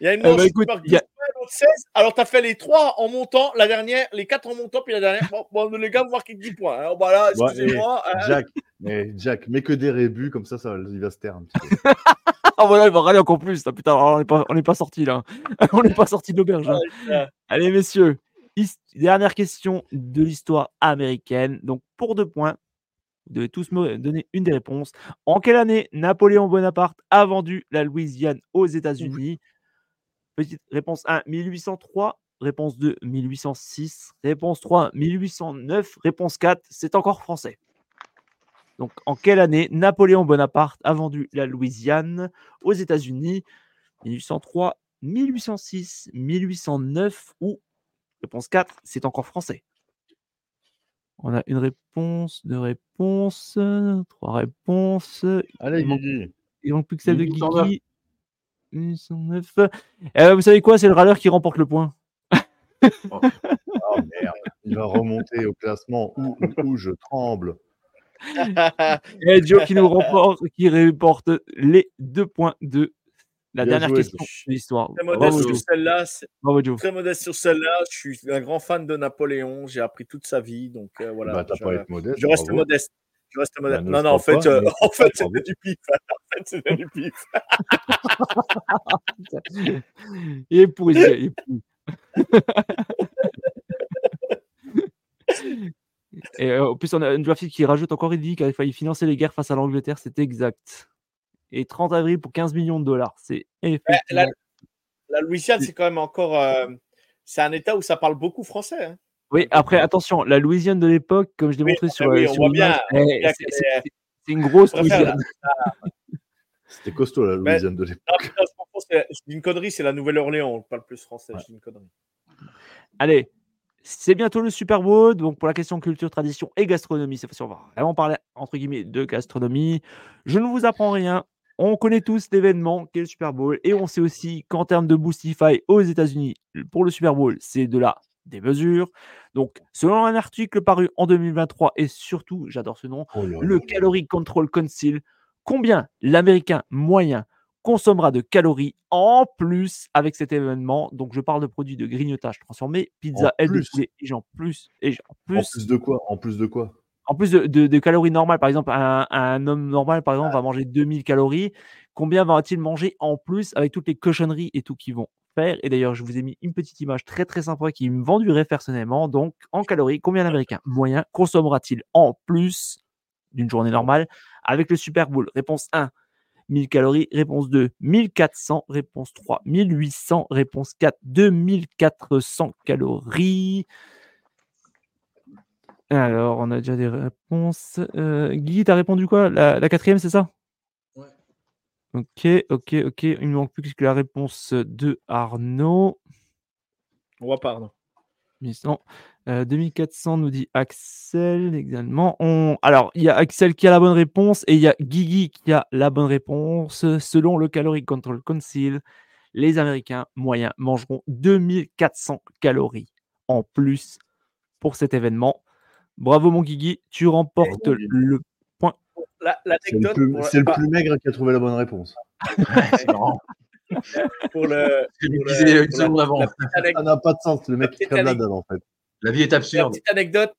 D: Il y a une
A: Eh ben,
D: manche qui
A: écoute,
D: marque
A: il y a-
D: 12 points, l'autre 16. Alors, tu as fait les trois en montant, la dernière, les quatre en montant, puis la dernière. Bon, bon, les gars, vous marquez 10 points. hein. Voilà,
B: Ouais,
D: excusez-moi. hein.
B: Jack, Mais Jack, mets que des rébus, comme ça, ça il va se taire un petit peu. <laughs>
A: Ah voilà, il va râler encore plus. Putain, on n'est pas, sorti là. <laughs> on n'est pas sorti de l'auberge. hein. Allez, messieurs, his- dernière question de l'histoire américaine. Donc, pour deux points, vous devez tous me donner une des réponses. En quelle année Napoléon Bonaparte a vendu la Louisiane aux États-Unis? Petite réponse 1, 1803. Réponse 2, 1806. Réponse 3, 1809. Réponse 4, c'est encore français. Donc, en quelle année Napoléon Bonaparte a vendu la Louisiane aux États-Unis? 1803, 1806, 1809 ou réponse 4, c'est encore français. On a une réponse, deux réponses, trois réponses.
B: Allez,
A: Il manque-
B: Guigui.
A: Il manque plus que celle de
C: 1809.
A: Guigui. 1809. Euh, vous savez quoi? C'est le râleur qui remporte le point.
B: Oh merde, il va remonter au classement où, où, où je tremble. <laughs>
A: Et Joe qui nous remporte, qui remporte les deux points de la
B: Bien
A: dernière
B: joué,
A: question de l'histoire.
D: Très
A: Bravo,
D: modeste sur celle-là.
A: Bravo.
D: Très modeste sur celle-là. Je suis un grand fan de Napoléon. J'ai appris toute sa vie. Donc euh, voilà.
B: bah,
D: je,
B: pas être modeste.
D: je reste
B: bravo.
D: modeste.
B: Ne
D: non, non, en fait, euh, <laughs> <laughs> en fait, c'était du pif. <laughs> En fait, c'était du pif.
A: Il est pourri, ce gars, il est pourri. Et euh, en plus, on a une graphique qui rajoute encore, il dit qu'il a failli financer les guerres face à l'Angleterre, c'est exact. Et 30 avril pour 15 millions de dollars, c'est effectivement.
D: La, la Louisiane, c'est quand même encore. euh, c'est un État où ça parle beaucoup français. hein.
A: Oui, après, attention, la Louisiane de l'époque, comme je l'ai
D: Oui,
A: montré
D: oui,
A: sur,
D: oui,
A: euh,
D: on
A: sur
D: voit bien,
A: eh,
D: bien
A: c'est-
D: est-
A: une grosse Louisiane. <laughs>
B: C'était costaud la Louisiane de l'époque.
D: C'est une connerie, c'est la Nouvelle-Orléans. On parle plus français, c'est une connerie.
A: Allez, c'est bientôt le Super Bowl. Donc, pour la question culture, tradition et gastronomie, cette fois-ci, on va vraiment parler, entre guillemets, de gastronomie. Je ne vous apprends rien. On connaît tous l'événement qu'est le Super Bowl. Et on sait aussi qu'en termes de Boostify aux États-Unis, pour le Super Bowl, c'est de là des mesures. Donc, selon un article paru en 2023, et surtout, j'adore ce nom,
B: Oh là
A: le
B: là.
A: Calorie Control Council, combien l'Américain moyen consommera de calories en plus avec cet événement? Donc, je parle de produits de grignotage transformés, pizza,
B: En
A: aile de
B: plus?
A: poulet, et j'en plus, et j'en
B: En
A: plus,
B: plus de quoi? En plus de quoi?
A: en plus de, de- de calories normales. Par exemple, un, un homme normal, par exemple, va manger 2000 calories. Combien va-t-il manger en plus avec toutes les cochonneries et tout qu'ils vont faire Et d'ailleurs, je vous ai mis une petite image très très sympa qui me vend du rêve personnellement. Donc, en calories, combien l'Américain moyen consommera-t-il en plus d'une journée normale avec le Super Bowl? Réponse 1, 1000 calories. Réponse 2, 1400. Réponse 3, 1800. Réponse 4, 2400 calories. Alors, on a déjà des réponses. Euh, Guy, t'as répondu quoi? La, la quatrième, c'est ça? Ok, ok, ok. Il ne manque plus que la réponse de Arnaud.
D: On voit pas, non.
A: Mais non. Euh, 2400 nous dit Axel également. On... Alors, il y a Axel qui a la bonne réponse et il y a Guigui qui a la bonne réponse. Selon le Calorie Control Council, les Américains moyens mangeront 2400 calories en plus pour cet événement. Bravo mon Guigui, tu remportes
B: Bravo, Guigui.
A: le
D: La-
B: C'est le,
D: L'anecdote
B: c'est le plus maigre qui a trouvé la bonne réponse.
C: C'est marrant. <laughs>
D: pour le. Pour le-
C: disais une
D: la-
C: seconde avant.
B: Ça n'a pas de sens, le mec qui crève la dalle en fait.
C: La vie est absurde.
D: petite anecdote,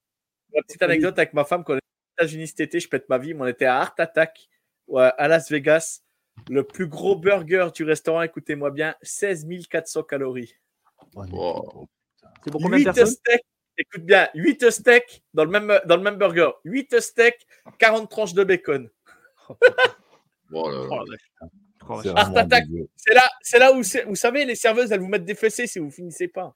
D: la petite anecdote avec ma femme, quand on était aux États-Unis cet été, je pète ma vie, mais on était à Art Attack, ouais, à Las Vegas. Le plus gros burger du restaurant, écoutez-moi bien, 16 400 calories.
B: Oh,
C: Wow.
A: C'est pour combien de
D: 8
A: personnes?
D: steaks, écoute bien, 8 steaks dans le même, dans le même burger. 8 steaks, 40 tranches de bacon. <laughs>
C: Oh là là.
A: Oh. Oh,
B: C'est
D: Attack. là, c'est là où, c'est- vous savez, les serveuses, elles vous mettent des fessées si vous finissez pas.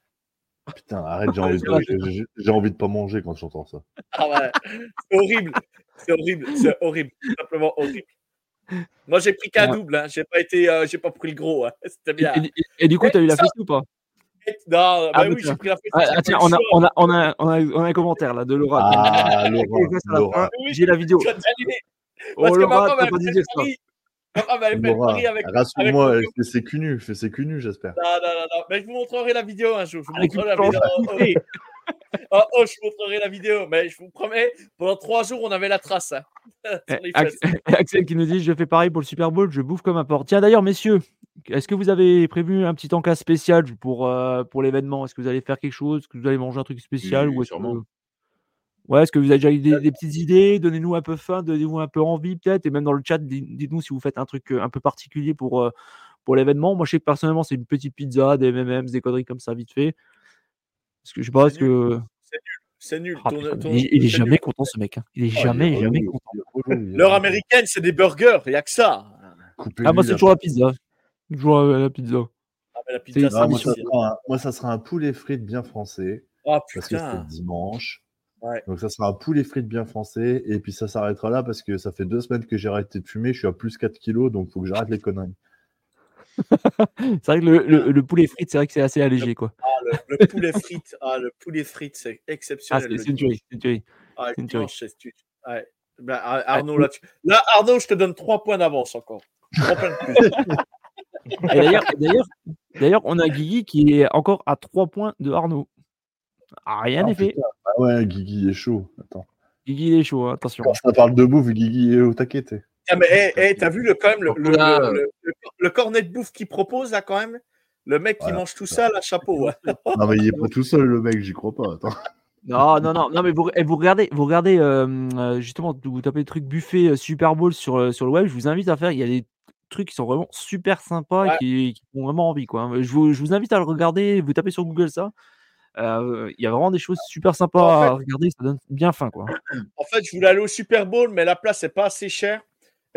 B: Putain, arrête, j'ai envie, de- <laughs> j'ai- envie de pas manger quand j'entends ça.
D: Ah ouais, c'est horrible. C'est horrible. C'est horrible. C'est simplement horrible. Moi, j'ai pris qu'un
A: Ouais.
D: double. Hein. J'ai pas été, euh, j'ai pas pris le gros. hein. C'était
A: Et,
D: bien.
A: et- et- et du coup, tu as eu la fessée ou pas?
D: Non, bah
A: Ah, bah,
D: oui,
A: tiens.
D: j'ai pris la fessée.
A: ah, ah, Tiens, on a, on, a, on, a, on, a, on a un commentaire là de Laura.
B: Ah, <laughs> Laura,
A: J'ai la vidéo. <laughs> Oh,
D: Parce que
A: Laura,
D: fait
A: dit ça.
D: elle
B: Laura,
D: pari avec.
B: rassure-moi,
D: avec-
B: fait ses culs nus, j'espère.
D: Non, non, non, non. Mais je vous montrerai la vidéo un jour. Je vous montrerai la vidéo. <laughs> <laughs> Oh, oh. Je vous montrerai la vidéo. Mais je vous promets, pendant trois jours, on avait la trace. hein. <laughs>
A: Eh. <laughs> Axel qui nous dit Je fais pareil pour le Super Bowl, je bouffe comme un porc. Tiens, d'ailleurs, messieurs, est-ce que vous avez prévu un petit encas spécial pour, euh, pour l'événement? Est-ce que vous allez faire quelque chose? Est-ce que vous allez manger un truc spécial
C: Oui,
A: ou est-ce
C: sûrement.
A: que- Ouais, est-ce que vous avez déjà eu des, des petites idées? Donnez-nous un peu faim, donnez-nous un peu envie peut-être. Et même dans le chat, di- dites-nous si vous faites un truc euh, un peu particulier pour, euh, pour l'événement. Moi, je sais que personnellement, c'est une petite pizza, des MM's, des conneries comme ça, vite fait. Parce que je est-ce que.
D: C'est nul.
A: Ah,
D: Ton-
A: putain,
D: ton-
A: il, il est jamais
D: nul.
A: content, ce mec. hein. Il est
B: Oh, il est
A: jamais, jamais content.
D: L'heure américaine, c'est des burgers, il n'y a que ça.
A: Ah, moi, c'est toujours la pizza. Toujours la, la pizza.
D: Ah, mais la pizza,
B: Ah, moi, ça
D: difficile.
B: sera un, moi, ça sera un poulet frites bien français.
D: Ah
B: Parce que c'est
D: putain.
B: dimanche.
D: Ouais.
B: Donc, ça sera un poulet frites bien français. Et puis, ça s'arrêtera là parce que ça fait deux semaines que j'ai arrêté de fumer. Je suis à plus 4 kilos. Donc, il faut que j'arrête les conneries. <laughs>
A: C'est vrai que le, le- le poulet frites, c'est vrai que c'est assez allégé, quoi.
D: Ah, le, le poulet frites, ah, le poulet frites, c'est
A: Ah,
D: exceptionnel.
A: c'est
D: le
A: c'est une tuerie. c'est une tuerie.
D: Ah,
A: une
D: dimanche, c'est tu- ouais. Ben, Ar- Arnaud, là, tu- là, Arnaud, je te donne 3 points d'avance encore. Trois points de plus. <laughs>
A: Et d'ailleurs, on a Guigui qui est encore à 3 points de Arnaud. Ah, rien
B: Ah,
A: n'est fait.
B: Ah ouais, Guigui est chaud. Attends.
A: Guigui, est chaud, hein, attention.
B: Quand ça parle de bouffe, Guigui est au taquet.
D: Ah, mais hey, hey, t'as vu le, quand même le, le, le- le- le cornet de bouffe qu'il propose là quand même? Le mec qui
B: Voilà.
D: mange tout ça, là, chapeau. ouais. <laughs>
B: Non, mais il est pas tout seul, le mec. J'y crois pas. Attends.
A: Non, non, non, non, mais vous, eh, vous regardez, vous regardez euh, euh, justement, vous tapez le truc buffet euh, Super Bowl sur, sur le web. Je vous invite à faire. Il y a des trucs qui sont vraiment super sympas et qui, qui font vraiment envie, quoi. hein. Je vous, je vous invite à le regarder. Vous tapez sur Google ça. Euh, Il y a vraiment des choses super sympas
D: En fait-
A: à regarder. Ça donne bien faim, quoi.
D: En fait, je voulais aller au Super Bowl, mais la place n'est pas assez chère.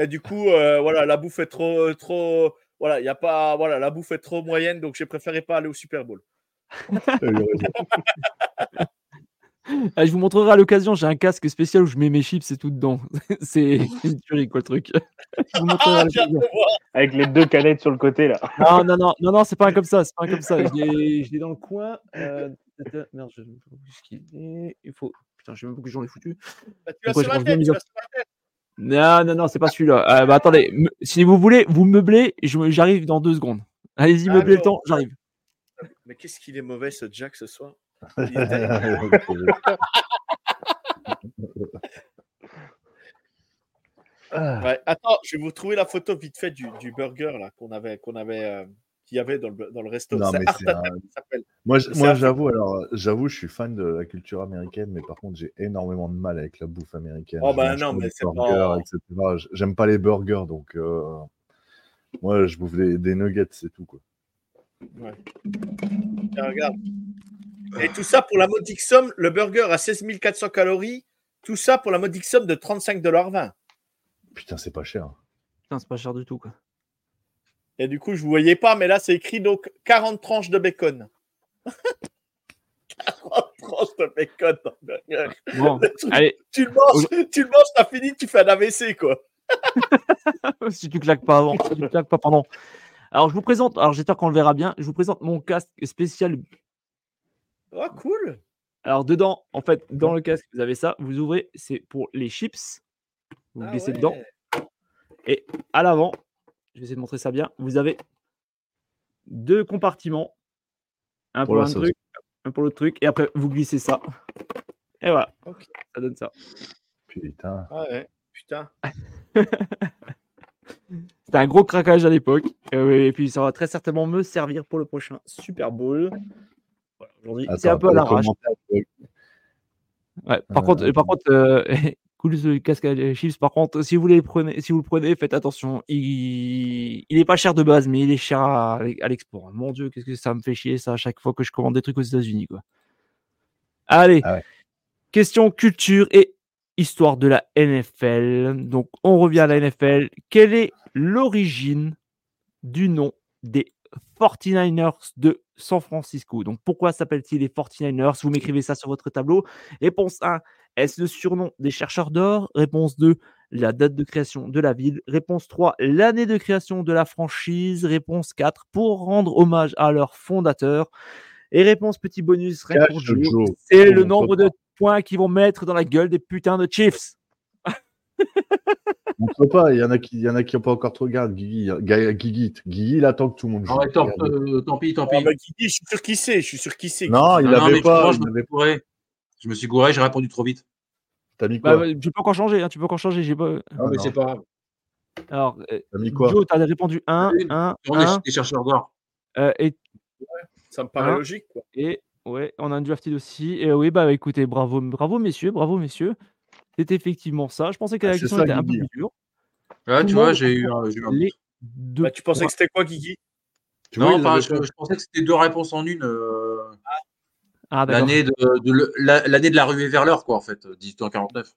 D: Et du coup, euh, voilà, la bouffe est trop, trop. Voilà, il a pas. Voilà, la bouffe est trop moyenne, donc j'ai préféré pas aller au Super Bowl. <laughs>
A: Ah, je vous montrerai à l'occasion. J'ai un casque spécial où je mets mes chips et tout dedans. <laughs> C'est <laughs> une tuerie, quoi, le truc. je vous
D: Ah, de voir.
E: Avec les deux canettes sur le côté, là.
A: Non, non, non, non, non, c'est pas un comme ça, c'est pas un comme ça. Je l'ai je l'ai dans le coin. Euh... Merde, je... Il faut. Putain, je sais même pas que j'en ai foutu.
D: Bah, tu
A: Pourquoi
D: sur
A: je
D: la tête, tu
A: Non, non, non, c'est pas celui-là. Euh, bah, attendez, me- si vous voulez, vous meublez, je j'arrive dans deux secondes. Allez-y,
D: Ah,
A: meublez le
D: non.
A: temps, j'arrive.
D: Mais qu'est-ce qu'il est mauvais, ce Jack, ce soir?
B: Ah, <laughs>
D: Ouais, Attends, je vais vous trouver la photo vite fait du, du burger là qu'on avait, qu'on avait, euh, qu'il y avait dans le, dans le resto.
B: Non,
D: C'est
B: mais
D: Art
B: c'est
D: Attack,
B: un-
D: ça s'appelle.
B: Moi, moi j'avoue, alors, j'avoue, je suis fan de la culture américaine, mais par contre, j'ai énormément de mal avec la bouffe américaine.
D: Oh, bah non, mais c'est
B: burgers,
D: pas-
B: J'aime pas les burgers, donc euh, moi, je bouffe des, des nuggets, c'est tout. Quoi.
D: Ouais. Tiens, regarde. Et tout ça pour la modique somme, le burger à 16 400 calories, tout ça pour la modique somme de 35,20$.
B: Putain, c'est pas cher.
A: Putain, c'est pas cher du tout, quoi.
D: Et du coup, je ne voyais pas, mais là, c'est écrit donc 40 tranches de bacon. <laughs> 40 tranches de bacon.
A: Bon, <laughs>
D: Le truc,
A: allez,
D: tu le manges, tu le manges, t'as fini, tu fais un AVC, quoi. <laughs>
A: si tu claques pas avant, si tu claques pas pendant. Alors, je vous présente, alors j'espère qu'on le verra bien, je vous présente mon casque spécial.
D: Oh, cool.
A: Alors, dedans, en fait, dans le casque, vous avez ça, vous ouvrez, c'est pour les chips. Vous
D: Ah
A: glissez
D: ouais.
A: dedans. Et à l'avant, je vais essayer de montrer ça bien, vous avez deux compartiments. Un
B: Pour
A: un truc, un pour l'autre truc, et après vous glissez ça. Et voilà,
D: Ok.
A: ça donne ça.
B: Putain.
D: Ah ouais, putain. <laughs>
A: C'était un gros craquage à l'époque. Et puis ça va très certainement me servir pour le prochain Super Bowl. Voilà, Aujourd'hui, c'est un peu à l'arrache. Ouais, par
B: Euh,
A: contre, par contre euh, cool ce casque à chips. Par contre, si vous, les prenez, si vous le prenez, faites attention. Il, il est pas cher de base, mais il est cher à, à l'export. Mon Dieu, qu'est-ce que ça me fait chier ça à chaque fois que je commande des trucs aux États-Unis. quoi. Allez,
B: Ah ouais.
A: question culture et histoire de la NFL. Donc, on revient à la NFL. Quelle est l'origine du nom des 49ers de San Francisco? Donc, pourquoi s'appellent-ils les 49ers Vous m'écrivez ça sur votre tableau. Réponse 1, est-ce le surnom des chercheurs d'or? Réponse 2, la date de création de la ville. Réponse 3, l'année de création de la franchise. Réponse 4, pour rendre hommage à leur fondateur. Et réponse petit bonus,
B: Joe.
A: c'est le
B: on
A: nombre
B: peut
A: de points qu'ils vont mettre dans la gueule des putains de Chiefs.
B: Montre pas, il y en a qui il y en a qui n'ont pas encore trop regardé. Guigui, Guigui, Guigui, il attend que tout le monde joue.
C: Ah ouais, tant,
B: Regarde.
C: euh, tant pis, tant
D: Ah,
C: pis.
D: bah, Guigui, je suis sûr qui c'est, je suis sûr qui c'est.
B: Non, il
C: Non, non,
B: avait
C: mais
B: pas. il avait-.
C: Je me suis gouré, j'ai répondu trop vite.
B: T'as mis
A: Bah,
B: quoi
A: bah, tu peux encore changer, hein, tu peux encore changer. J'ai pas...
C: Non,
B: Ah,
C: mais c'est pas grave.
A: Alors, euh,
B: T'as mis quoi
A: Joe, t'as répondu 1,
C: Une.
A: 1,
C: On est
A: 1,
C: des chercheurs d'or.
A: euh, et,
D: Ça me paraît logique, quoi.
A: et Ouais, on a un drafted aussi. Et oui, bah écoutez, bravo, bravo messieurs, bravo messieurs. C'est effectivement ça. Je pensais que
B: Ah,
A: la question
B: ça,
A: était un peu plus dure.
C: Ouais, tu vois, j'ai eu, un- j'ai eu un
A: Les
C: doute.
A: deux
D: Bah, tu pensais que c'était quoi, Guigui?
B: Tu vois,
C: Non,
B: avaient
C: je, pensais que c'était deux réponses en une. euh,
A: Ah, d'accord.
C: L'année de, la- l'année de la ruée vers l'heure, quoi, en fait, 1849.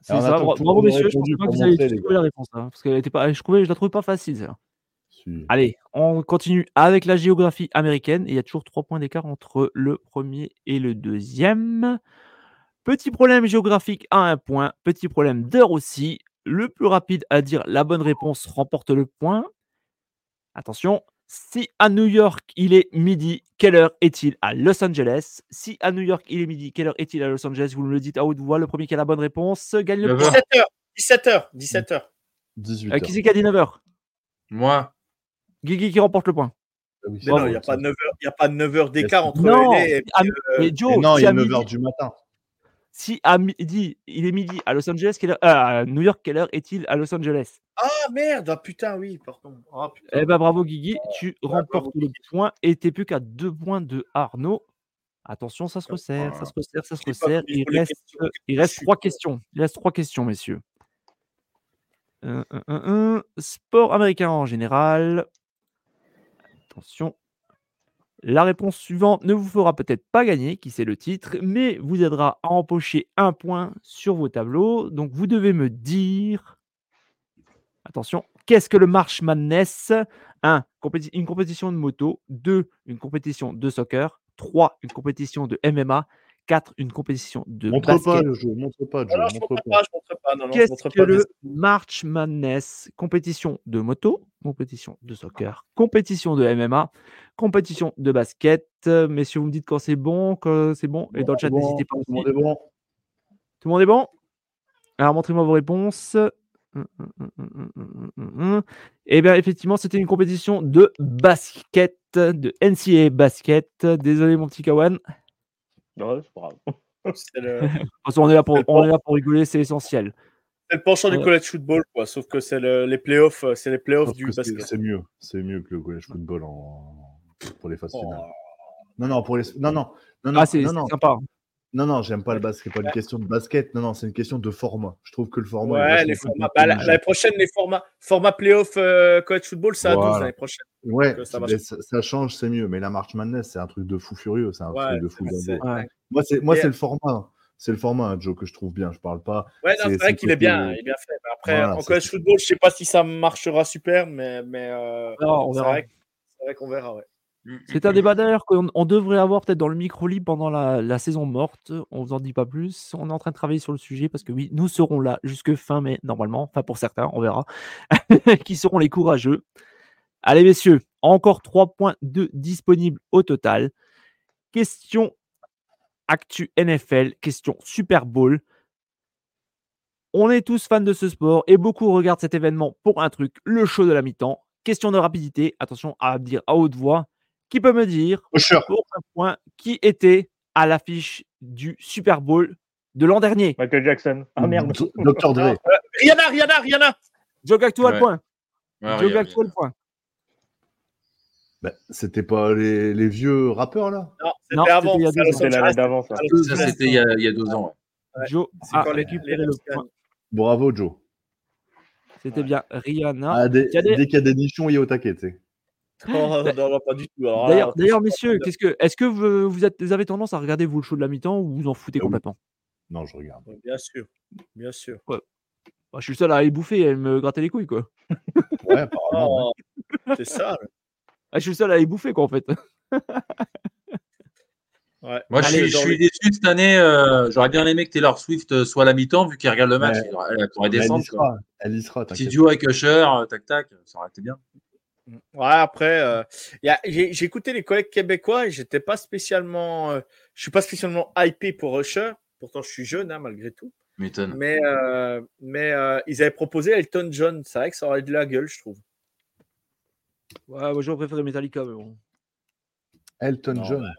A: C'est
B: Et en
A: ça. Bravo messieurs. Je
B: répondu
A: pensais pas que vous alliez trouver la réponse. hein, parce qu'elle était pas, je je la trouvais pas facile. celle-là.
B: Si.
A: Allez, on continue avec la géographie américaine. Et il y a toujours trois points d'écart entre le premier et le deuxième. Petit problème géographique à un point. Petit problème d'heure aussi. Le plus rapide à dire la bonne réponse remporte le point. Attention, si à New York il est midi, quelle heure est-il à Los Angeles? Si à New York il est midi, quelle heure est-il à Los Angeles? Vous me le dites à haute voix. Le premier qui a la bonne réponse gagne le
C: Neuf
A: point.
C: heures.
D: 17h. 17h. 17h.
B: 18
A: Euh, qui c'est qui a dit 9h
C: Moi,
A: Guigui qui remporte le point.
B: Ah
D: Mais non, il n'y a pas 9 heures, il y a pas 9 heures d'écart entre
A: Non,
D: les et puis, euh,
A: mais Joe,
B: Et non, il est
A: à
B: 9h
A: midi-
B: du matin.
A: Si à midi, il est midi à Los Angeles, quelle heure, euh, à New York, quelle heure est-il à Los Angeles?
D: Ah merde, ah, putain, oui, pardon. Ah, putain.
A: Eh ben bravo Guigui, tu remportes
D: bravo,
A: le point et t'es plus qu'à deux points de Arnaud. Attention, ça se resserre, ça se resserre, ça se resserre. Il reste,
D: questions.
A: il reste
D: Je suis
A: trois questions. Il reste trois questions, messieurs. Sport américain en général. Attention. La réponse suivante ne vous fera peut-être pas gagner, qui c'est le titre, mais vous aidera à empocher un point sur vos tableaux. Donc vous devez me dire. Attention, qu'est-ce que le March Madness? 1. Une compétition de moto. 2. Une compétition de soccer. 3. Une compétition de MMA. 4. Une compétition de
B: Montre
A: basket.
B: pas le jeu, montre pas, Joe,
D: non, je
B: montre
D: montre
B: pas.
D: pas, je montre pas. Non, non, je
A: Qu'est-ce
D: montre
A: que
D: pas.
A: le March Madness? Compétition de moto, compétition de soccer, compétition de MMA, compétition de basket. Euh, Messieurs, vous me dites quand c'est bon, quand c'est bon. Et dans le chat,
B: bon,
A: n'hésitez pas
B: Tout le monde est bon.
A: Tout le monde est bon? Alors, montrez-moi vos réponses. Eh bien, effectivement, c'était une compétition de basket, de NCAA basket. Désolé, mon petit Kawan.
E: C'est pas grave. <laughs> <laughs>
D: Le,
A: on est là pour, on est là pour rigoler, c'est essentiel.
D: c'est le penchant du college football, quoi. Sauf que c'est le- les playoffs, euh, c'est les playoffs
B: Sauf
D: du basket.
B: C'est mieux, c'est mieux que le collège football en... pour les phases
D: Oh.
B: finales. Non, non, pour les... non, non, non, non,
A: Ah, c'est
B: non,
A: c'est
B: non,
A: sympa.
B: Non, non, j'aime pas le basket, c'est pas une question de basket, non, non, c'est une question de format. Je trouve que le format. est
D: Ouais, les
B: plus
D: formats. Bah, la- prochaine, les formats, format playoff euh, college football, c'est à 12
B: Voilà.
D: l'année prochaine.
B: Ouais,
D: que ça
B: ça, ça change, c'est mieux. Mais la March Madness, c'est un truc de fou furieux, c'est un
D: Ouais,
B: truc de fou.
A: Ouais.
B: Moi, c'est moi,
D: Et-
B: c'est le format. C'est le format, hein, Joe, que je trouve bien. Je parle pas.
D: Ouais, non,
B: C'est-
D: vrai qu'il est bien, il est bien fait. Mais après,
B: Voilà,
D: en college football, je sais pas si ça marchera super, mais, mais euh,
A: on
D: c'est
A: verra.
D: c'est vrai qu'on verra. Ouais.
A: C'est un débat d'ailleurs qu'on on devrait avoir peut-être dans le micro libre pendant la, la saison morte. On vous en dit pas plus. On est en train de travailler sur le sujet parce que oui, nous serons là jusque fin mai normalement. Enfin pour certains, on verra. <laughs> Qui seront les courageux. Allez messieurs, encore 3 points de disponibles au total. Question actu NFL, question Super Bowl. On est tous fans de ce sport et beaucoup regardent cet événement pour un truc, le show de la mi-temps. Question de rapidité, attention à dire à haute voix. Qui peut me dire pour un point qui était à l'affiche du Super Bowl de l'an dernier
E: Michael Jackson. Ah merde.
B: D- Dr. <laughs> Dre.
D: Rihanna, Rihanna, Rihanna.
A: Joe Gacto a le
C: Ouais.
A: point.
C: Ouais,
A: Joe Gacto le point.
B: Bah, C'était pas les, les vieux rappeurs là?
D: Non, c'était avant.
A: c'était
E: l'année d'avant, ça.
C: C'était il y, a, il y a deux ans. ouais.
A: Joe
D: C'est
A: a
D: quand les-
A: récupéré
D: les
A: le point.
B: Bravo, Joe.
A: C'était bien Rihanna.
B: Ah, dès
A: il y a des-
B: dès qu'il y a des nichons, il est au taquet, tu sais. <laughs>
D: Non, <laughs> non, pas du tout.
A: D'ailleurs, messieurs, qu'est-ce que, est-ce que vous, vous, êtes, vous avez tendance à regarder vous le show de la mi-temps ou vous en foutez
B: Ah oui.
A: complètement?
B: Non, je regarde.
D: Bien sûr, bien sûr.
A: Bah, Je suis le seul à aller bouffer et à me gratter les couilles, quoi. <laughs>
B: Ouais, apparemment.
D: Oh, c'est ça.
A: Ah, je suis le seul à aller bouffer, quoi, en fait.
D: Ouais.
C: Moi, je
A: Allez,
C: suis, je déçu cette année. euh, J'aurais bien aimé que Taylor Swift euh, soit à la mi-temps, vu qu'il regarde le match.
B: Ouais.
C: Il aurait- Elle aurait
B: Mais Elle y sera. Elle y sera,
C: Petit duo avec Usher, euh, tac tac, ça aurait été bien.
D: Ouais, après, euh, j'ai écouté les collègues québécois et j'étais pas spécialement, euh, je suis pas spécialement hypé pour Usher. Pourtant, je suis jeune, hein, malgré tout.
C: M'étonne.
D: Mais, euh, mais euh, ils avaient proposé Elton John. C'est vrai que ça aurait de la gueule, je trouve.
A: Ouais, moi, j'aurais préféré Metallica, mais bon.
B: Elton
D: Non,
B: John.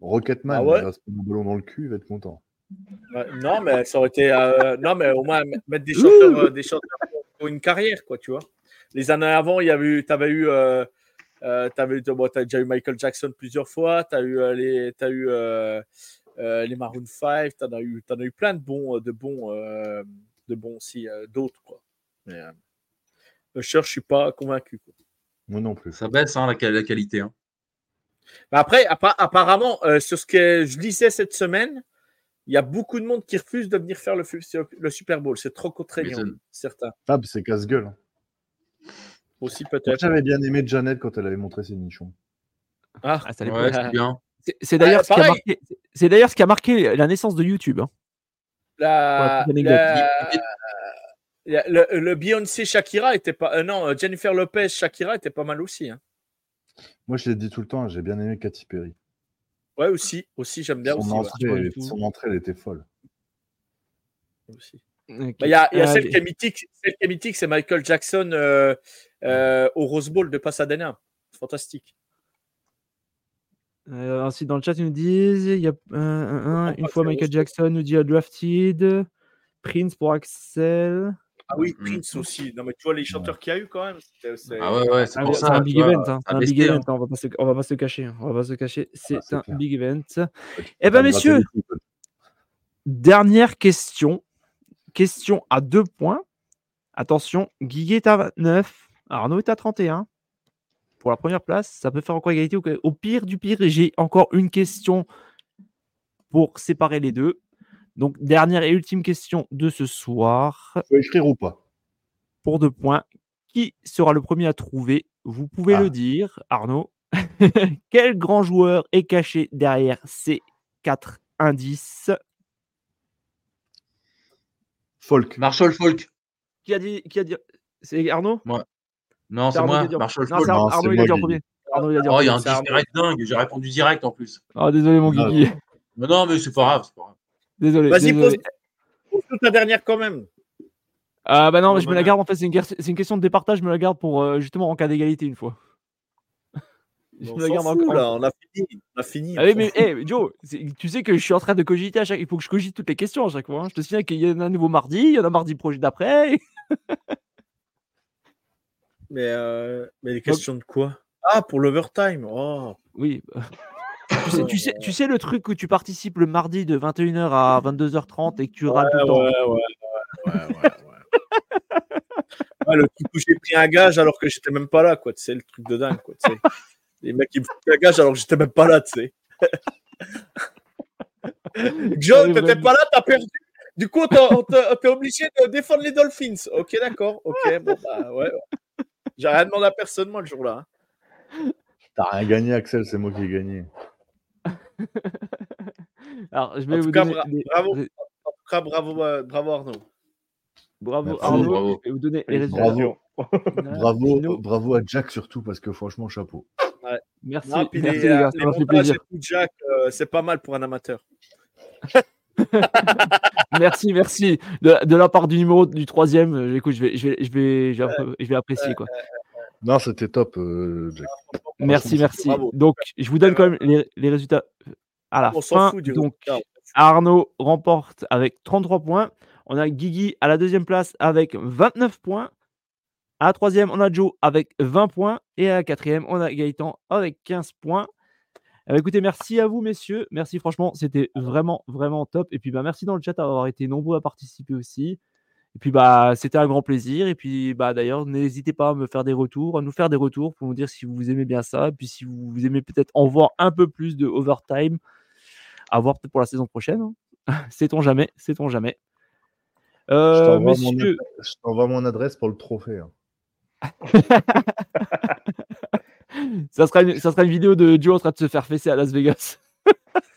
B: Rocketman,
D: Ah ouais?
B: il va se prendre un ballon dans le cul, il va être content.
D: Ouais, non, mais ça aurait été. euh, non, mais au moins mettre des <laughs> chanteurs, euh, des chanteurs pour, pour une carrière, quoi, tu vois. Les années avant, il y avait eu, t'avais eu, euh, Euh, t'as bon, t'as déjà eu Michael Jackson plusieurs fois. Tu as eu euh, les, t'as eu, euh, euh, les Maroon 5. Tu as, eu- t'en as eu plein de bons, de bons, euh, de bons aussi, euh, d'autres. Quoi. Mais euh, je suis pas convaincu. Quoi.
B: Moi non plus.
C: Ça baisse hein, la, quali- la qualité. hein.
D: Mais après, appa- apparemment, euh, sur ce que je lisais cette semaine, il y a beaucoup de monde qui refuse de venir faire le, Super Bowl. C'est trop contraignant, certains.
B: Ah, mais c'est casse-gueule.
D: Aussi
B: Moi,
D: peut-être.
B: J'avais bien aimé Janet quand elle avait montré ses nichons.
D: Ah,
A: Ah, ça.
C: Ouais, c'est bien.
A: C'est- d'ailleurs
D: Ah,
A: ce qui a
D: pareil.
A: marqué. C'est d'ailleurs ce qui a marqué la naissance de YouTube. hein.
D: la, le, le Beyoncé Shakira était pas. euh, non, Jennifer Lopez Shakira était pas mal aussi. hein.
B: Moi, je l'ai dit tout le temps, j'ai bien aimé Katy Perry.
D: Ouais, aussi. Aussi, j'aime bien
B: Son,
D: aussi. ouais.
B: entrée,
A: tout.
B: son entrée, elle était folle.
D: Aussi. Bah, Il y a, y a
A: Euh,
D: celle qui est mythique. Celle qui est mythique, c'est Michael Jackson euh, euh, au Rose Bowl de Pasadena. Fantastique.
A: Euh, ensuite, dans le chat, ils nous disent il y a euh, un- une fois Michael Jackson nous dit a drafted. Prince pour Axel.
D: Ah oui,
C: Mm.
D: Prince aussi. Non, mais tu vois les chanteurs qu'il y a eu quand même.
C: Ah ouais, ouais, c'est
A: Ah, un big
C: vois,
A: event. hein, un big event.
C: hein.
A: On va pas se, on va pas se cacher. hein, On va pas se cacher. C'est
B: c'est
A: un
B: clair.
A: big event. Eh ben, messieurs, dernière question. Question à deux points. Attention, Guy est à 29, Arnaud est à 31. Pour la première place, ça peut faire encore égalité. Au, au pire du pire, j'ai encore une question pour séparer les deux. Donc, dernière et ultime question de ce soir.
B: Faut écrire ou pas?
A: Pour deux points, qui sera le premier à trouver? Vous pouvez
B: Ah.
A: le dire, Arnaud. <laughs> Quel grand joueur est caché derrière ces quatre indices?
B: Folk.
C: Marshall Falk.
A: Qui a dit, qui a dit C'est Arnaud?
C: Non, c'est moi,
A: dit
C: Marshall
A: Non,
C: Falk.
A: c'est Ar-
B: Non, c'est
A: Arnaud, il a
B: moi
A: dit en
B: qui-
A: premier. Arnaud, il a dit
C: Oh, il y a un
A: c'est Arnaud.
C: direct dingue. J'ai répondu direct en plus.
A: Ah, désolé, mon
B: Ah.
A: Guigui.
C: Mais non, mais c'est pas grave. c'est pas grave.
A: Désolé.
D: Vas-y, pose, pose ta dernière quand même.
A: Ah, bah non,
D: Oh,
A: je me la
D: voilà.
A: garde en fait. C'est une, guerre- c'est une question de départage. Je me la garde pour euh, justement en cas d'égalité une fois. Je
D: On
A: me garde
D: fout,
A: en-
D: là, on a fini. On a fini.
A: Ah
D: on
A: mais
D: fout.
A: eh, Joe, c'est- tu sais que je suis en train de cogiter à chaque. Il faut que je cogite toutes les questions à chaque fois. hein. Je te souviens qu'il y en a un nouveau mardi, il y en a mardi projet d'après. <laughs>
D: Mais, euh, mais les questions de quoi? Ah, pour l'overtime. Oh.
A: Oui. <laughs> tu, sais, tu, sais, tu sais le truc où tu participes le mardi de 21h à 22h30 et que tu râles tout le
D: Ouais,
A: temps?
D: ouais, ouais, ouais, ouais, ouais, ouais. Ouais, le truc où j'ai pris un gage alors que j'étais même pas là, quoi. Tu sais, le truc de dingue, quoi. Les mecs qui me foutent un gage alors que j'étais même pas là, tu sais. <laughs> John, t'étais pas là, t'as perdu. Du coup, t'es on t'a- t'es obligé de défendre les Dolphins. Ok, d'accord. Ok, bon, bah, ouais. J'ai rien demandé à personne, moi, le jour-là. hein.
B: T'as rien gagné, Axel, c'est moi qui ai gagné. <laughs>
A: Alors, je vais
D: En
A: vous
D: tout cas,
A: donner.
D: bra- bravo.
A: les-
D: En tout cas, bravo, euh, bravo Arnaud.
A: Bravo,
B: Merci.
A: Arnaud.
C: Bravo.
A: Je vais vous donner les résultats.
B: Bravo, <laughs> bravo à Jack surtout, parce que franchement, chapeau.
A: Merci,
D: Non, puis
A: merci
D: les,
A: les gars,
D: euh, les montages et tout, Jack, euh, c'est pas mal pour un amateur. <laughs>
A: Merci, merci. De, de la part du numéro du troisième, euh, écoute, je vais, je vais, je vais, je vais, appré- je vais apprécier quoi.
B: Non, c'était top, euh, Jack.
A: Merci,
B: franchement,
A: merci.
D: bravo.
A: Donc, je vous donne quand même les, les résultats à la
D: On s'en
A: fin.
D: fout du
A: Donc,
D: résultat.
A: Arnaud remporte avec 33 points. On a Guigui à la deuxième place avec 29 points. À la troisième, on a Joe avec 20 points. Et à la quatrième, on a Gaëtan avec 15 points. Eh ben, écoutez, merci à vous, messieurs. Merci, franchement, c'était vraiment, vraiment top. Et puis, bah, merci dans le chat d'avoir été nombreux à participer aussi. Et puis, bah, c'était un grand plaisir. Et puis, bah, d'ailleurs, n'hésitez pas à me faire des retours, à nous faire des retours pour nous dire si vous aimez bien ça. Et puis, si vous aimez peut-être en voir un peu plus de overtime, à voir peut-être pour la saison prochaine. hein. <laughs> Sait-on jamais, sait-on jamais.
B: Je
A: Euh,
B: t'envoie mon
A: messieurs,
B: adresse- je t'envoie mon adresse pour le trophée. hein. <laughs>
A: ça sera, une, ça sera une vidéo de Joe en train de se faire fesser à Las Vegas.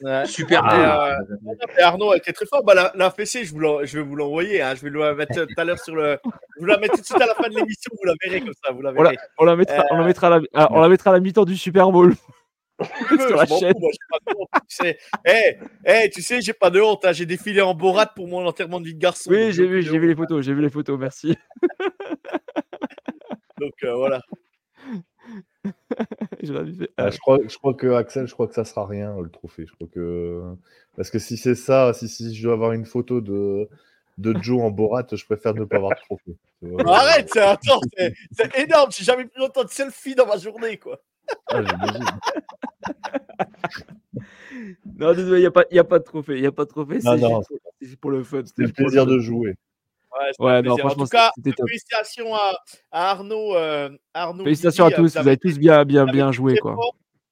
D: Ouais.
C: Super. Ah,
D: euh, Arnaud été très fort. Bah, la, la fessée, je, vous l'en- je vais vous l'envoyer. hein. Je vais la mettre tout à l'heure sur le. Je vous la mettre tout de suite à la fin de l'émission. Vous la verrez comme ça. Vous la
A: On la,
D: verrez.
A: on la mettra, on la mettra, à, la, on la mettra à la mi-temps du Super Bowl. <laughs>
D: Veux,
A: sur la
D: je
A: chaîne.
D: fous, moi, j'ai pas de honte, tu sais. Eh, eh, tu sais, j'ai pas de honte. hein. J'ai défilé en Borat pour mon enterrement de vie de garçon.
A: Oui, j'ai vu, j'ai vu les photos, j'ai vu les photos, merci. <laughs>
D: Donc euh, voilà. <laughs>
A: Je.
B: Ah, je, crois, je crois que Axel, je crois que ça sera rien le trophée. Je crois que parce que si c'est ça, si, si je dois avoir une photo de de Joe en Borat, je préfère ne pas avoir de trophée. Vois,
D: Arrête, c'est attends, c'est- c'est énorme. J'ai jamais pris autant de selfies dans ma journée, quoi.
B: Ah. <laughs>
A: Non, désolé, il n'y a, a pas de trophée. Il n'y a pas de trophée.
B: Non,
A: C'est pour- c'est pour le fun.
B: C'était le plaisir de jouer.
D: Ouais,
A: non,
D: plaisir. en
A: franchement,
D: tout cas, félicitations à, à Arnaud. euh, Arnaud
A: Félicitations à tous. Vous avez tous bien, bien, bien joué, quoi.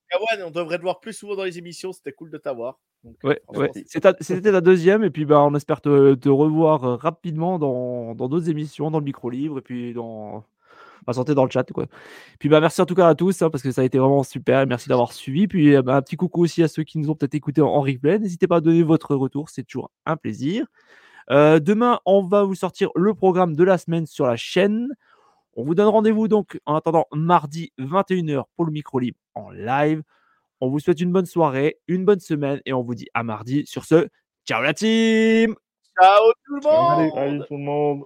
D: Kawan, on devrait te voir plus souvent dans les émissions. C'était cool de t'avoir. Donc,
A: Ouais,
D: franchement,
A: C'était la deuxième, et puis bah, on espère te, te revoir euh, rapidement dans dans d'autres émissions, dans le micro-livre, et puis dans. Bah, santé dans le chat, quoi. Puis bah, merci en tout cas à tous, hein, parce que ça a été vraiment super, merci d'avoir suivi. Puis euh, bah, un petit coucou aussi à ceux qui nous ont peut-être écoutés en, en replay. N'hésitez pas à donner votre retour, c'est toujours un plaisir. Euh, demain, on va vous sortir le programme de la semaine sur la chaîne. On vous donne rendez-vous donc en attendant mardi 21h pour le micro-libre en live. On vous souhaite une bonne soirée, une bonne semaine et on vous dit à mardi. Sur ce, ciao la team
D: Ciao tout le monde.
E: Salut tout le monde.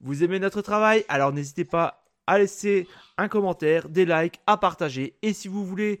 A: Vous aimez notre travail? Alors n'hésitez pas à laisser un commentaire, des likes, à partager. Et si vous voulez